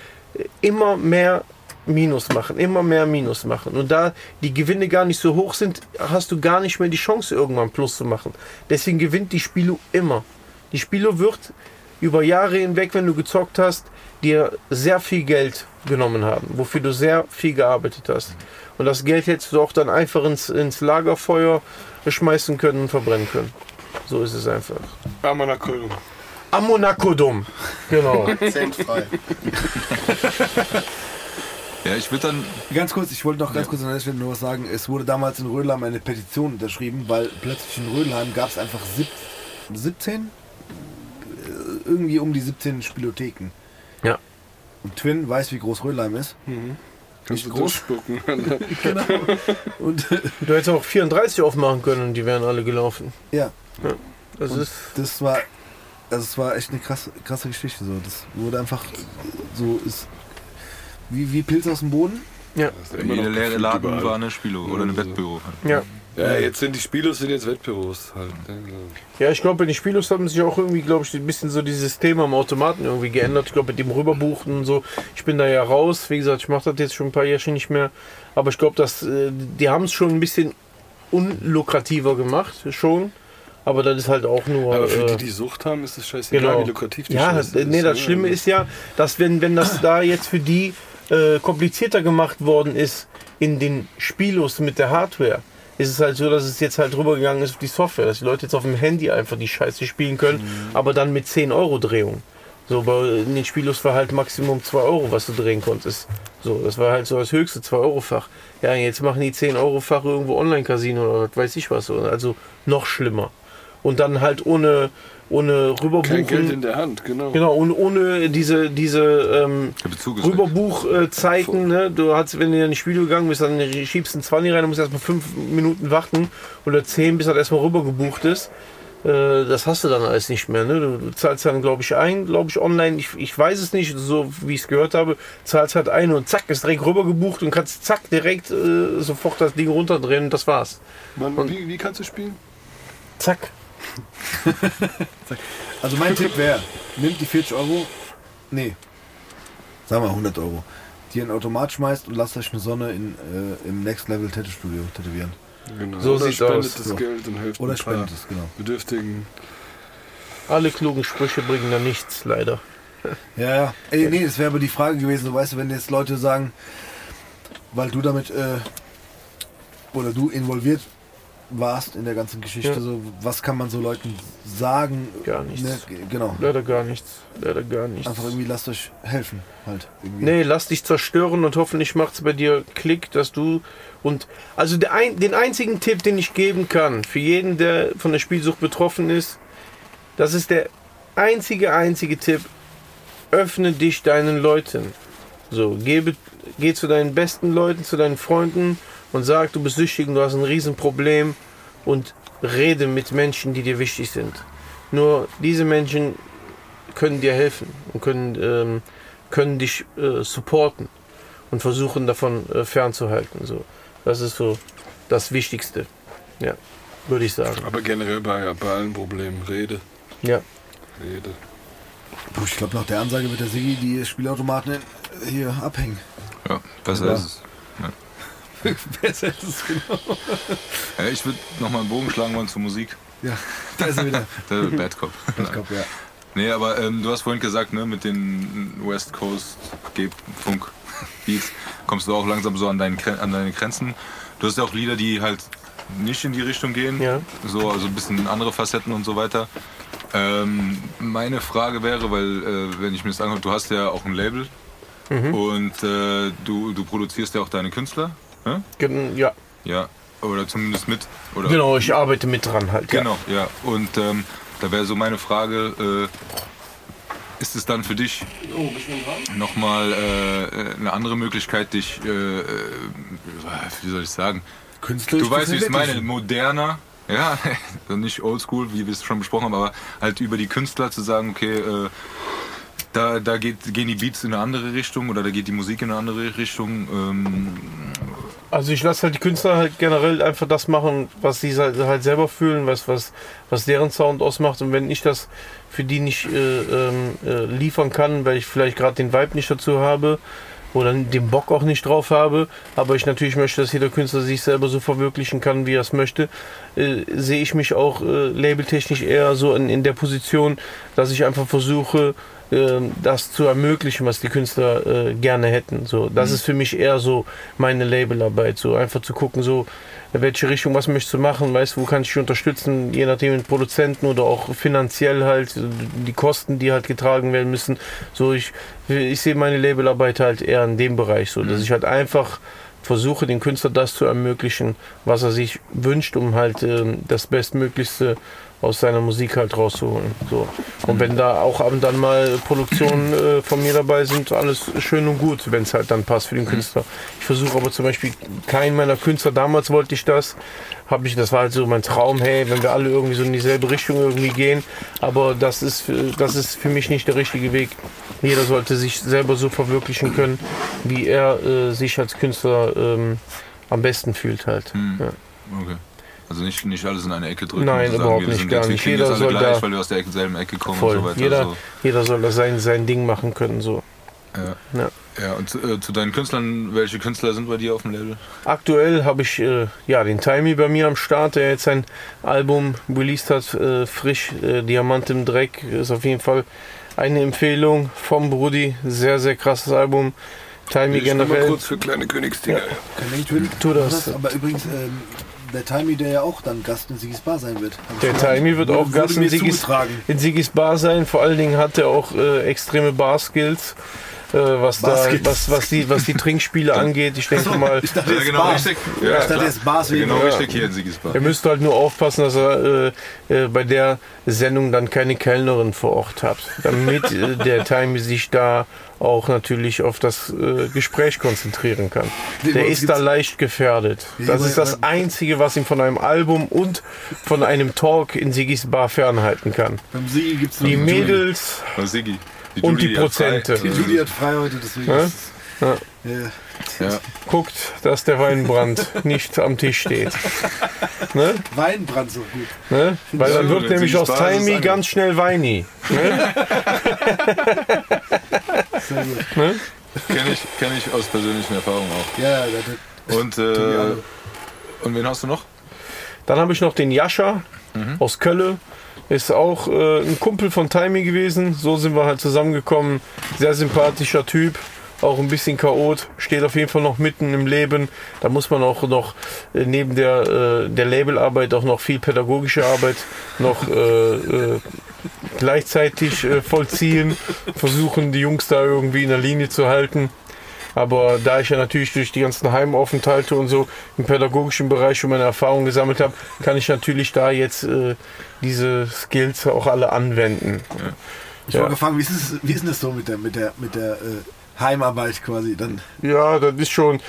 immer mehr Minus machen, immer mehr Minus machen. Und da die Gewinne gar nicht so hoch sind, hast du gar nicht mehr die Chance, irgendwann Plus zu machen. Deswegen gewinnt die Spielo immer. Die Spielo wird über Jahre hinweg, wenn du gezockt hast, dir sehr viel Geld genommen haben, wofür du sehr viel gearbeitet hast. Und das Geld hättest du auch dann einfach ins, ins Lagerfeuer schmeißen können und verbrennen können. So ist es einfach. Amanakolum. Am Monaco-Dom. Genau. Zentfrei. Ja, ich würde dann. Ganz kurz, ich wollte noch ganz kurz an der Stelle nur was sagen. Es wurde damals in Rödelheim eine Petition unterschrieben, weil plötzlich in Rödelheim gab es einfach sieb, 17? Äh, Irgendwie um die 17 Spielotheken. Ja. Und Twin weiß, wie groß Rödelheim ist. Kannst du groß. durchspucken. Genau. Und Du hättest auch 34 aufmachen können und die wären alle gelaufen. ja, Das Und ist. das war, also es war echt eine krasse, krasse Geschichte. So. Das wurde einfach so, ist wie, wie Pilz aus dem Boden. Ja. Immer Jeder leere Laden überall. war eine Spielo oder ein Ja. Wettbüro. Ja. Ja, jetzt sind die Spielos sind jetzt Wettbüros halt. ne? Ja, ich glaube, bei den Spielos haben sich auch irgendwie, glaube ich, ein bisschen so dieses Thema am Automaten irgendwie geändert. Ich glaube, mit dem Rüberbuchen und so. Ich bin da ja raus. Wie gesagt, ich mache das jetzt schon ein paar Jahre nicht mehr. Aber ich glaube, dass äh, die haben es schon ein bisschen unlukrativer gemacht, schon. Aber das ist halt auch nur. Aber für äh, die, die Sucht haben, ist es scheißegal, Genau. wie lukrativ die Ja, Scheiße das, nee, das ne? Schlimme ist ja, dass wenn, wenn das da jetzt für die äh, komplizierter gemacht worden ist in den Spielos mit der Hardware, ist es halt so, dass es jetzt halt rübergegangen ist auf die Software, dass die Leute jetzt auf dem Handy einfach die Scheiße spielen können, Mhm. aber dann mit 10 Euro Drehung. So, bei in den Spielos war halt Maximum 2 Euro, was du drehen konntest. So, das war halt so das höchste 2 Euro Fach. Ja, jetzt machen die 10 Euro Fach irgendwo Online-Casino oder was weiß ich was. Also noch schlimmer. Und dann halt ohne, ohne rüberbuchen. Kein Geld in der Hand, genau. Genau, und ohne diese, diese ähm. Rüberbuchzeiten, ne? Du hast, wenn du in ein Spiel gegangen bist, dann schiebst du einen 20 rein, dann musst du erstmal 5 Minuten warten oder 10, bis das erstmal rübergebucht ist. Äh, Das hast du dann alles nicht mehr. Ne? Du, du zahlst dann, glaube ich, ein, glaube ich, online. Ich, ich weiß es nicht, so wie ich es gehört habe. Zahlst halt ein und zack, ist direkt rübergebucht und kannst zack direkt äh, sofort das Ding runterdrehen und das war's. Man, wie, wie kannst du spielen? Zack. Also mein Tipp wäre, nimmt die 40 Euro, nee, sagen wir 100 Euro. dir in den Automat schmeißt und lasst euch eine Sonne in, äh, im Next Level Tattoo Studio tätowieren. Genau. So Oder spendet aus. das So. Geld und hilft Oder spendet es, genau. Bedürftigen. Alle klugen Sprüche bringen da nichts, leider. Ja, ja. Ey, nee, das wäre aber die Frage gewesen, so weißt du, wenn jetzt Leute sagen, weil du damit äh, oder du involviert warst in der ganzen Geschichte, Ja. so was kann man so Leuten sagen? Gar nichts. Ne, genau. Leider gar nichts. Leider gar nichts. Einfach irgendwie lasst euch helfen, halt. Irgendwie. Nee, lass dich zerstören und hoffentlich macht es bei dir Klick, dass du und also der ein, den einzigen Tipp, den ich geben kann für jeden, der von der Spielsucht betroffen ist, das ist der einzige, einzige Tipp. Öffne dich deinen Leuten. So, gebe, geh zu deinen besten Leuten, zu deinen Freunden und sag, du bist süchtig und du hast ein Riesenproblem und rede mit Menschen, die dir wichtig sind. Nur diese Menschen können dir helfen und können, ähm, können dich äh, supporten und versuchen davon äh, fernzuhalten. So. Das ist so das Wichtigste. Ja, würde ich sagen. Aber generell bei, bei allen Problemen. Rede. Ja. Rede. Puh, ich glaube, nach der Ansage wird der Sigi die Spielautomaten hier abhängen. Ja, besser Ja. ist es. Besser ist es genau. Ja, ich würde nochmal einen Bogen schlagen wollen zur Musik. Ja, da ist er wieder. Der Bad Cop. Ich glaub, ja. Nee, aber ähm, du hast vorhin gesagt, ne, mit den West Coast Funk Beats kommst du auch langsam so an, deinen, an deine Grenzen. Du hast ja auch Lieder, die halt nicht in die Richtung gehen, Ja. so also ein bisschen andere Facetten und so weiter. Ähm, meine Frage wäre, weil äh, wenn ich mir das angucke, du hast ja auch ein Label Mhm. und äh, du, du produzierst ja auch deine Künstler, ne? Gen- Ja, ja, oder zumindest mit, oder genau, ich arbeite mit dran halt. Ja. Genau, ja. Und ähm, da wäre so meine Frage, äh, ist es dann für dich nochmal äh, eine andere Möglichkeit, dich, äh, äh, wie soll ich sagen, Künstlerisch du weißt, wie ich es meine, moderner, ja, also nicht oldschool, wie wir es schon besprochen haben, aber halt über die Künstler zu sagen, okay, äh, da, da geht, gehen die Beats in eine andere Richtung oder da geht die Musik in eine andere Richtung. Ähm, Also ich lasse halt die Künstler halt generell einfach das machen, was sie halt, selber fühlen, was, was, was deren Sound ausmacht. Und wenn ich das für die nicht äh, ähm, äh, liefern kann, weil ich vielleicht gerade den Vibe nicht dazu habe oder den Bock auch nicht drauf habe, aber ich natürlich möchte, dass jeder Künstler sich selber so verwirklichen kann, wie er es möchte, äh, sehe ich mich auch äh, labeltechnisch eher so in, in der Position, dass ich einfach versuche, das zu ermöglichen, was die Künstler äh, gerne hätten. So, das ist für mich eher so meine Labelarbeit, so einfach zu gucken, so welche Richtung, was möchtest du machen, weißt wo kann ich dich unterstützen, je nachdem mit Produzenten oder auch finanziell halt, äh, die Kosten, die halt getragen werden müssen. So, ich, ich sehe meine Labelarbeit halt eher in dem Bereich, so, dass ich halt einfach versuche, den Künstler das zu ermöglichen, was er sich wünscht, um halt ähm, das Bestmöglichste aus seiner Musik halt rauszuholen. So. Und wenn da auch ab und dann mal Produktionen äh, von mir dabei sind, alles schön und gut, wenn es halt dann passt für den Künstler. Ich versuche aber zum Beispiel keinen meiner Künstler, damals wollte ich das, habe ich, das war halt so mein Traum, hey, wenn wir alle irgendwie so in dieselbe Richtung irgendwie gehen, aber das ist, für- das ist für mich nicht der richtige Weg. Jeder sollte sich selber so verwirklichen können, wie er äh, sich als Künstler ähm, am besten fühlt halt. Hm. Ja. okay. Also nicht, nicht alles in eine Ecke drücken. Nein, und zu überhaupt wir nicht, sind gar nicht. Jeder alle soll gleich, da- weil wir aus der selben Ecke kommen Voll. und so weiter. Jeder, so. jeder soll da sein, sein Ding machen können. So. Ja. Ja. Ja, und zu, äh, zu deinen Künstlern, welche Künstler sind bei dir auf dem Label? Aktuell habe ich äh, ja, den Timey bei mir am Start, der jetzt sein Album released hat, äh, frisch, äh, Diamant im Dreck, ist auf jeden Fall eine Empfehlung vom Brudi, sehr, sehr krasses Album. Timey Ich noch mal generell, kurz für kleine Königsdinger. Kann ich tun. tu das. Aber übrigens, ähm, der Timey, der ja auch dann Gast in Sigis Bar sein wird. Der. Timey wird auch Gast in Sigis, in Sigis Bar sein. Vor allen Dingen hat er auch äh, extreme Bar-Skills. Äh, was, da, was, was, die, was die Trinkspiele angeht. Ich denke mal, Ich dachte, jetzt genau richtig. Ja, Ja, ich dachte, jetzt Bars. Genau Ja. richtig hier in Sigis Bar. Er müsste halt nur aufpassen, dass er äh, äh, bei der Sendung dann keine Kellnerin vor Ort hat, damit äh, der Time sich da auch natürlich auf das äh, Gespräch konzentrieren kann. Nee, Der ist da gibt's- leicht gefährdet. Das ist das Einzige, was ihn von einem Album und von einem Talk in Sigis Bar fernhalten kann. Beim Sigi gibt es Die Mädels Und Siggi. und die. Prozente. Die Julie hat frei heute, deswegen. Ja? Ja. Ja. Guckt, dass der Weinbrand nicht am Tisch steht. Ne? Weinbrand so gut. Ne? Weil dann wird nämlich aus Timey ganz schnell Weini. Ne? Sehr gut. Ne? Kenne ich, kenn ich aus persönlichen Erfahrungen auch. Ja, ja, das, Und, äh, und wen hast du noch? Dann habe ich noch den Jascha aus Kölle. Ist auch äh, ein Kumpel von Timey gewesen. So sind wir halt zusammengekommen. Sehr sympathischer Typ. Auch ein bisschen chaot. Steht auf jeden Fall noch mitten im Leben. Da muss man auch noch äh, neben der, äh, der Labelarbeit auch noch viel pädagogische Arbeit noch äh, äh, gleichzeitig äh, vollziehen. Versuchen die Jungs da irgendwie in der Linie zu halten. Aber da ich ja natürlich durch die ganzen Heimaufenthalte und so im pädagogischen Bereich schon meine Erfahrungen gesammelt habe, kann ich natürlich da jetzt äh, diese Skills auch alle anwenden. ich Ja. wollte fragen, wie ist, es, wie ist denn das so mit der, mit der, mit der äh, Heimarbeit quasi? Dann, Ja, das ist schon.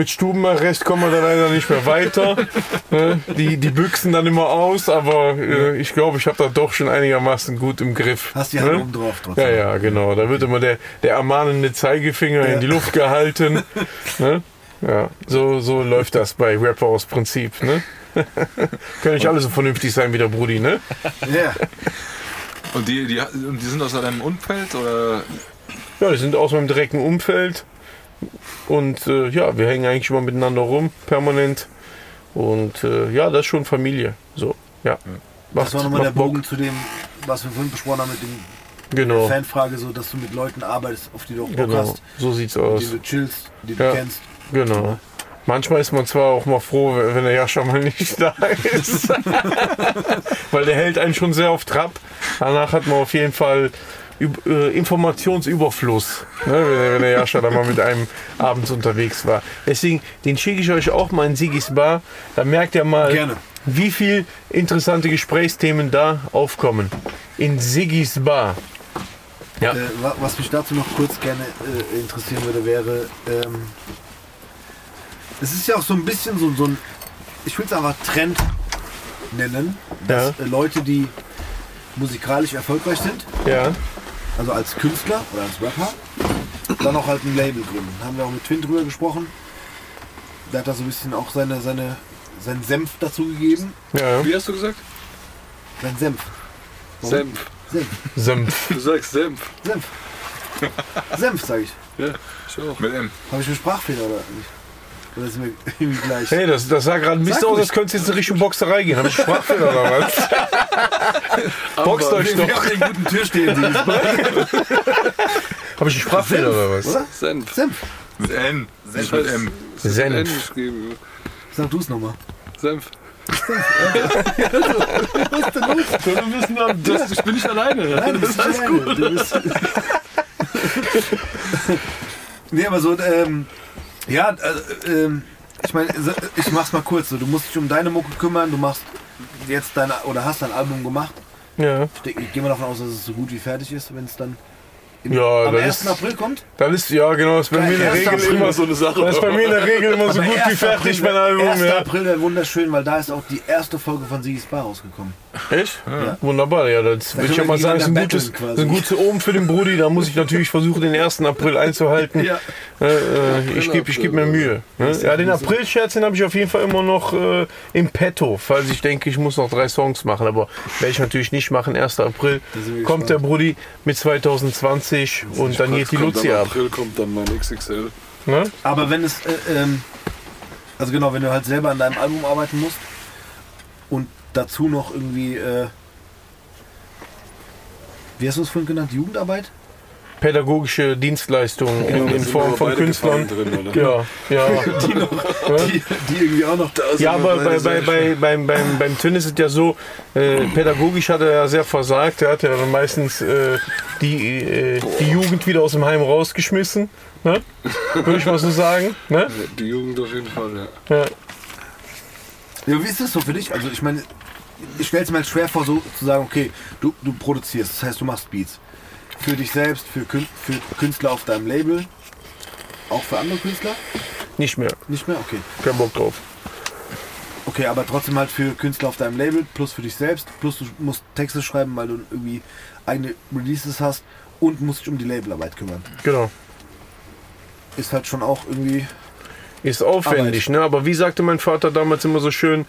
Mit Stubenarrest kommen wir da leider nicht mehr weiter. Ne? Die, die büchsen dann immer aus, aber äh, ich glaube, ich habe da doch schon einigermaßen gut im Griff. hast du die Hand ne? oben drauf trotzdem. Ja, ja, genau. Da wird immer der, der ermahnende Zeigefinger in die Luft gehalten. ne? Ja, so, so läuft das bei Rapper aus Prinzip. Ne? Können nicht alle so vernünftig sein wie der Brudi, ne? Ja. Und die, die, die sind aus deinem Umfeld oder? Ja, die sind aus meinem direkten Umfeld. Und äh, ja, wir hängen eigentlich immer miteinander rum, permanent. Und äh, ja, das ist schon Familie. So, ja. Das war nochmal der Bock. Bogen zu dem, was wir vorhin besprochen haben mit dem Genau, Fanfrage, so dass du mit Leuten arbeitest, auf die du auch Bock genau. hast, So sieht's aus. denen du chillst, die Ja. du kennst. Genau. Manchmal ist man zwar auch mal froh, wenn der Jascha mal nicht da ist. Weil der hält einen schon sehr auf Trab. Danach hat man auf jeden Fall Informationsüberfluss, ne, wenn, der- Jascha da mal mit einem abends unterwegs war. Deswegen, den schicke ich euch auch mal in Sigis Bar. Da merkt ihr mal, Gerne. wie viel interessante Gesprächsthemen da aufkommen. In Sigis Bar. Ja. Äh, wa- was mich dazu noch kurz gerne äh, interessieren würde, wäre, ähm, es ist ja auch so ein bisschen so, so ein, ich will es einfach Trend nennen, dass Ja. äh, Leute, die musikalisch erfolgreich sind, Ja, also als Künstler oder als Rapper, dann auch halt ein Label gründen. Haben wir auch mit Twin drüber gesprochen. Der hat da so ein bisschen auch seine, seine, seinen Senf dazu gegeben. ja. Wie hast du gesagt? Sein Senf. Warum? Senf. Senf. Senf. Du sagst Senf. Senf. Senf, sag ich. Ja, ich auch. Mit M. Habe ich einen Sprachfehler oder nicht? Ist mir irgendwie gleich? Hey, das, das sah gerade ein bisschen aus, als könnte es jetzt in Richtung Boxerei gehen. Habe ich Sprachfehler oder was? Boxt euch Wir doch. haben den guten Türstehen, die Habe ich einen Sprachfehler oder was? oder? Senf. Senf. Mit N. Nicht mit M. Es ist Senf. Sag du es nochmal. Senf. Das, ich bin nicht alleine. Nein, das ist alles gut. Du bist nee, aber so, ähm, ja, äh, ähm, ich meine, ich mach's mal kurz. So, du musst dich um deine Mucke kümmern. Du machst jetzt deine oder hast dein Album gemacht. Ja. Ich, denk- ich gehe mal davon aus, dass es so gut wie fertig ist, wenn es dann Ja, am das 1. ist- April kommt. Das ist, ja genau, das ist bei mir in der 1. Regel April immer so eine Sache. Das ist bei mir in der Regel immer so Aber gut wie 1. fertig, April, mein Album. 1. Ja. April wäre wunderschön, weil da ist auch die erste Folge von Sigis Bar rausgekommen. Echt? Ja. Wunderbar, ja, das würde ich ja mal sagen, ist ein gutes, ist ein gutes Omen für den Brudi. Da muss ich natürlich versuchen, den 1. April einzuhalten. Ja. Äh, äh, ich gebe ich geb mir Mühe. Ne? Ja, den April-Scherz, den habe ich auf jeden Fall immer noch äh, im Petto, falls ich denke, ich muss noch drei Songs machen. Aber werde ich natürlich nicht machen. 1. April kommt der Brudi mit 2020 und dann geht die Luzi ab. April kommt dann mein XXL. Ne? Aber wenn es, äh, ähm, also genau, wenn du halt selber an deinem Album arbeiten musst und dazu noch irgendwie, äh, wie hast du es vorhin genannt, Jugendarbeit? Pädagogische Dienstleistungen in, in Form von Künstlern. Drin? Ja, ja. Die, die irgendwie auch noch da sind. Ja, aber bei, bei, bei, beim, beim, beim Twin ist es ja so, äh, pädagogisch hat er ja sehr versagt. Er hat ja dann meistens äh, die, äh, die Jugend wieder aus dem Heim rausgeschmissen. Ne? Würde ich mal so sagen. Ne? Die Jugend auf jeden Fall, ja. Ja. Ja, wie ist das so für dich? Also ich meine, ich stelle es mir schwer vor, so zu sagen, okay, du, du produzierst, das heißt, du machst Beats. Für dich selbst, für, Kün für Künstler auf deinem Label, auch für andere Künstler? Nicht mehr. Nicht mehr? Okay. Kein Bock drauf. Okay, aber trotzdem halt für Künstler auf deinem Label, plus für dich selbst, plus du musst Texte schreiben, weil du irgendwie eigene Releases hast und musst dich um die Labelarbeit kümmern. Genau. Ist halt schon auch irgendwie. Ist aufwendig, ne? Aber wie sagte mein Vater damals immer so schön,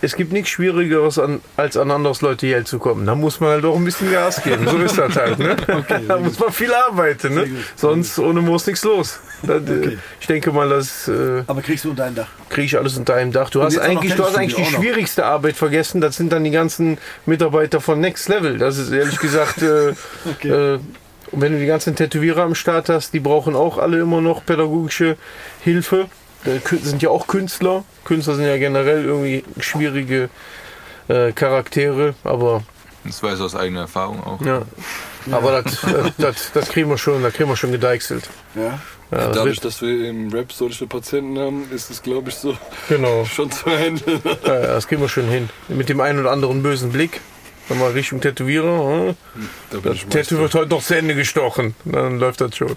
es, gibt nichts Schwierigeres, an, als an anderes Leute Geld zu kommen. Da muss man halt auch ein bisschen Gas geben. So ist das halt. Ne? da muss man viel arbeiten. Ne? Sonst ohne Moos nichts los. Das, äh, Ich denke mal, das äh, Aber kriegst du unter ein Dach. kriege ich alles unter einem Dach. Du hast eigentlich, du hast eigentlich die schwierigste Arbeit vergessen. Das sind dann die ganzen Mitarbeiter von Next Level. Das ist ehrlich gesagt. Äh, äh, und wenn du die ganzen Tätowierer am Start hast, die brauchen auch alle immer noch pädagogische Hilfe. Äh, sind ja auch Künstler. Künstler sind ja generell irgendwie schwierige äh, Charaktere, aber Das weiß ich aus eigener Erfahrung auch. ja. Aber das, das, das, das kriegen wir schon, da kriegen wir schon gedeichselt. Ja. Ja, das Dadurch, dass wir im Rap solche Patienten haben, ist es, glaube ich, so genau. schon zu handeln. Ja, ja, das kriegen wir schon hin. Mit dem einen oder anderen bösen Blick. Nochmal Richtung Tätowierer. hm? Da bin Das ich Tattoo wird heute noch zu Ende gestochen. Dann läuft das schon.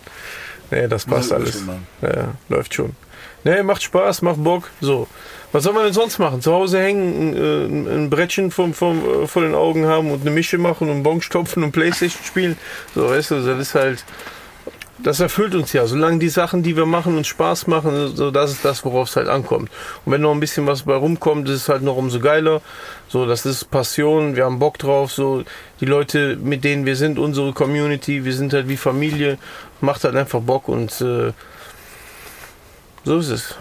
Nee, das passt Mal alles. Ja, ja, läuft schon. Nee, macht Spaß, macht Bock. So. Was soll man denn sonst machen? Zu Hause hängen, äh, ein, Brettchen vom, vom, äh, vor den Augen haben und eine Mische machen und Bon stopfen und Playstation spielen. So, weißt du, das ist halt. Das erfüllt uns ja. Solange die Sachen, die wir machen, uns Spaß machen, so das ist das, worauf es halt ankommt. Und wenn noch ein bisschen was bei rumkommt, ist es halt noch umso geiler. So, das ist Passion, wir haben Bock drauf. So, die Leute, mit denen wir sind, unsere Community, wir sind halt wie Familie, macht halt einfach Bock und äh, so ist es.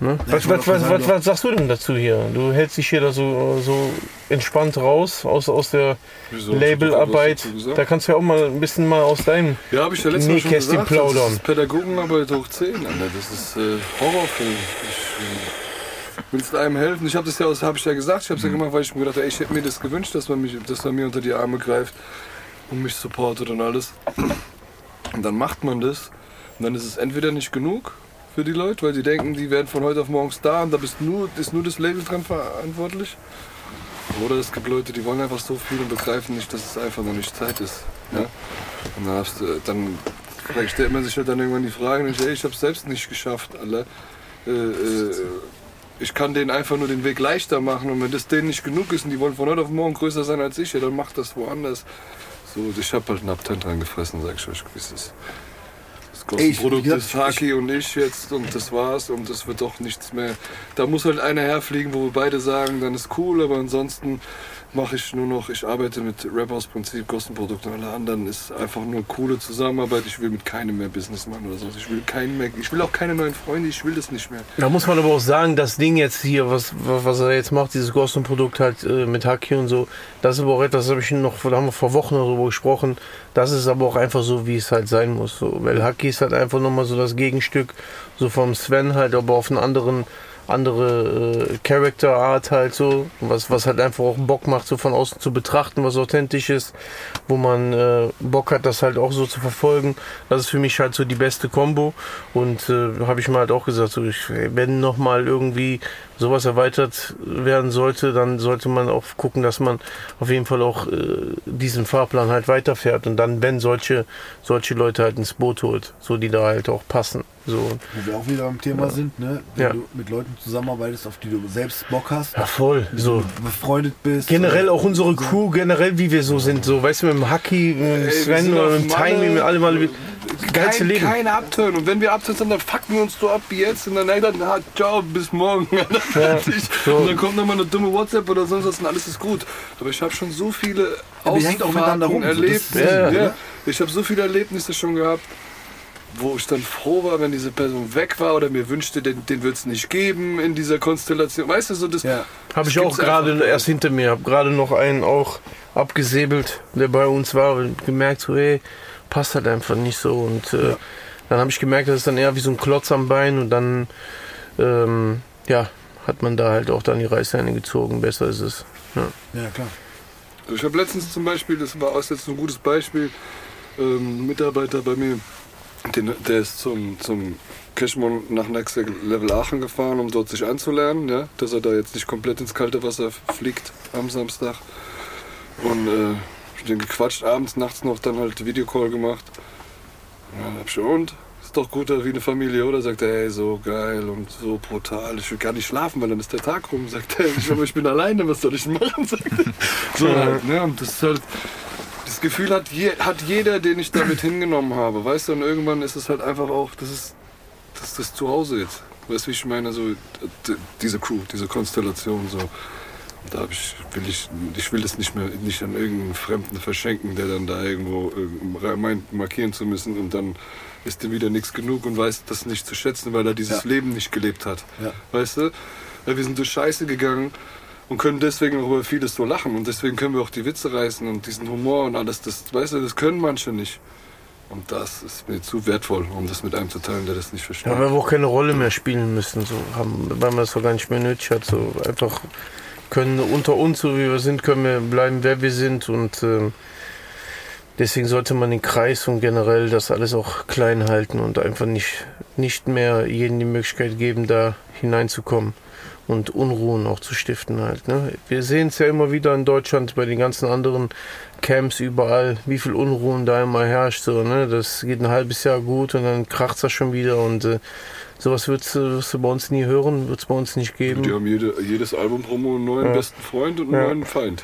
Ne? Ja, Was, was, was, was, was sagst du denn dazu hier? Du hältst dich hier da so, so entspannt raus aus, aus der Labelarbeit. Da kannst du ja auch mal ein bisschen mal aus deinem Ja, habe ich ja letztes Mal schon Nähkästchen gesagt. plaudern. Das ist Pädagogenarbeit hoch 10, Alter. Das ist äh, Horrorfilm. Ich äh, willst einem helfen. Ich habe das ja, habe ich ja gesagt. Ich habe es ja gemacht, weil ich mir gedacht habe, ey, ich hätte mir das gewünscht, dass man, mich, dass man mir unter die Arme greift und mich supportet und alles. Und dann macht man das. Und dann ist es entweder nicht genug für die Leute, weil die denken, die werden von heute auf morgen da und da bist nur, ist nur das Label dran verantwortlich. Oder es gibt Leute, die wollen einfach so viel und begreifen nicht, dass es einfach noch nicht Zeit ist. Ja? Und dann, hast dann stellt man sich halt dann irgendwann die Frage, nicht, ey, ich habe es selbst nicht geschafft, Alter. Äh, äh, ich kann denen einfach nur den Weg leichter machen und wenn das denen nicht genug ist und die wollen von heute auf morgen größer sein als ich, ja, dann macht das woanders. So, ich habe halt einen Abtent reingefressen, sag ich euch, wie es ist. Das Kostenprodukt ist Haki und ich jetzt und das war's und das wird doch nichts mehr. Da muss halt einer herfliegen, wo wir beide sagen, dann ist cool, aber ansonsten mache ich nur noch, ich arbeite mit Rap aus Prinzip, Kostenprodukt und alle anderen ist einfach nur coole Zusammenarbeit. Ich will mit keinem mehr Business machen oder so. Ich will keinen mehr, ich will auch keine neuen Freunde, ich will das nicht mehr. Da muss man aber auch sagen, das Ding jetzt hier, was, was er jetzt macht, dieses Gosson-Produkt halt äh, mit Haki und so, das ist aber auch etwas, habe ich noch, da haben wir vor Wochen darüber gesprochen, das ist aber auch einfach so, wie es halt sein muss. So. Weil Haki ist halt einfach nochmal so das Gegenstück, so vom Sven halt, aber auf einen anderen, andere äh, Character Art halt so, was, was halt einfach auch Bock macht, so von außen zu betrachten, was authentisch ist, wo man äh, Bock hat, das halt auch so zu verfolgen. Das ist für mich halt so die beste Combo und äh, habe ich mal halt auch gesagt, so ich, wenn noch mal irgendwie sowas erweitert werden sollte, dann sollte man auch gucken, dass man auf jeden Fall auch äh, diesen Fahrplan halt weiterfährt und dann, wenn solche, solche Leute halt ins Boot holt, so die da halt auch passen. So, Wo wir auch wieder beim Thema sind, ne? Wenn Ja. du mit Leuten zusammenarbeitest, auf die du selbst Bock hast, ja voll, so. du befreundet bist. Generell äh, auch unsere so. Crew, generell wie wir so sind, so, weißt du, mit dem Haki, mit dem Sven oder mit dem. Timing, mit allem, alle, geilste Kein, Leben. Keine Abtönen. Und wenn wir abtönen, sind, dann fucken wir uns so ab wie jetzt. Und dann, ey, dann ah, ciao, bis morgen. Fertig. so. Und dann kommt nochmal eine dumme WhatsApp oder sonst was und alles ist gut. Aber ich habe schon so viele Ja, das erlebt. ja, ne? Ich habe so viele Erlebnisse schon gehabt, wo ich dann froh war, wenn diese Person weg war oder mir wünschte, den, den wird es nicht geben in dieser Konstellation. Weißt du, so das. Ja. Habe ich auch gerade erst hinter mir, habe gerade noch einen auch abgesäbelt, der bei uns war und gemerkt, so, hey, passt halt einfach nicht so. Und äh, dann habe ich gemerkt, das ist dann eher wie so ein Klotz am Bein und dann, ähm, ja, hat man da halt auch dann die Reißleine gezogen. Besser ist es. Ja. ja, klar. Ich habe letztens zum Beispiel, das war auch jetzt ein gutes Beispiel, ähm, ein Mitarbeiter bei mir, den, der ist zum, zum Cashmon nach Next Level Aachen gefahren, um dort sich anzulernen, ja, dass er da jetzt nicht komplett ins kalte Wasser fliegt am Samstag. Und äh, ich den gequatscht, abends, nachts noch dann halt Videocall gemacht. Und dann hab ich, und? Ist doch gut wie eine Familie, oder? Sagt er, ey, so geil und so brutal. Ich will gar nicht schlafen, weil dann ist der Tag rum. Sagt er, ich, ich bin alleine, was soll ich machen? Sagt er. So halt, ne? Und das ist halt. Das Gefühl hat, je, hat jeder, den ich damit hingenommen habe, weißt du, und irgendwann ist es halt einfach auch, das ist das, ist das Zuhause jetzt. Weißt du, wie ich meine? So, diese Crew, diese Konstellation, so. Da hab ich, will ich, ich will es nicht mehr nicht an irgendeinen Fremden verschenken, der dann da irgendwo äh, meint, markieren zu müssen und dann ist dem wieder nichts genug und weiß das nicht zu schätzen, weil er dieses Ja. Leben nicht gelebt hat. Ja. Weißt du? Ja, wir sind durch Scheiße gegangen und können deswegen auch über vieles so lachen und deswegen können wir auch die Witze reißen und diesen Humor und alles, das, weißt du, das können manche nicht. Und das ist mir zu wertvoll, um das mit einem zu teilen, der das nicht versteht. Ja, weil wir auch keine Rolle mehr spielen müssen, so haben, weil man das so gar nicht mehr nötig hat. So einfach können unter uns, so wie wir sind, können wir bleiben, wer wir sind und ähm, deswegen sollte man den Kreis und generell das alles auch klein halten und einfach nicht, nicht mehr jedem die Möglichkeit geben, da hineinzukommen und Unruhen auch zu stiften halt. Ne? Wir sehen es ja immer wieder in Deutschland bei den ganzen anderen Camps überall, wie viel Unruhen da immer herrscht. So, ne? Das geht ein halbes Jahr gut und dann kracht das schon wieder und äh, sowas wirst du, wirst du bei uns nie hören, wird es bei uns nicht geben. Die haben jede, jedes Album-Promo einen neuen Ja. besten Freund und einen Ja. neuen Feind.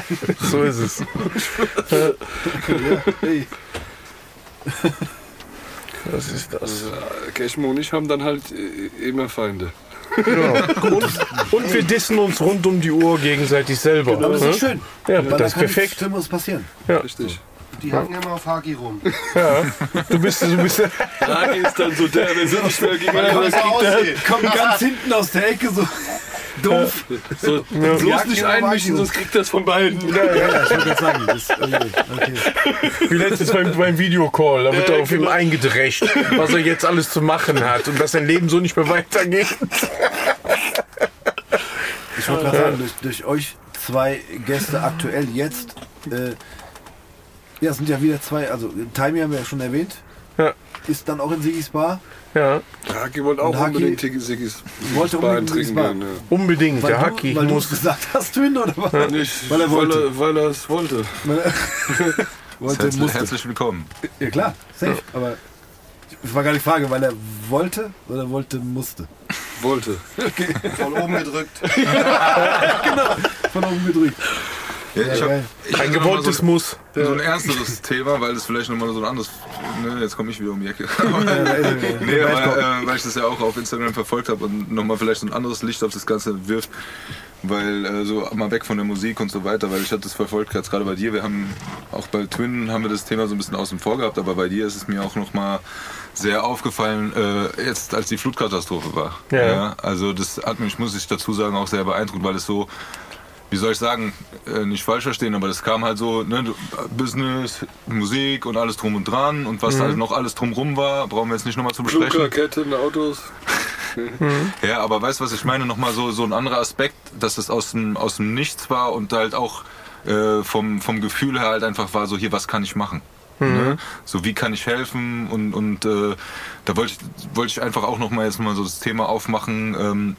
so ist es. Hey. Das ist das. Äh, Cashmo und ich haben dann halt äh, immer Feinde. Genau. Und, und wir dissen uns rund um die Uhr gegenseitig selber. Aber das ne? ist schön. Ja, Weil da das ist perfekt. Schlimmeres passieren. Richtig. Die hacken immer auf Haki rum. Ja. Du bist, du bist Raki ist dann so der, wenn sie nicht mehr gegen. Kommt ganz hinten aus der Ecke so doof. so, Ja. bloß nicht einmischen, sonst kriegt das von beiden. Ja, ja, ja, ich wollte gerade sagen. Das, okay. okay. wie letztens beim, beim Videocall. Da wird Ja, er auf ihm genau. eingedrescht, was er jetzt alles zu machen hat und dass sein Leben so nicht mehr weitergeht. Ich wollte gerade sagen, durch, durch euch zwei Gäste aktuell jetzt, äh, ja, es sind ja wieder zwei, also Taimi haben wir ja schon erwähnt, Ja. ist dann auch in Sigis Bar. Ja, Haki wollte auch Haki unbedingt Sigis wollte Sigis trinken Bar. gehen. Ja. unbedingt. Weil Der du, Haki weil du es gesagt hast, Twin, oder was? Nicht, Weil er wollte. Weil er, es wollte. Er- wollte, Herzlich, herzlich willkommen. Ja klar, safe. Aber es war gar nicht die Frage, weil er wollte oder wollte, musste. Wollte. Von oben gedrückt. Von oben gedrückt. Ja, ich hab, ich Ein gewolltes so, Muss. so ein ernsteres Thema, weil es vielleicht nochmal so ein anderes. Ne, jetzt komme ich wieder um die Ecke. Ja. Nee, aber, äh, weil ich das ja auch auf Instagram verfolgt habe und nochmal vielleicht so ein anderes Licht auf das Ganze wirft. Weil äh, so mal weg von der Musik und so weiter, weil ich hatte das verfolgt jetzt gerade bei dir. Wir haben auch bei Twin haben wir das Thema so ein bisschen außen vor gehabt, aber bei dir ist es mir auch nochmal sehr aufgefallen, äh, jetzt als die Flutkatastrophe war. Ja. also das hat mich, muss ich dazu sagen, auch sehr beeindruckt, weil es so, wie soll ich sagen, äh, nicht falsch verstehen, aber das kam halt so, ne, Business, Musik und alles drum und dran und was halt noch alles drumrum war, brauchen wir jetzt nicht nochmal zu besprechen. Flugraketen, Autos. Ja, aber weißt du, was ich meine? Nochmal so, so ein anderer Aspekt, dass es aus dem, aus dem Nichts war und halt auch äh, vom, vom Gefühl her halt einfach war, so hier, was kann ich machen? Ne? So, wie kann ich helfen? Und, und äh, da wollte ich, wollte ich einfach auch nochmal jetzt mal so das Thema aufmachen. Ähm,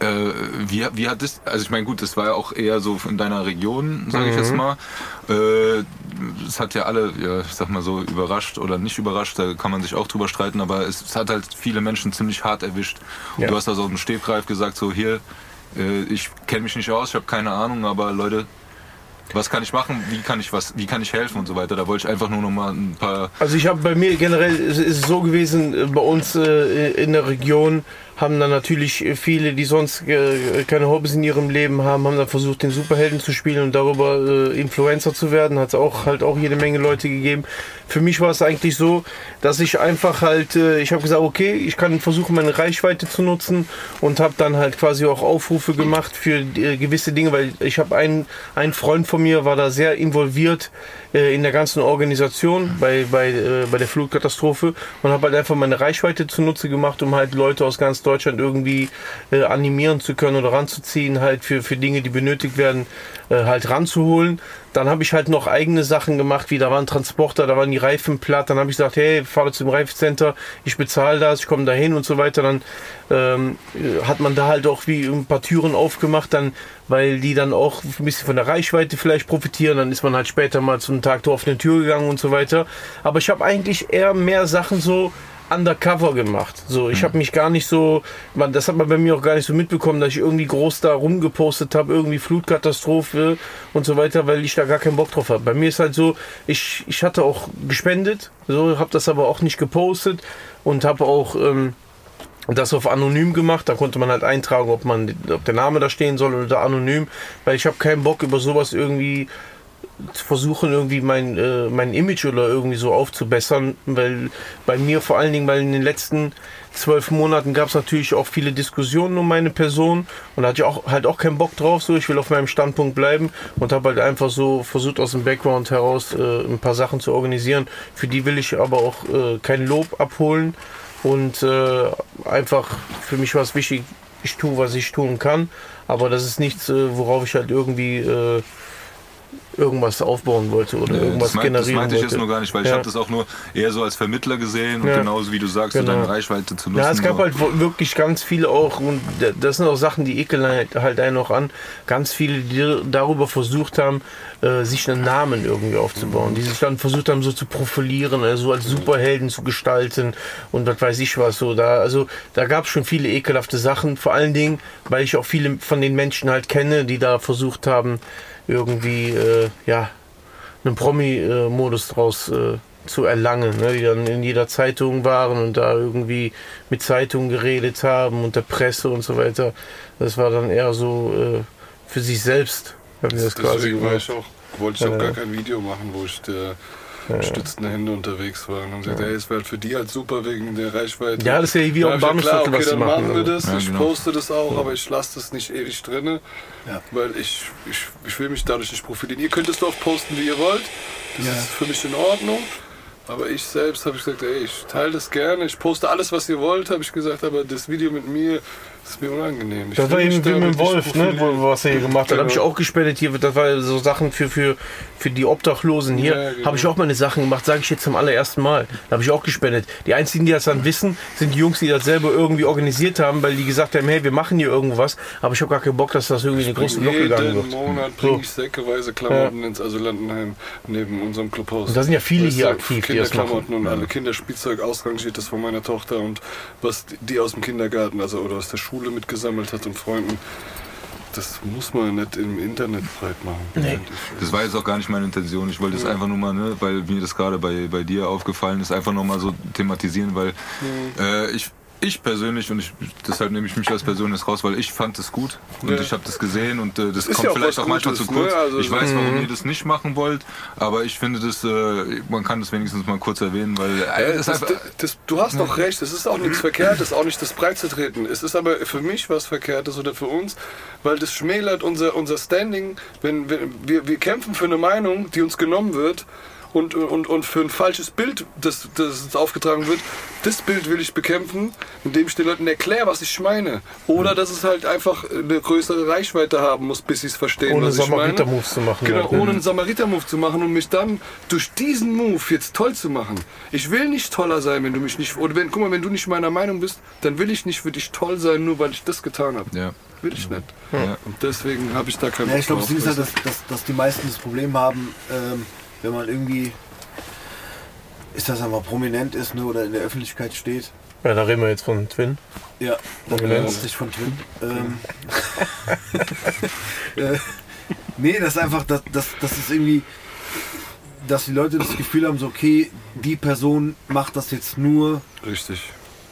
äh, wie, wie hat das, also ich meine, gut, das war ja auch eher so in deiner Region, sage ich jetzt mal. Äh, Es hat ja alle, ja, ich sag mal so, überrascht oder nicht überrascht, da kann man sich auch drüber streiten, aber es, es hat halt viele Menschen ziemlich hart erwischt. Und Ja. du hast also aus dem Stegreif gesagt, so hier, äh, ich kenne mich nicht aus, ich habe keine Ahnung, aber Leute, was kann ich machen, wie kann ich was, wie kann ich helfen und so weiter. Da wollte ich einfach nur noch mal ein paar Also ich habe bei mir generell ist ist es so gewesen, äh, bei uns äh, in der Region haben dann natürlich äh, viele, die sonst äh, keine Hobbys in ihrem Leben haben, haben dann versucht, den Superhelden zu spielen und darüber äh, Influencer zu werden. Hat es auch halt auch jede Menge Leute gegeben. Für mich war es eigentlich so, dass ich einfach halt, äh, ich habe gesagt, okay, ich kann versuchen, meine Reichweite zu nutzen und habe dann halt quasi auch Aufrufe gemacht für äh, gewisse Dinge, weil ich habe einen, einen Freund von mir, war da sehr involviert äh, in der ganzen Organisation bei, bei, bei der Flutkatastrophe und habe halt einfach meine Reichweite zunutze gemacht, um halt Leute aus ganz Deutschland irgendwie äh, animieren zu können oder ranzuziehen, halt für, für Dinge, die benötigt werden, äh, halt ranzuholen. Dann habe ich halt noch eigene Sachen gemacht, wie da waren Transporter, da waren die Reifen platt. Dann habe ich gesagt, hey, fahre zum Reifencenter, ich bezahle das, ich komme da hin und so weiter. Dann ähm, äh, hat man da halt auch wie ein paar Türen aufgemacht, dann, weil die dann auch ein bisschen von der Reichweite vielleicht profitieren. Dann ist man halt später mal zum Tag der offenen Tür gegangen und so weiter. Aber ich habe eigentlich eher mehr Sachen so undercover gemacht. So, ich habe mich gar nicht so, man, das hat man bei mir auch gar nicht so mitbekommen, dass ich irgendwie groß da rumgepostet habe, irgendwie Flutkatastrophe und so weiter, weil ich da gar keinen Bock drauf habe. Bei mir ist halt so, ich, ich hatte auch gespendet, so, habe das aber auch nicht gepostet und habe auch ähm, das auf anonym gemacht. Da konnte man halt eintragen, ob man, ob der Name da stehen soll oder anonym, weil ich habe keinen Bock über sowas irgendwie versuchen, irgendwie mein, äh, mein Image oder irgendwie so aufzubessern, weil bei mir vor allen Dingen, weil in den letzten zwölf Monaten gab es natürlich auch viele Diskussionen um meine Person und hatte ich auch halt auch keinen Bock drauf, so ich will auf meinem Standpunkt bleiben und habe halt einfach so versucht aus dem Background heraus äh, ein paar Sachen zu organisieren. Für die will ich aber auch äh, kein Lob abholen und äh, einfach für mich war es wichtig, ich tue, was ich tun kann, aber das ist nichts, äh, worauf ich halt irgendwie äh, irgendwas aufbauen wollte oder Nee, irgendwas das, meint, das generieren meinte ich wollte. jetzt nur gar nicht, weil ich Ja. habe das auch nur eher so als Vermittler gesehen und Ja. genauso wie du sagst, so Genau. deine Reichweite zu nutzen. Ja, es gab so. halt wirklich ganz viele auch, und das sind auch Sachen, die ekeln halt, halt einen auch an, ganz viele, die darüber versucht haben, äh, sich einen Namen irgendwie aufzubauen, die sich dann versucht haben, so zu profilieren, also als Superhelden zu gestalten und was weiß ich was so. Da, also da gab es schon viele ekelhafte Sachen, vor allen Dingen, weil ich auch viele von den Menschen halt kenne, die da versucht haben, irgendwie, äh, ja, einen Promi-Modus draus äh, zu erlangen, ne? die dann in jeder Zeitung waren und da irgendwie mit Zeitungen geredet haben und der Presse und so weiter. Das war dann eher so äh, für sich selbst, haben die das quasi Deswegen war ich auch, wollte ich auch gar kein Video machen, wo ich der stützende Hände unterwegs war. Und haben gesagt, hey, es wäre halt für die halt super wegen der Reichweite. Ja, das ist ja wie gesagt, Bahnhof, klar, okay, was dann machen. machen wir das. Ja, ich genau. poste das auch, aber ich lasse das nicht ewig drinne, Ja. weil ich, ich, ich will mich dadurch nicht profilieren. Ihr könnt es doch posten, wie ihr wollt. Das Ja. ist für mich in Ordnung. Aber ich selbst habe ich gesagt, ey, ich teile das gerne, ich poste alles, was ihr wollt, habe ich gesagt, aber das Video mit mir ist mir unangenehm. Ich Das war eben wie mit dem Wolf, ne, wo, was er hier gemacht hat. Da habe ich auch gespendet hier. Das war so Sachen für, für, für die Obdachlosen hier. Ja, genau. Habe ich auch meine Sachen gemacht, sage ich jetzt zum allerersten Mal. Da habe ich auch gespendet. Die einzigen, die das dann wissen, sind die Jungs, die das selber irgendwie organisiert haben, weil die gesagt haben, hey, wir machen hier irgendwas. Aber ich habe gar keinen Bock, dass das irgendwie in eine große Glocke gegangen Jeden wird. Monat So. bringe ich säckeweise Klamotten ins Asylantenheim neben unserem Clubhaus. Und da sind ja viele hier aktiv, die das Kinderklamotten machen. und alle Kinderspielzeug ausrangiertes von meiner Tochter und was die aus dem Kindergarten, also oder aus der Schule mitgesammelt hat und Freunden. Das muss man nicht im Internet breit machen. Nee. Das war jetzt auch gar nicht meine Intention. Ich wollte es einfach nur mal, ne, weil mir das gerade bei, bei dir aufgefallen ist, einfach nur mal so thematisieren, weil äh, ich, ich persönlich, und ich, deshalb nehme ich mich als Person jetzt raus, weil ich fand es gut und Ja. ich habe das gesehen und äh, das ist kommt ja vielleicht auch manchmal Gutes, zu kurz. ne? Also ich weiß, warum ihr das nicht machen wollt, aber ich finde das, äh, man kann das wenigstens mal kurz erwähnen, weil äh, das, einfach, das, du hast doch recht, es ist auch nichts Verkehrtes, auch nicht das breit zu treten. Es ist aber für mich was Verkehrtes oder für uns, weil das schmälert unser, unser Standing. Wenn, wenn wir, wir kämpfen für eine Meinung, die uns genommen wird und, und, und für ein falsches Bild, das, das aufgetragen wird. Das Bild will ich bekämpfen, indem ich den Leuten erkläre, was ich meine. Oder dass es halt einfach eine größere Reichweite haben muss, bis sie es verstehen, Ohne was ich meine. Samariter-Moves zu machen. Genau, halt, ohne ne? einen Samariter-Move zu machen und mich dann durch diesen Move jetzt toll zu machen. Ich will nicht toller sein, wenn du mich nicht. Oder wenn, guck mal, wenn du nicht meiner Meinung bist, dann will ich nicht für dich toll sein, nur weil ich das getan habe. ja, Will ich nicht. ja. Und deswegen habe ich da keinen Ja, ich glaube, Ding ist halt, dass, dass, dass die meisten das Problem haben, ähm, wenn man irgendwie, ist das einfach prominent ist ne, oder in der Öffentlichkeit steht. Ja, da reden wir jetzt von Twin. Ja, Prominenz. hauptsächlich von Twin. Ähm, äh, nee, das ist einfach, dass das, das ist irgendwie, dass die Leute das Gefühl haben, so okay, die Person macht das jetzt nur, Richtig.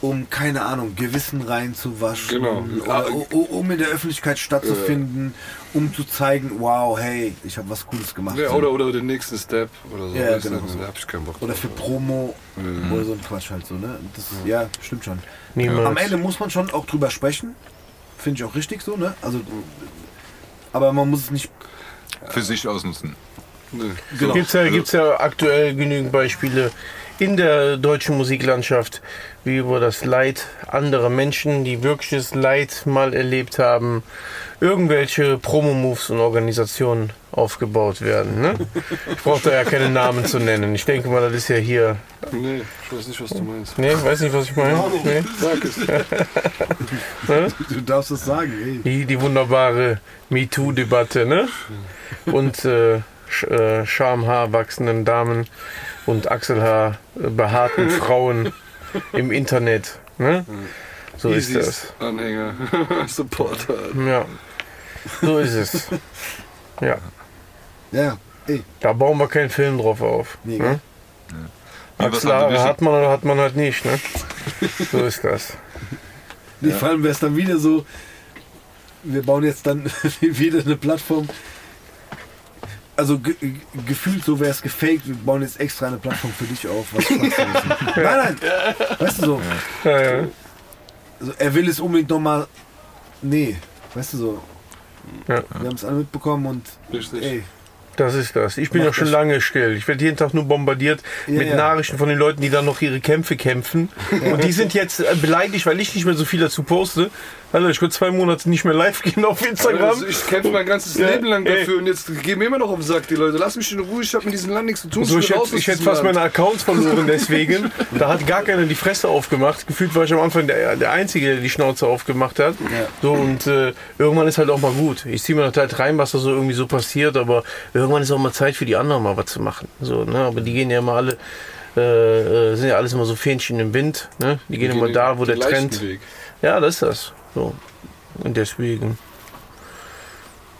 Um, keine Ahnung, Gewissen reinzuwaschen. Genau. Oder u- um in der Öffentlichkeit stattzufinden, um zu zeigen, wow, hey, ich habe was Cooles gemacht. Ja, oder, oder den nächsten Step oder so. Ja, genau. Da habe ich keinen Bock Oder für Promo oder so ein Quatsch halt so, ne? Das ist, ja, stimmt schon. Niemals. Am Ende muss man schon auch drüber sprechen. Finde ich auch richtig so, ne? Also, aber man muss es nicht. für sich ausnutzen. Nee. Genau. Gibt's ja, gibt's ja aktuell genügend Beispiele in der deutschen Musiklandschaft, wie über das Leid anderer Menschen, die wirkliches Leid mal erlebt haben, irgendwelche Promo-Moves und Organisationen aufgebaut werden. Ne? Ich brauche da ja keine Namen zu nennen. Ich denke mal, das ist ja hier. nee, ich weiß nicht, was du meinst. Nee, weiß nicht, was ich meine. Nee? Sag es. Du darfst es sagen, ey. Die, die wunderbare MeToo-Debatte, ne? Und äh, äh, Schamhaar wachsenden Damen und Achselhaar äh, behaarten Frauen im Internet, ne? So ist das. Anhänger, Supporter. Ja. So ist es. Ja. Ja, ey. Da bauen wir keinen Film drauf auf. Nee, ne? Was Achselhaare hat man oder hat man halt nicht, ne? So ist das. Nee, vor allem wäre es dann wieder so, wir bauen jetzt dann wieder eine Plattform. Also ge ge- gefühlt so wäre es gefaked, wir bauen jetzt extra eine Plattform für dich auf. Was jetzt? nein, nein, weißt du so, Ja, ja. also er will es unbedingt nochmal, nee, weißt du so. Ja. Wir haben es alle mitbekommen und Richtig. ey, Das ist das. Ich bin Mach ja schon lange still. Ich werde jeden Tag nur bombardiert Ja, mit ja. Nachrichten von den Leuten, die dann noch ihre Kämpfe kämpfen. Und die sind jetzt äh, beleidigt, weil ich nicht mehr so viel dazu poste. Alter, ich würde zwei Monate nicht mehr live gehen auf Instagram. Also ich kämpfe mein ganzes Ja, Leben lang ey. dafür und jetzt gehen mir immer noch auf den Sack die Leute. Lass mich in Ruhe, ich habe mit diesem Land nichts zu tun. So, ich hätte, ich hätte fast Land. meine Accounts verloren deswegen. Da hat gar keiner die Fresse aufgemacht. Gefühlt war ich am Anfang der, der Einzige, der die Schnauze aufgemacht hat. So und äh, irgendwann ist halt auch mal gut. Ich ziehe mir halt rein, was da so irgendwie so passiert, aber irgendwann ist auch mal Zeit für die anderen mal was zu machen. So, ne? Aber die gehen ja immer alle, äh, äh, sind ja alles immer so Fähnchen im Wind. Ne? Die gehen Die immer gehen da, wo den der Trend. Weg. Ja, das ist das. So. Und deswegen.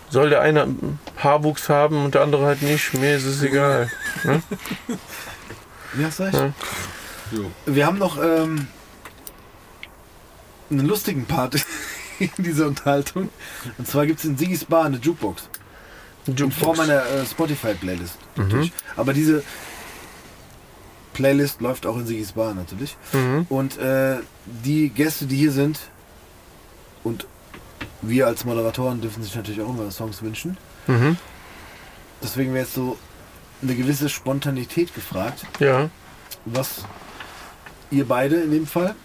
Soll der eine Haarwuchs haben und der andere halt nicht, mir ist es egal. wie hast du recht? Ja. Wir haben noch ähm, einen lustigen Part in dieser Unterhaltung. Und zwar gibt es in Siggy's Bar eine Jukebox. In Form einer äh, Spotify-Playlist. natürlich. Aber diese Playlist läuft auch in Siggy's Bar natürlich. Mhm. Und äh, die Gäste, die hier sind, und wir als Moderatoren dürfen sich natürlich auch immer Songs wünschen. Mhm. Deswegen wäre jetzt so eine gewisse Spontanität gefragt. Ja. was ihr beide in dem Fall.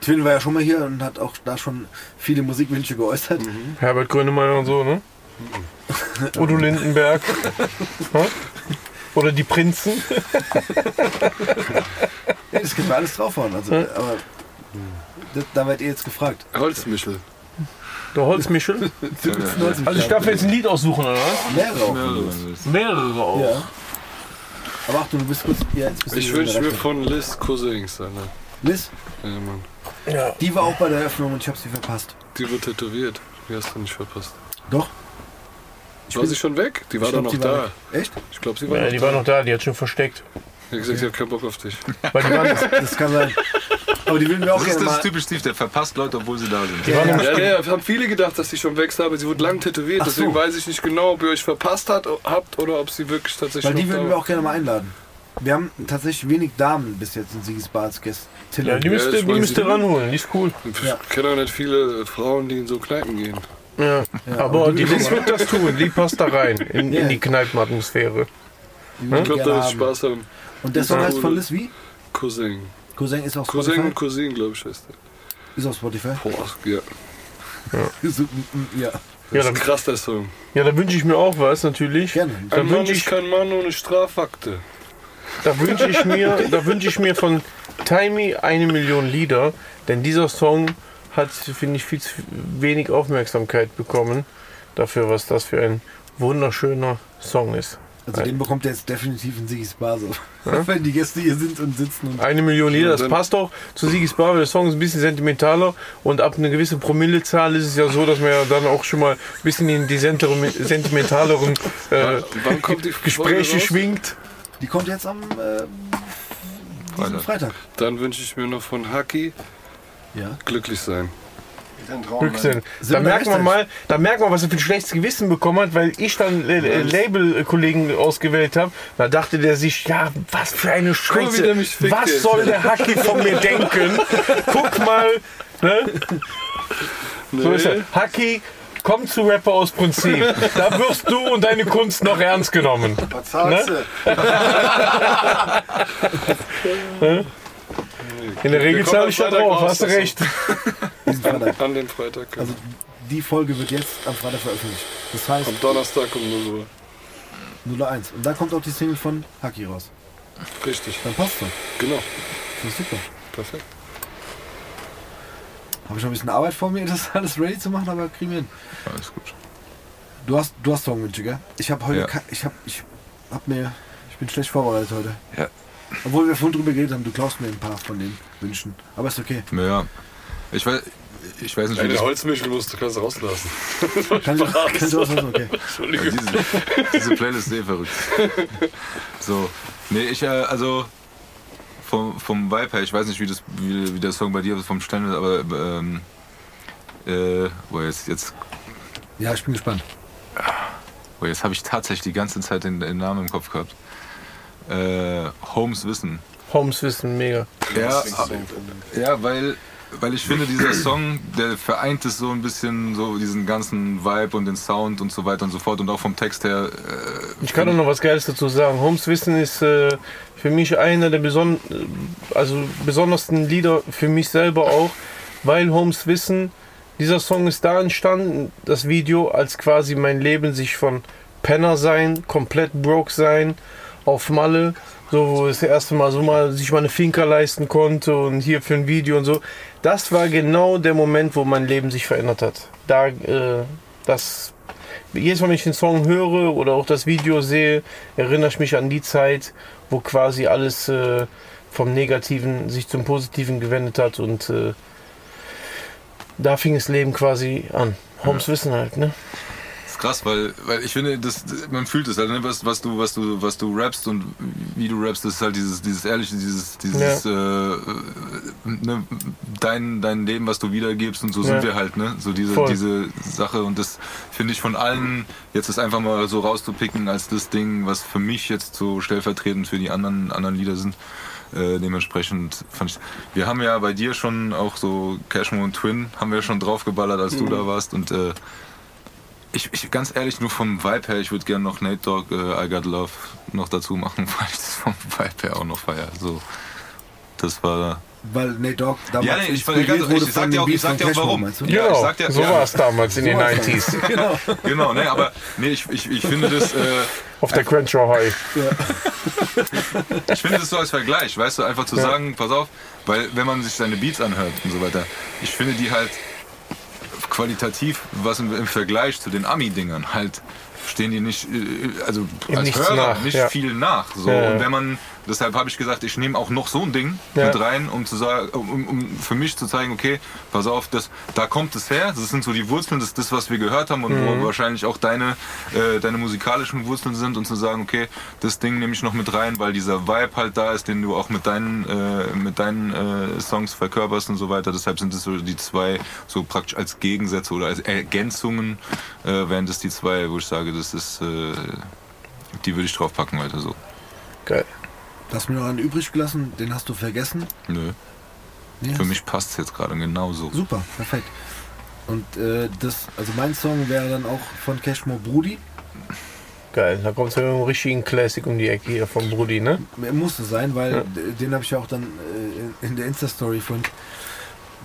Twin war ja schon mal hier und hat auch da schon viele Musikwünsche geäußert. Herbert Grönemeyer und so, ne? Udo Lindenberg. Ja? Oder die Prinzen. Das können wir alles draufhauen. Also, aber das, da werdet ihr jetzt gefragt. Holzmichel. Der Holzmichel. Also ich darf jetzt ein Lied aussuchen, oder was? Mehrere auch. Mehrere auch. Ja. Aber Achtung, du bist kurz. Ja, jetzt bist Ich wünsche mir von Liz Cousins eine. Liz, Ja, Mann. Ja. die war auch bei der Eröffnung und ich habe sie verpasst. Die wird tätowiert. Die hast du nicht verpasst. Doch. War sie schon weg? Die war Ich doch glaub, noch die war da. Echt? Ich glaube, sie war Ja, noch die da. war noch da, die hat schon versteckt. Die hat gesagt, sie hat keinen Bock auf dich. Weil die waren, Das kann sein. Aber die würden wir auch Das ist, gerne das ist typisch Steve, der verpasst Leute, obwohl sie da sind. Ja, ja. Ja, nee, haben viele gedacht, dass sie schon weg ist, aber sie wurde lang tätowiert. Ach so. Deswegen weiß ich nicht genau, ob ihr euch verpasst hat, habt oder ob sie wirklich tatsächlich Weil die würden wir auch gerne mal einladen. Wir haben tatsächlich wenig Damen bis jetzt in Siggy's Bar als Gäste. ja, die Ja, müsste, ich die müsste nicht. ranholen, die ist cool. Ich Ja. kenne auch nicht viele Frauen, die in so Kneipen gehen. Ja. Aber die Liz wird das tun, die passt da rein, in, Ja. in die Kneipenatmosphäre. Würden Ich glaube, da ist. Spaß haben. Und der Song Ja. heißt von Liz wie? Cousin. Cousin ist auf Cousin Spotify. und Cousin, glaube ich, heißt der. Ist auf Spotify. Boah, ja. So, mm, ja, Das Ja, ist dann, krass, der Song. ja, da wünsche ich mir auch was, natürlich. gerne. Da Ein Mann wünsche ist ich, kein Mann ohne Strafakte. da wünsche ich mir, da wünsche ich mir von Timey eine Million Lieder, denn dieser Song hat, finde ich, viel zu wenig Aufmerksamkeit bekommen dafür, was das für ein wunderschöner Song ist. Also den bekommt er jetzt definitiv in Siggy's Bar so. Wenn die Gäste hier sind und sitzen und. Eine Million Lieder, das passt auch zu Sigis Bar, weil der Song ist ein bisschen sentimentaler und ab einer gewissen Promillezahl ist es ja so, dass man ja dann auch schon mal ein bisschen in die sentimentaleren äh, die Gespräche raus? schwingt. Die kommt jetzt am äh, diesen Freitag. Freitag. Dann wünsche ich mir noch von Haki Ja. glücklich sein. Ein Traum. Glücksinn. Sind Da merkt man mal, da merkt man, was er für ein schlechtes Gewissen bekommen hat, weil ich dann äh, äh, Label-Kollegen ausgewählt habe. Da dachte der sich, ja, was für eine Scheiße. Was jetzt. soll der Hacki von mir denken? Guck mal, ne? So ist er. Hacki, komm zu Rapper aus Prinzip. Da wirst du und deine Kunst noch ernst genommen. Was sagst Ne? In der Regel zahle ich da drauf, raus, hast du das ist- recht. Diesen Freitag. An dem Freitag. Also die Folge wird jetzt am Freitag veröffentlicht. Das heißt Am Donnerstag um 0 Uhr. 01. Und da kommt auch die Single von Haki raus. Richtig. Dann passt doch. Genau. Das ist super. Perfekt. Habe ich noch ein bisschen Arbeit vor mir, das alles ready zu machen, aber kriegen wir hin. Alles gut. Du hast, du hast Songwünsche, gell? Ich habe heute, Ja. ich habe, ich hab mir, ich bin schlecht vorbereitet heute. Ja. Obwohl wir vorhin drüber geredet haben, du klaust mir ein paar von den Wünschen. Aber ist okay. Naja, ich weiß, ich weiß nicht, wie Eine das, Holzmischel musst du kannst rauslassen. Kann ich, kann ich auslassen? Okay. Entschuldigung. diese, diese Playlist ist eh verrückt. So, nee, ich, äh, also vom, vom Vibe her, ich weiß nicht, wie, das, wie, wie der Song bei dir vom Stand ist, aber ähm, äh, boah, jetzt, jetzt, Ja, ich bin gespannt. boah, jetzt habe ich tatsächlich die ganze Zeit den, den Namen im Kopf gehabt. Äh, Holmes Wissen. Holmes Wissen, mega. Ja, ja weil, weil ich finde, dieser Song, der vereint es so ein bisschen, so diesen ganzen Vibe und den Sound und so weiter und so fort und auch vom Text her. Äh, Ich kann auch noch was Geiles dazu sagen. Holmes Wissen ist äh, für mich einer der beson äh, also besondersten Lieder für mich selber auch, weil Holmes Wissen, dieser Song ist da entstanden, das Video, als quasi mein Leben sich von Penner sein, komplett broke sein, auf Malle, so wo es das erste Mal so mal sich mal eine Finca leisten konnte und hier für ein Video und so. Das war genau der Moment, wo mein Leben sich verändert hat. Da, äh, das jedes Mal, wenn ich den Song höre oder auch das Video sehe, erinnere ich mich an die Zeit, wo quasi alles äh, vom Negativen sich zum Positiven gewendet hat und äh, da fing das Leben quasi an. Holmes Wissen halt, ne? Ist krass, weil, weil ich finde, das, man fühlt es halt, ne? was, was, du, was, du, was du rappst und wie du rappst, das ist halt dieses, dieses Ehrliche, dieses, dieses äh, äh, ne? dein, dein Leben, was du wiedergibst und so Ja. sind wir halt, ne? So diese, Voll. diese Sache und das finde ich von allen, jetzt ist einfach mal so rauszupicken als das Ding, was für mich jetzt so stellvertretend für die anderen, anderen Lieder sind. Äh, dementsprechend fand ich, wir haben ja bei dir schon auch so Cashmo und Twin haben wir schon draufgeballert, als du da warst und äh, ich, ich ganz ehrlich, nur vom Vibe her, ich würde gerne noch Nate Dogg, äh, I Got Love noch dazu machen, weil ich das vom Vibe her auch noch feiere. So, das war. Weil Nate Dogg damals Ja, nee, ich, inspiriert ganz, wurde ich, von sag dir den auch, ich Beats sag von dir auch Cashmo, warum. meinst du? Ja, ich genau, sag dir, so ja, war es damals in den So war's 90s. genau. Genau, ne, aber nee, ich, ich, ich finde das. Äh, Auf der Crenshaw High. Ich finde das so als Vergleich, weißt du, einfach zu sagen, pass auf, weil wenn man sich seine Beats anhört und so weiter, ich finde die halt qualitativ, was im, im Vergleich zu den Ami-Dingern halt stehen die nicht, äh, also Im als Hörer nach, nicht ja. viel nach. So. Ja. Und wenn man, deshalb habe ich gesagt, ich nehme auch noch so ein Ding Ja. mit rein, um zu sagen, um, um für mich zu zeigen, okay, pass auf, das, da kommt es her, das sind so die Wurzeln, das ist das, was wir gehört haben und Mhm. wo wahrscheinlich auch deine, äh, deine musikalischen Wurzeln sind und zu sagen, okay, das Ding nehme ich noch mit rein, weil dieser Vibe halt da ist, den du auch mit deinen, äh, mit deinen äh, Songs verkörperst und so weiter. Deshalb sind es so die zwei so praktisch als Gegensätze oder als Ergänzungen, äh, wären das die zwei, wo ich sage, das ist, äh, die würde ich draufpacken weiter so. Geil. Du hast mir noch einen übrig gelassen, den hast du vergessen. Nö. Nee, Für mich passt es jetzt gerade genauso. Super, perfekt. Und äh, das, also mein Song wäre dann auch von Cashmo Brudi. Geil. Da kommt ja mit einem richtigen Classic um die Ecke hier vom Brudi, ne? Er musste sein, weil Ja. den habe ich ja auch dann äh, in der Insta-Story von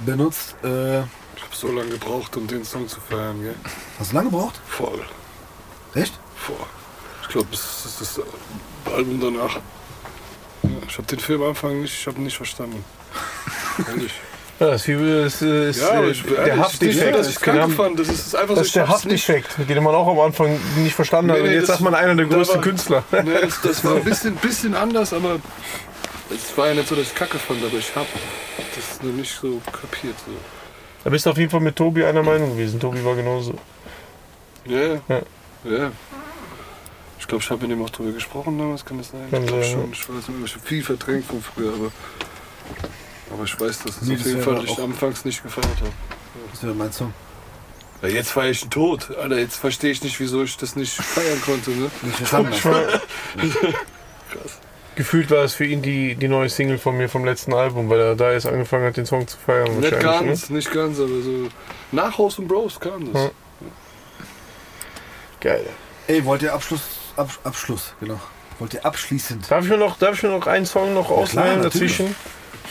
benutzt. Äh, Ich habe so lange gebraucht, um den Song zu feiern, gell? hast du lange gebraucht? Voll. Echt? Voll. Ich glaube, das ist das Album danach. Ich habe den Film am Anfang nicht, ich habe nicht verstanden. Ehrlich. Ja, das ist, ist Ja, aber äh, ich, der ich haben- fand. Das ist einfach so, Das ist ich der. Haftdefekt, den man auch am Anfang nicht verstanden hat. Nee, Und nee, jetzt das- sagt man einer der größten war- Künstler. Nee, das, das war ein bisschen, bisschen anders, aber es war ja nicht so, dass ich Kacke fand, aber ich habe das noch nicht so kapiert. So. Da bist du auf jeden Fall mit Tobi einer Meinung gewesen. Tobi war genauso. Ja, ja. Ja. Ich glaube, ich habe mit ihm auch drüber gesprochen damals, kann das sein? Kann ich glaub sein, schon. Ich weiß nicht, ich habe viel verdrängt von früher, aber, aber ich weiß, dass es Nee, auf jeden Fall ich anfangs nicht gefeiert habe. Das wäre mein Song. Ja, jetzt feiere ich ihn tot. Alter, jetzt verstehe ich nicht, wieso ich das nicht feiern konnte. Ne? Nicht. Ich war, Gefühlt war es für ihn die, die neue Single von mir vom letzten Album, weil er da jetzt angefangen hat, den Song zu feiern. Nicht wahrscheinlich, ne? ganz, nicht ganz, aber so nach House and Bros kam das. Ja. Geil. Ey, wollt ihr Abschluss, Ab, Abschluss, genau. Wollt ihr abschließend? Darf ich mir noch, darf ich mir noch einen Song noch ausleihen natürlich. dazwischen?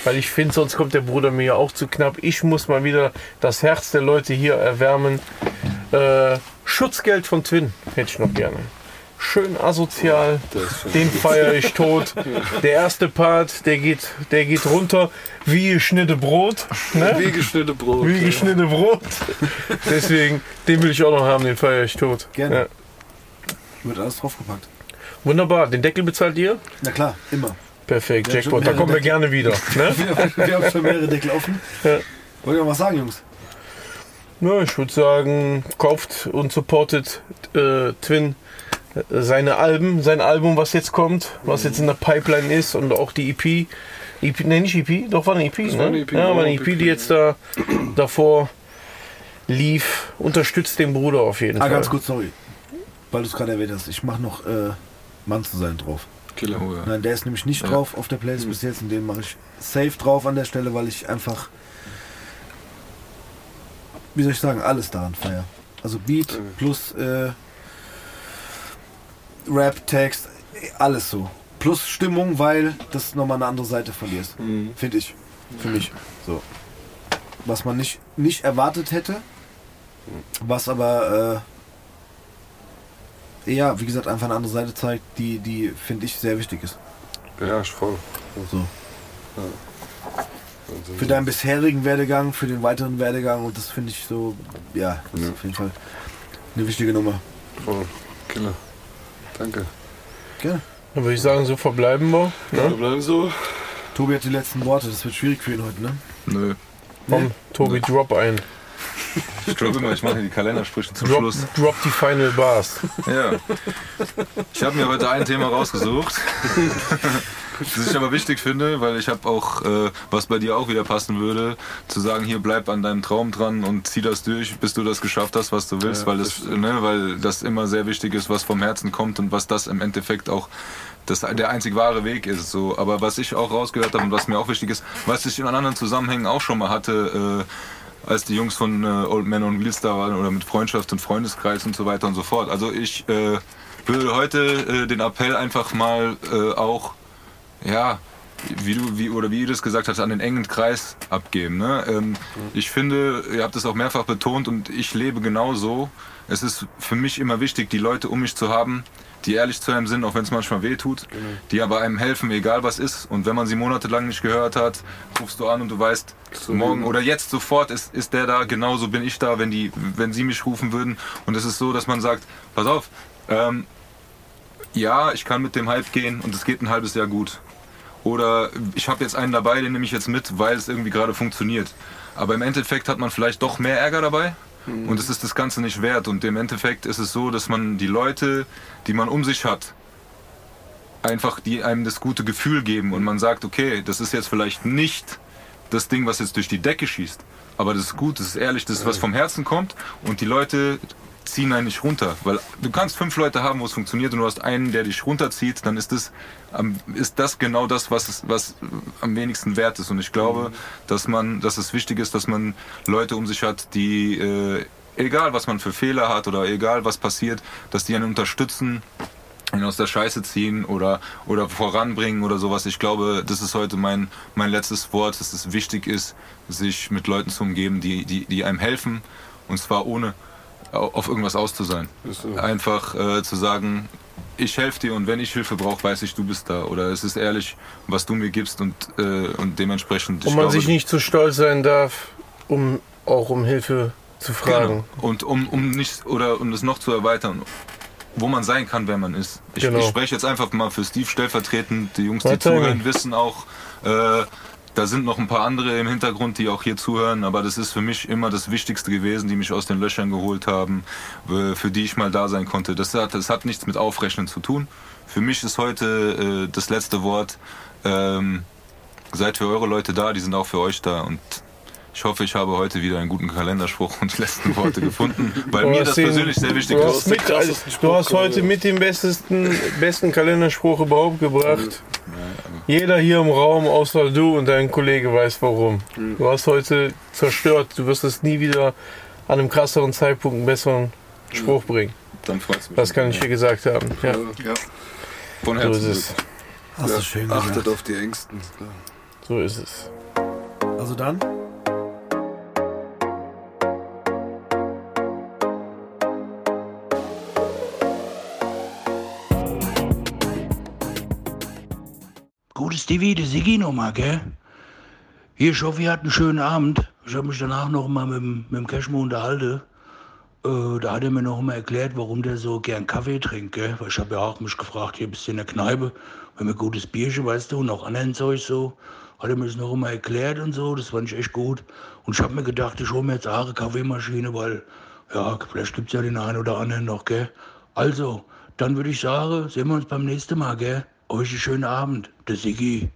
Weil ich finde, sonst kommt der Bruder mir ja auch zu knapp. Ich muss mal wieder das Herz der Leute hier erwärmen. Äh, Schutzgeld von Twin hätte ich noch gerne. Schön asozial, den feiere ich tot. Der erste Part, der geht, der geht runter wie geschnitte Brot. Ne? Wie geschnitte Brot. Wie geschnitte Brot. Deswegen, den will ich auch noch haben, den feiere ich tot. Gerne. Ja. Wird alles draufgepackt. Wunderbar, den Deckel bezahlt ihr? Na klar, immer. Perfekt, Ja, Jackpot, da kommen wir mehrere gerne wieder. Ne? Wir, wir haben schon mehrere Deckel offen. Ja. Wollt ihr noch was sagen, Jungs? Ja, ich würde sagen, kauft und supportet äh, Twin. seine Alben, sein Album, was jetzt kommt, was jetzt in der Pipeline ist und auch die EP. EP nee, nicht EP, doch war eine EP, Das ne? war eine EP, ja, war eine genau, EP, die jetzt da davor lief. Unterstützt den Bruder auf jeden Ah, Fall. ganz kurz, sorry. Weil du es gerade erwähnt hast. Ich mache noch äh, Mann zu sein drauf. Killer. Oh, ja. Nein, der ist nämlich nicht Ja. drauf auf der Playlist bis jetzt und den mache ich safe drauf an der Stelle, weil ich einfach, wie soll ich sagen, alles daran feier. Also Beat plus äh, Rap, Text, alles so. Plus Stimmung, weil das nochmal eine andere Seite dir ist. Finde ich. Für mich. So. Was man nicht, nicht erwartet hätte, was aber ja, wie gesagt, einfach eine andere Seite zeigt, die, die finde ich sehr wichtig ist. Ja, ich voll. So. Für deinen bisherigen Werdegang, für den weiteren Werdegang und das finde ich so, ja, das ist auf jeden Fall eine wichtige Nummer. voll. Killer. Danke. Gerne. Dann würde ich sagen, so verbleiben wir. Ne? bleiben so. Tobi hat die letzten Worte, das wird schwierig für ihn heute, ne? Nö. Komm, Tobi, drop ein. Ich glaube immer, ich mache die Kalendersprüche zum Drop, Schluss. drop die Final Bars. Ja. Ich habe mir heute ein Thema rausgesucht, das ich aber wichtig finde, weil ich habe auch, äh, was bei dir auch wieder passen würde, zu sagen, hier bleib an deinem Traum dran und zieh das durch, bis du das geschafft hast, was du willst, Ja, weil, das ne, weil das immer sehr wichtig ist, was vom Herzen kommt und was das im Endeffekt auch das der einzig wahre Weg ist. So. Aber was ich auch rausgehört habe und was mir auch wichtig ist, was ich in anderen Zusammenhängen auch schon mal hatte, äh, als die Jungs von äh, Old Man on Wheels da waren oder mit Freundschaft und Freundeskreis und so weiter und so fort. Also ich äh, würde heute äh, den Appell einfach mal äh, auch, ja, wie du, wie, oder wie ihr das gesagt hast, an den engen Kreis abgeben. Ne? Ähm, ich finde, ihr habt es auch mehrfach betont und ich lebe genauso. Es ist für mich immer wichtig, die Leute um mich zu haben, die ehrlich zu einem sind, auch wenn es manchmal weh tut, die aber einem helfen, egal was ist. Und wenn man sie monatelang nicht gehört hat, rufst du an und du weißt, So morgen oder jetzt sofort ist, ist der da, genauso bin ich da, wenn, die, wenn sie mich rufen würden. Und es ist so, dass man sagt, pass auf, ähm, ja, ich kann mit dem Hype gehen und es geht ein halbes Jahr gut. Oder ich habe jetzt einen dabei, den nehme ich jetzt mit, weil es irgendwie gerade funktioniert. Aber im Endeffekt hat man vielleicht doch mehr Ärger dabei und es ist das Ganze nicht wert. Und im Endeffekt ist es so, dass man die Leute, die man um sich hat, einfach die einem das gute Gefühl geben und man sagt, okay, das ist jetzt vielleicht nicht das Ding, was jetzt durch die Decke schießt, aber das ist gut, das ist ehrlich, das ist was vom Herzen kommt und die Leute ziehen einen nicht runter, weil du kannst fünf Leute haben, wo es funktioniert und du hast einen, der dich runterzieht, dann ist das ist das genau das, was es, was am wenigsten wert ist. Und ich glaube, dass man, dass es wichtig ist, dass man Leute um sich hat, die äh, egal was man für Fehler hat oder egal was passiert, dass die einen unterstützen ihn aus der Scheiße ziehen oder, oder voranbringen oder sowas. Ich glaube, das ist heute mein, mein letztes Wort, dass es wichtig ist, sich mit Leuten zu umgeben, die, die, die einem helfen. Und zwar ohne auf irgendwas aus zu sein. Einfach äh, zu sagen, ich helfe dir und wenn ich Hilfe brauche, weiß ich, du bist da. Oder es ist ehrlich, was du mir gibst und, äh, und dementsprechend. Und man glaube, sich nicht zu stolz sein darf, um auch um Hilfe zu fragen. Genau. Und um, um nicht oder um das noch zu erweitern, wo man sein kann, wer man ist. Ich, Genau. ich spreche jetzt einfach mal für Steve stellvertretend. Die Jungs, die zuhören, wissen auch, äh, da sind noch ein paar andere im Hintergrund, die auch hier zuhören, aber das ist für mich immer das Wichtigste gewesen, die mich aus den Löchern geholt haben, für die ich mal da sein konnte. Das hat, das hat nichts mit Aufrechnen zu tun. Für mich ist heute äh, das letzte Wort, ähm, seid für eure Leute da, die sind auch für euch da und ich hoffe, ich habe heute wieder einen guten Kalenderspruch und die letzten Worte gefunden, weil Du mir das persönlich sehr wichtig Du ist. hast, mit, also, du hast heute mit dem besten, besten Kalenderspruch überhaupt gebracht. Jeder hier im Raum, außer du und dein Kollege, weiß warum. Du hast heute zerstört. Du wirst es nie wieder an einem krasseren Zeitpunkt einen besseren Spruch bringen. Dann freut's mich. Das kann ich dir gesagt haben. Ja, Ja, Von so Herzen. ist es. Hast du schön achtet auf die Ängsten. So ist es. Also dann, Stevie, der Sigi nochmal, gell? Hier, ich hoffe, ihr hattet einen schönen Abend. Ich habe mich danach noch mal mit, mit dem Cashmo unterhalten. Äh, da hat er mir noch mal erklärt, warum der so gern Kaffee trinkt, gell? Weil ich habe ja auch mich gefragt, hier bist du in der Kneipe, wenn wir gutes Bierchen, weißt du, und auch anderen Zeug so. Hat er mir das noch mal erklärt und so, das fand ich echt gut. Und ich habe mir gedacht, ich hole mir jetzt auch eine Kaffeemaschine, weil, ja, vielleicht gibt's ja den einen oder anderen noch, gell? Also, dann würde ich sagen, sehen wir uns beim nächsten Mal, gell? Euch einen schönen Abend, der Sigi.